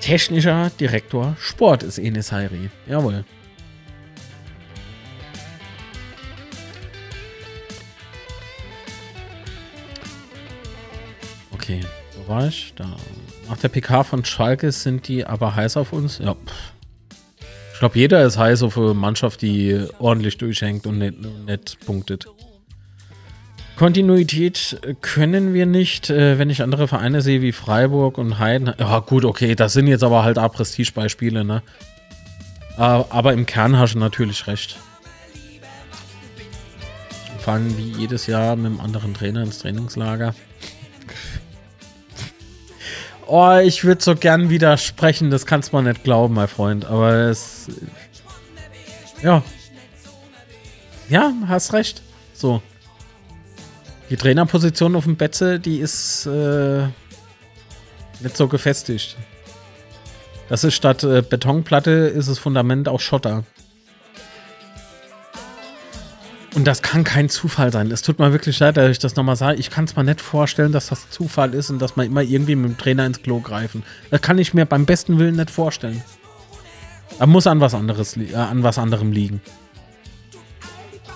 Technischer Direktor Sport ist Enes Hairi. Jawohl. Okay, wo war ich? Da. Nach der PK von Schalke sind die aber heiß auf uns. Ja. Ich glaube, jeder ist heiß auf eine Mannschaft, die ordentlich durchhängt und nicht, nicht punktet. Kontinuität können wir nicht, äh, wenn ich andere Vereine sehe wie Freiburg und Heiden. Ja, gut, okay, das sind jetzt aber halt auch Prestigebeispiele, ne? Äh, aber im Kern hast du natürlich recht. Fahren wie jedes Jahr mit einem anderen Trainer ins Trainingslager. Oh, ich würde so gern widersprechen, das kannst man nicht glauben, mein Freund. Aber es. Ja. Ja, hast recht. So. Die Trainerposition auf dem Betze, die ist äh, nicht so gefestigt. Das ist statt äh, Betonplatte ist das Fundament auch Schotter. Und das kann kein Zufall sein. Es tut mir wirklich leid, dass ich das nochmal sage. Ich kann es mir nicht vorstellen, dass das Zufall ist und dass man immer irgendwie mit dem Trainer ins Klo greifen. Das kann ich mir beim besten Willen nicht vorstellen. Da muss an was anderes äh, an was anderem liegen.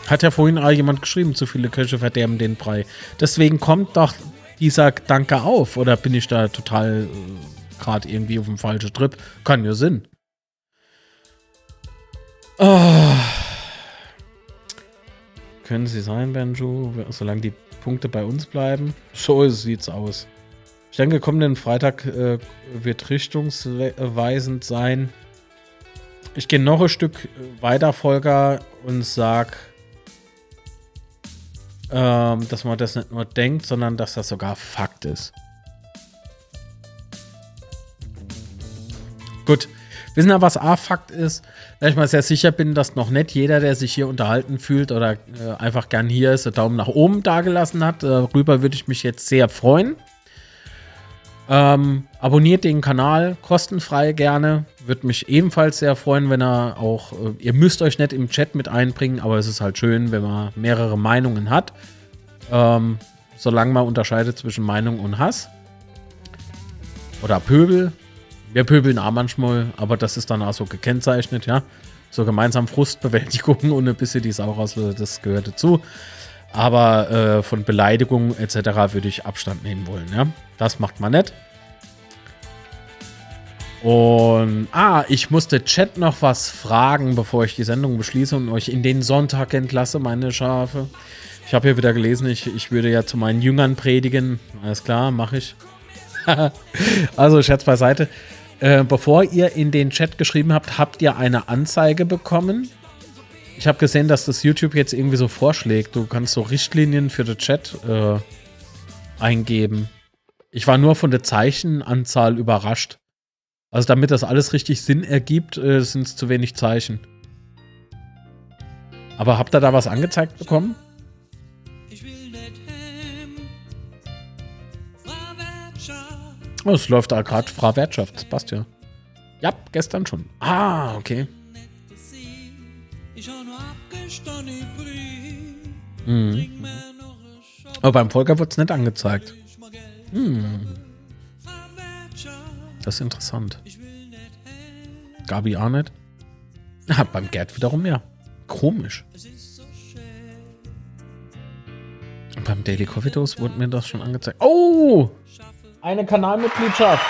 Hat ja vorhin auch jemand geschrieben, zu viele Köche verderben den Brei. Deswegen kommt doch dieser Gedanke auf. Oder bin ich da total äh, gerade irgendwie auf dem falschen Trip? Kann ja Sinn. Oh. Können sie sein, Benju, solange die Punkte bei uns bleiben? So sieht's aus. Ich denke, kommenden Freitag äh, wird richtungsweisend sein. Ich gehe noch ein Stück weiter, Volker, und sag, ähm, dass man das nicht nur denkt, sondern dass das sogar Fakt ist. Gut. Wissen wir, was A-Fakt ist? Da ich mal sehr sicher bin, dass noch nicht jeder, der sich hier unterhalten fühlt oder äh, einfach gern hier ist, einen Daumen nach oben dagelassen hat. Darüber äh, würde ich mich jetzt sehr freuen. Ähm, abonniert den Kanal kostenfrei gerne. Würde mich ebenfalls sehr freuen, wenn er auch. Äh, ihr müsst euch nicht im Chat mit einbringen, aber es ist halt schön, wenn man mehrere Meinungen hat. Ähm, solange man unterscheidet zwischen Meinung und Hass. Oder Pöbel. Wir pöbeln auch manchmal, aber das ist dann auch so gekennzeichnet, ja. So gemeinsam Frustbewältigung und ein bisschen die Sau raus, das gehört dazu. Aber äh, von Beleidigungen etc. würde ich Abstand nehmen wollen, ja. Das macht man nicht. Und, ah, ich musste Chat noch was fragen, bevor ich die Sendung beschließe und euch in den Sonntag entlasse, meine Schafe. Ich habe hier wieder gelesen, ich, ich würde ja zu meinen Jüngern predigen. Alles klar, mache ich. also, Scherz beiseite. Äh, bevor ihr in den Chat geschrieben habt, habt ihr eine Anzeige bekommen. Ich habe gesehen, dass das YouTube jetzt irgendwie so vorschlägt. Du kannst so Richtlinien für den Chat äh, eingeben. Ich war nur von der Zeichenanzahl überrascht. Also damit das alles richtig Sinn ergibt, äh, sind es zu wenig Zeichen. Aber habt ihr da was angezeigt bekommen? Es läuft da gerade Frau Wirtschaft. Das passt ja. Ja, gestern schon. Ah, okay. Mhm. Aber beim Volker wird es nicht angezeigt. Hm. Das ist interessant. Gabi auch nicht. Ah, beim Gerd wiederum ja. Komisch. Und beim Daily Coffee Dose wurde mir das schon angezeigt. Oh! Eine Kanalmitgliedschaft.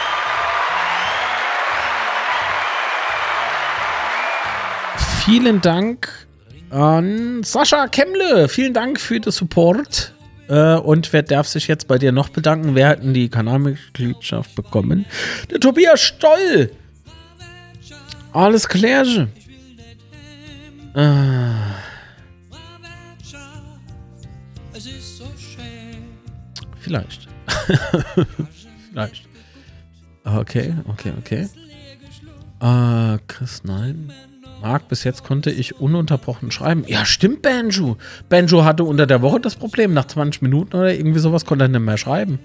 Vielen Dank an Sascha Kemmle. Vielen Dank für den Support. Äh, und wer darf sich jetzt bei dir noch bedanken? Wer hat denn die Kanalmitgliedschaft bekommen? Der Tobias Stoll. Alles klärge. Äh. Vielleicht. Vielleicht. Okay, okay, okay. Äh, Chris, nein. Marc, bis jetzt konnte ich ununterbrochen schreiben. Ja, stimmt, Banjo. Banjo hatte unter der Woche das Problem. Nach 20 Minuten oder irgendwie sowas konnte er nicht mehr schreiben.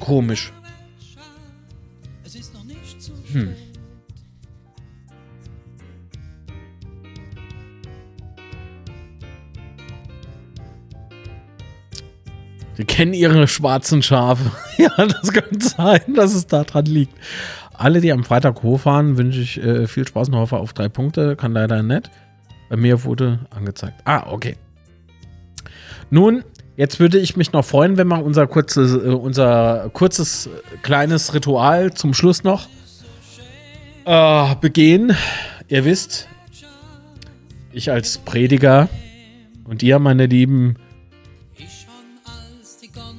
Komisch. Hm. Sie kennen ihre schwarzen Schafe. ja, das könnte sein, dass es daran liegt. alle, die am Freitag hochfahren, wünsche ich äh, viel Spaß und hoffe auf drei Punkte. Kann leider nicht. Bei mir wurde angezeigt. Ah, okay. Nun, jetzt würde ich mich noch freuen, wenn wir unser kurzes, äh, unser kurzes äh, kleines Ritual zum Schluss noch äh, begehen. Ihr wisst, ich als Prediger und ihr, meine lieben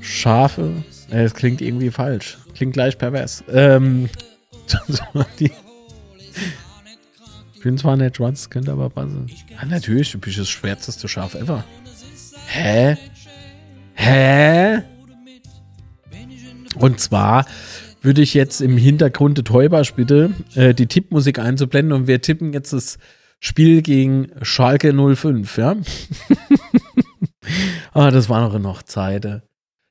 Schafe. Äh, es klingt irgendwie falsch. Klingt gleich pervers. Ähm, die, ich bin zwar nicht schwarz, könnte aber passen. Ja, natürlich, du bist das schwärzeste Schaf ever. Hä? Hä? Und zwar würde ich jetzt im Hintergrund Täubersch bitte äh, die Tippmusik einzublenden und wir tippen jetzt das Spiel gegen Schalke 05, ja? ah, das war noch noch Zeit.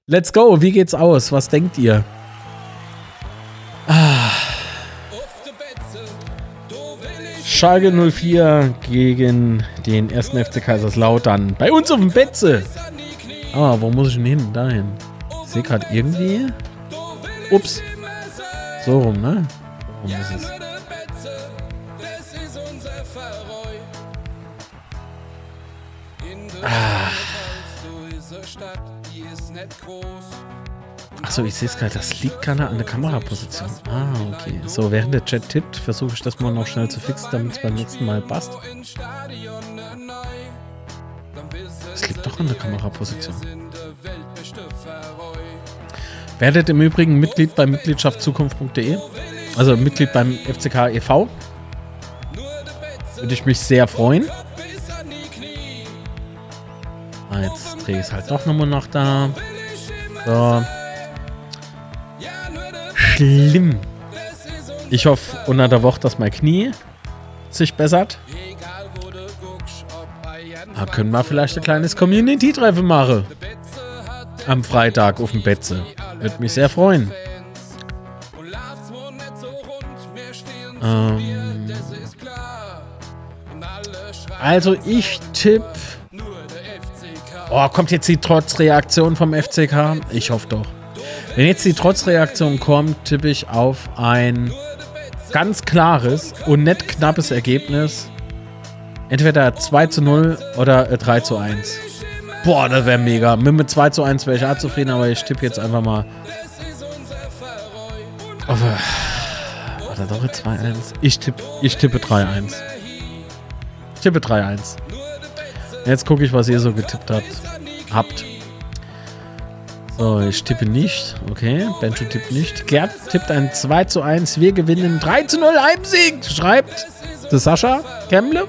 Let's go, wie geht's aus? Was denkt ihr? Ah. Schalke 04 gegen den 1. FC Kaiserslautern. Bei uns auf dem Betze. Ah, wo muss ich denn hin? Dahin. Ich sehe gerade irgendwie. Ups. So rum, ne? Wo ist es? Ah. Achso, ich sehe es gerade, das liegt keiner an der Kameraposition. Ah, okay. So, während der Chat tippt, versuche ich das mal noch schnell zu fixen, damit es beim nächsten Mal passt. Es liegt doch an der Kameraposition. Werdet im Übrigen Mitglied bei Mitgliedschaftzukunft.de, also Mitglied beim FCK e.V. Würde ich mich sehr freuen. Ah, jetzt drehe ich es halt doch nochmal nach da. So. Schlimm. Ich hoffe unter der Woche, dass mein Knie sich bessert. Da können wir vielleicht ein kleines Community-Treffen machen. Am Freitag auf dem Betze. Würde mich sehr freuen. Ähm, also ich tippe. Oh, kommt jetzt die Trotzreaktion vom FCK? Ich hoffe doch. Wenn jetzt die Trotzreaktion kommt, tippe ich auf ein ganz klares und nicht knappes Ergebnis. Entweder 2 zu 0 oder 3 zu 1. Boah, das wäre mega. Mit einem 2 zu 1 wäre ich auch zufrieden, aber ich tippe jetzt einfach mal. Auf, oder doch 2-1? Ich tippe, ich tippe 3-1. Ich tippe 3-1. Jetzt gucke ich, was ihr so getippt habt. Habt. So, ich tippe nicht. Okay, Benjo tippt nicht. Gerd tippt ein 2 zu 1. Wir gewinnen 3 zu 0 Heimsieg. Schreibt der Sascha Kemble.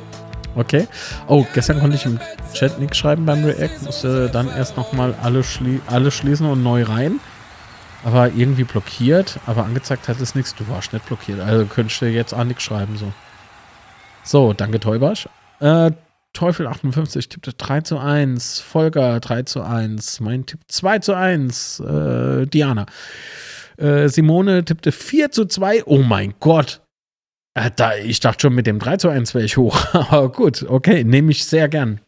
Okay. Oh, gestern konnte ich im Chat nichts schreiben beim React. Musste dann erst nochmal alle, schlie alle schließen und neu rein. Aber irgendwie blockiert. Aber angezeigt hat es nichts. Du warst nicht blockiert. Also könntest du jetzt auch nichts schreiben. So, so danke Teubasch. Äh, Teufel 58 tippte 3 zu 1. Volker 3 zu 1. Mein Tipp 2 zu 1. Äh, Diana. Äh, Simone tippte 4 zu 2. Oh mein Gott. Äh, da, ich dachte schon, mit dem 3 zu 1 wäre ich hoch. Aber gut, okay, nehme ich sehr gern.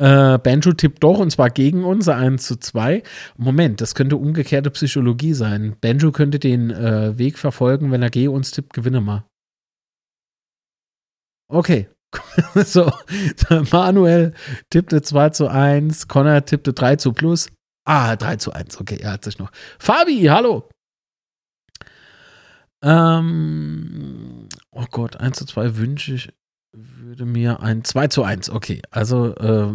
Äh, Banjo tippt doch und zwar gegen uns 1 zu 2. Moment, das könnte umgekehrte Psychologie sein. Banjo könnte den äh, Weg verfolgen, wenn er gegen uns tippt, gewinne mal. Okay, so, Manuel tippte 2 zu 1, Connor tippte 3 zu plus. Ah, 3 zu 1, okay, er hat sich noch. Fabi, hallo. Ähm, oh Gott, 1 zu 2 wünsche ich, würde mir ein 2 zu 1, okay. Also, äh,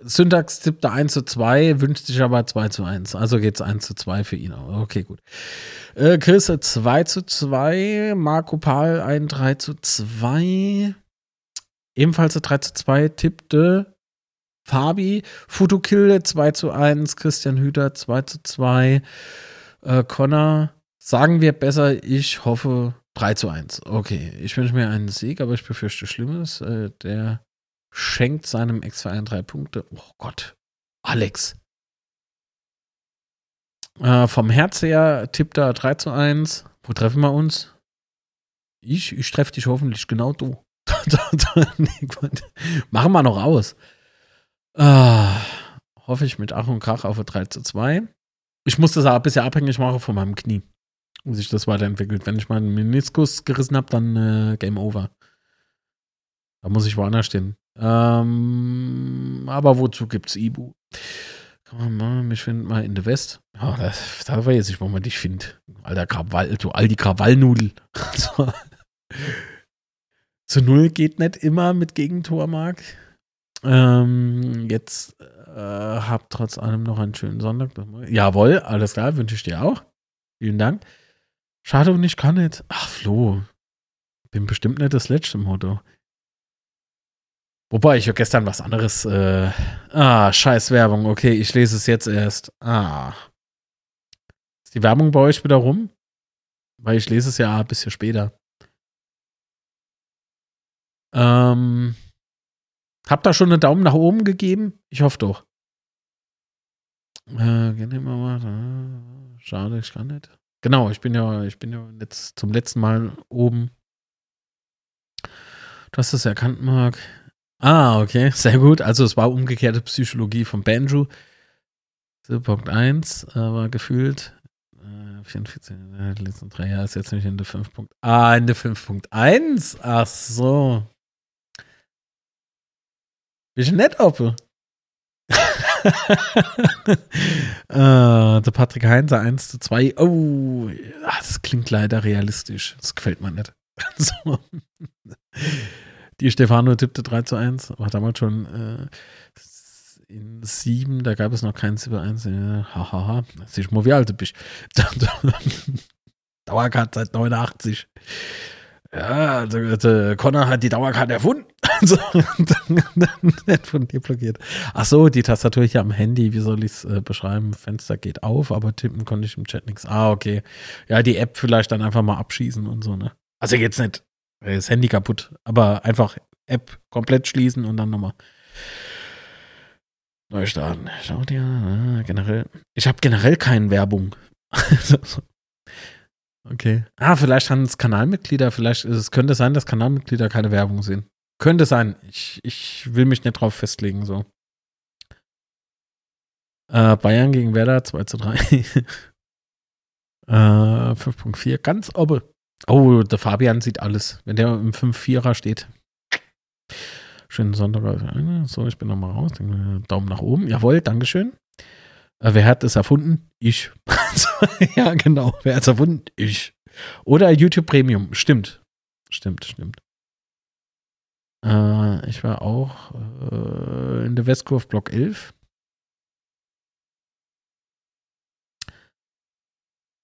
Syntax tippte 1 zu 2, wünscht sich aber 2 zu 1. Also geht es 1 zu 2 für ihn. Okay, gut. Äh, Chris 2 zu 2, Marco Paul ein 3 zu 2. Ebenfalls 3 zu 2 tippte Fabi, Futukill 2 zu 1, Christian Hüter 2 zu 2, äh, Connor, sagen wir besser, ich hoffe 3 zu 1. Okay, ich wünsche mir einen Sieg, aber ich befürchte Schlimmes. Äh, der schenkt seinem Ex-Verein drei Punkte. Oh Gott, Alex. Äh, vom Herz her tippt er 3 zu 1. Wo treffen wir uns? Ich, ich treffe dich hoffentlich genau du. Machen wir noch aus. Ah, hoffe ich mit Ach und Krach auf 3 zu 2. Ich muss das aber ein bisschen abhängig machen von meinem Knie. wie sich das weiterentwickelt. Wenn ich mal einen Meniskus gerissen habe, dann äh, Game Over. Da muss ich woanders stehen. Ähm, aber wozu gibt's Ibu? Kann man mal, mich finden mal in der West. Ja, da, da weiß ich, wo man dich findet. Alter Krawall, du all die Krawallnudel. Zu null geht nicht immer mit Gegentor, Marc. Ähm, jetzt äh, habt trotz allem noch einen schönen Sonntag. Jawohl, alles klar, wünsche ich dir auch. Vielen Dank. Schade und ich kann nicht. Ach, Flo. Bin bestimmt nicht das letzte Motto. Wobei ich ja gestern was anderes. Äh, ah, scheiß Werbung. Okay, ich lese es jetzt erst. Ah. Ist die Werbung bei euch wieder rum? Weil ich lese es ja ein bisschen später. Ähm. Habt ihr schon einen Daumen nach oben gegeben? Ich hoffe doch. Äh. Schade, ich kann nicht. Genau, ich bin ja, ich bin ja jetzt zum letzten Mal oben. Du hast es erkannt, Marc. Ah, okay, sehr gut. Also es war umgekehrte Psychologie von Banjo. Punkt 1 äh, war gefühlt. Äh, 44, äh, letzten drei Jahre ist jetzt nicht Ende 5. Ah, Ende 5.1. Ach so. Bist du nett, Oppe? äh, der Patrick Heinzer 1 zu 2. Oh, das klingt leider realistisch. Das gefällt mir nicht. so. Die Stefano tippte 3 zu 1. War damals schon äh, in 7, da gab es noch kein 7 1. Hahaha. Ha, ha. Siehst mal, wie alt du bist. Dauerkarte seit 89. Ja, der, der Connor hat die Dauerkarte erfunden. so, dann, dann von dir blockiert. Ach so, die Tastatur hier am Handy, wie soll ich es äh, beschreiben? Fenster geht auf, aber tippen konnte ich im Chat nichts. Ah, okay. Ja, die App vielleicht dann einfach mal abschießen und so, ne? Also jetzt nicht das Handy kaputt, aber einfach App komplett schließen und dann nochmal neu starten. Schau dir äh, generell. Ich habe generell keine Werbung. Okay. Ah, vielleicht haben es Kanalmitglieder, vielleicht es könnte sein, dass Kanalmitglieder keine Werbung sehen. Könnte sein. Ich, ich will mich nicht drauf festlegen, so. Äh, Bayern gegen Werder 2 zu 3. äh, 5.4, ganz oben. Oh, der Fabian sieht alles. Wenn der im 5-4er steht. Schönen Sonntag. So, ich bin nochmal raus. Daumen nach oben. Jawohl, Dankeschön. Äh, wer hat es erfunden? Ich. ja, genau. Wer hat es erfunden? Ich. Oder YouTube Premium. Stimmt. Stimmt, stimmt. Äh, ich war auch äh, in der Westkurve Block 11.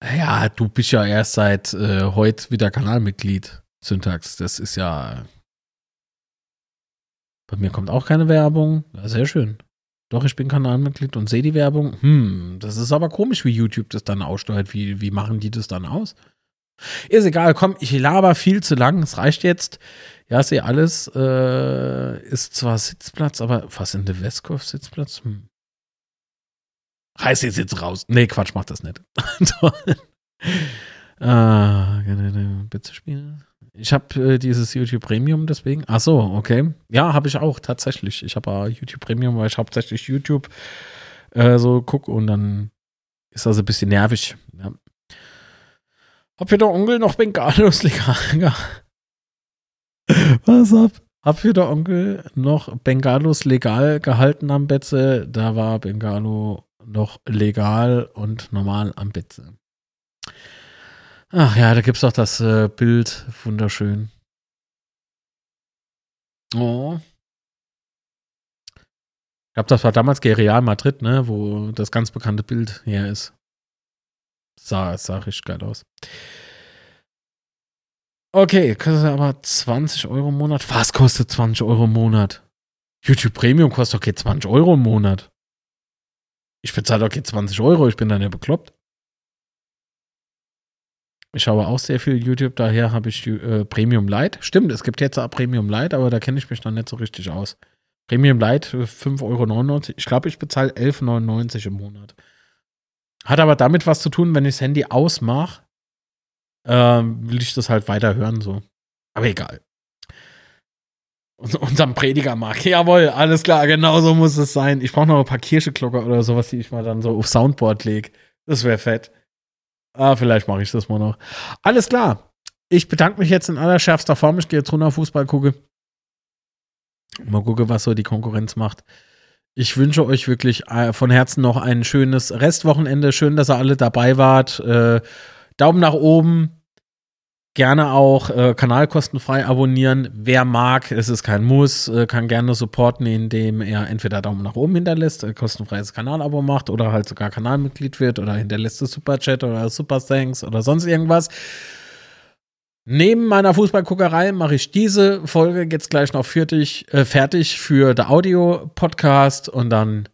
Ja, du bist ja erst seit äh, heute wieder Kanalmitglied, Syntax. Das ist ja. Bei mir kommt auch keine Werbung. Ja, sehr schön. Doch, ich bin Kanalmitglied und sehe die Werbung. Hm, das ist aber komisch, wie YouTube das dann aussteuert. Wie, wie machen die das dann aus? Ist egal, komm, ich laber viel zu lang. Es reicht jetzt. Ja, sehe alles. Äh, ist zwar Sitzplatz, aber was in der Westkurve Sitzplatz? Hm. Reiß jetzt jetzt raus. Nee, Quatsch, mach das nicht. ah, bitte spielen. Ich habe äh, dieses YouTube Premium deswegen. Ach so, okay. Ja, habe ich auch tatsächlich. Ich habe äh, YouTube Premium, weil ich hauptsächlich YouTube äh, so gucke und dann ist das ein bisschen nervig. Ja. Hab für der Onkel noch Bengalos legal. Was ab? Hab für der Onkel noch Bengalos legal gehalten am Betze. Da war Bengalo noch legal und normal am Betze. Ach ja, da gibt es doch das äh, Bild. Wunderschön. Oh. Ich glaube, das war damals Real Madrid, ne, wo das ganz bekannte Bild her ist. Sah, sah richtig geil aus. Okay, kostet aber 20 Euro im Monat. Was kostet 20 Euro im Monat? YouTube Premium kostet okay 20 Euro im Monat. Ich bezahle okay 20 Euro, ich bin dann ja bekloppt. Ich schaue auch sehr viel YouTube, daher habe ich äh, Premium Light. Stimmt, es gibt jetzt auch Premium Light, aber da kenne ich mich noch nicht so richtig aus. Premium für 5,99 Euro. Ich glaube, ich bezahle 11,99 Euro im Monat. Hat aber damit was zu tun, wenn ich das Handy ausmache, ähm, will ich das halt weiter hören, so. Aber egal. unserem Prediger mag. Jawohl, alles klar, genau so muss es sein. Ich brauche noch ein paar Kirscheglocker oder sowas, die ich mal dann so auf Soundboard lege. Das wäre fett. Ah, vielleicht mache ich das mal noch. Alles klar. Ich bedanke mich jetzt in allerschärfster Form. Ich gehe jetzt runter Fußball gucke. Mal gucke, was so die Konkurrenz macht. Ich wünsche euch wirklich äh, von Herzen noch ein schönes Restwochenende. Schön, dass ihr alle dabei wart. Äh, Daumen nach oben. Gerne auch äh, Kanal kostenfrei abonnieren. Wer mag, es ist kein Muss, äh, kann gerne supporten, indem er entweder Daumen nach oben hinterlässt, äh, kostenfreies Kanalabo macht oder halt sogar Kanalmitglied wird oder hinterlässt das Superchat oder Super Thanks oder sonst irgendwas. Neben meiner Fußballguckerei mache ich diese Folge jetzt gleich noch fertig, äh, fertig für der Audio-Podcast und dann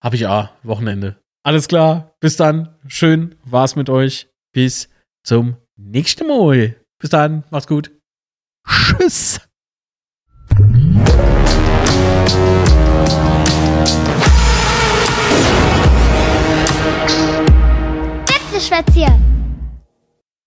habe ich ja Wochenende. Alles klar, bis dann. Schön war's mit euch. Bis zum nächsten Mal. Bis dann, macht's gut. Tschüss. Spazieren.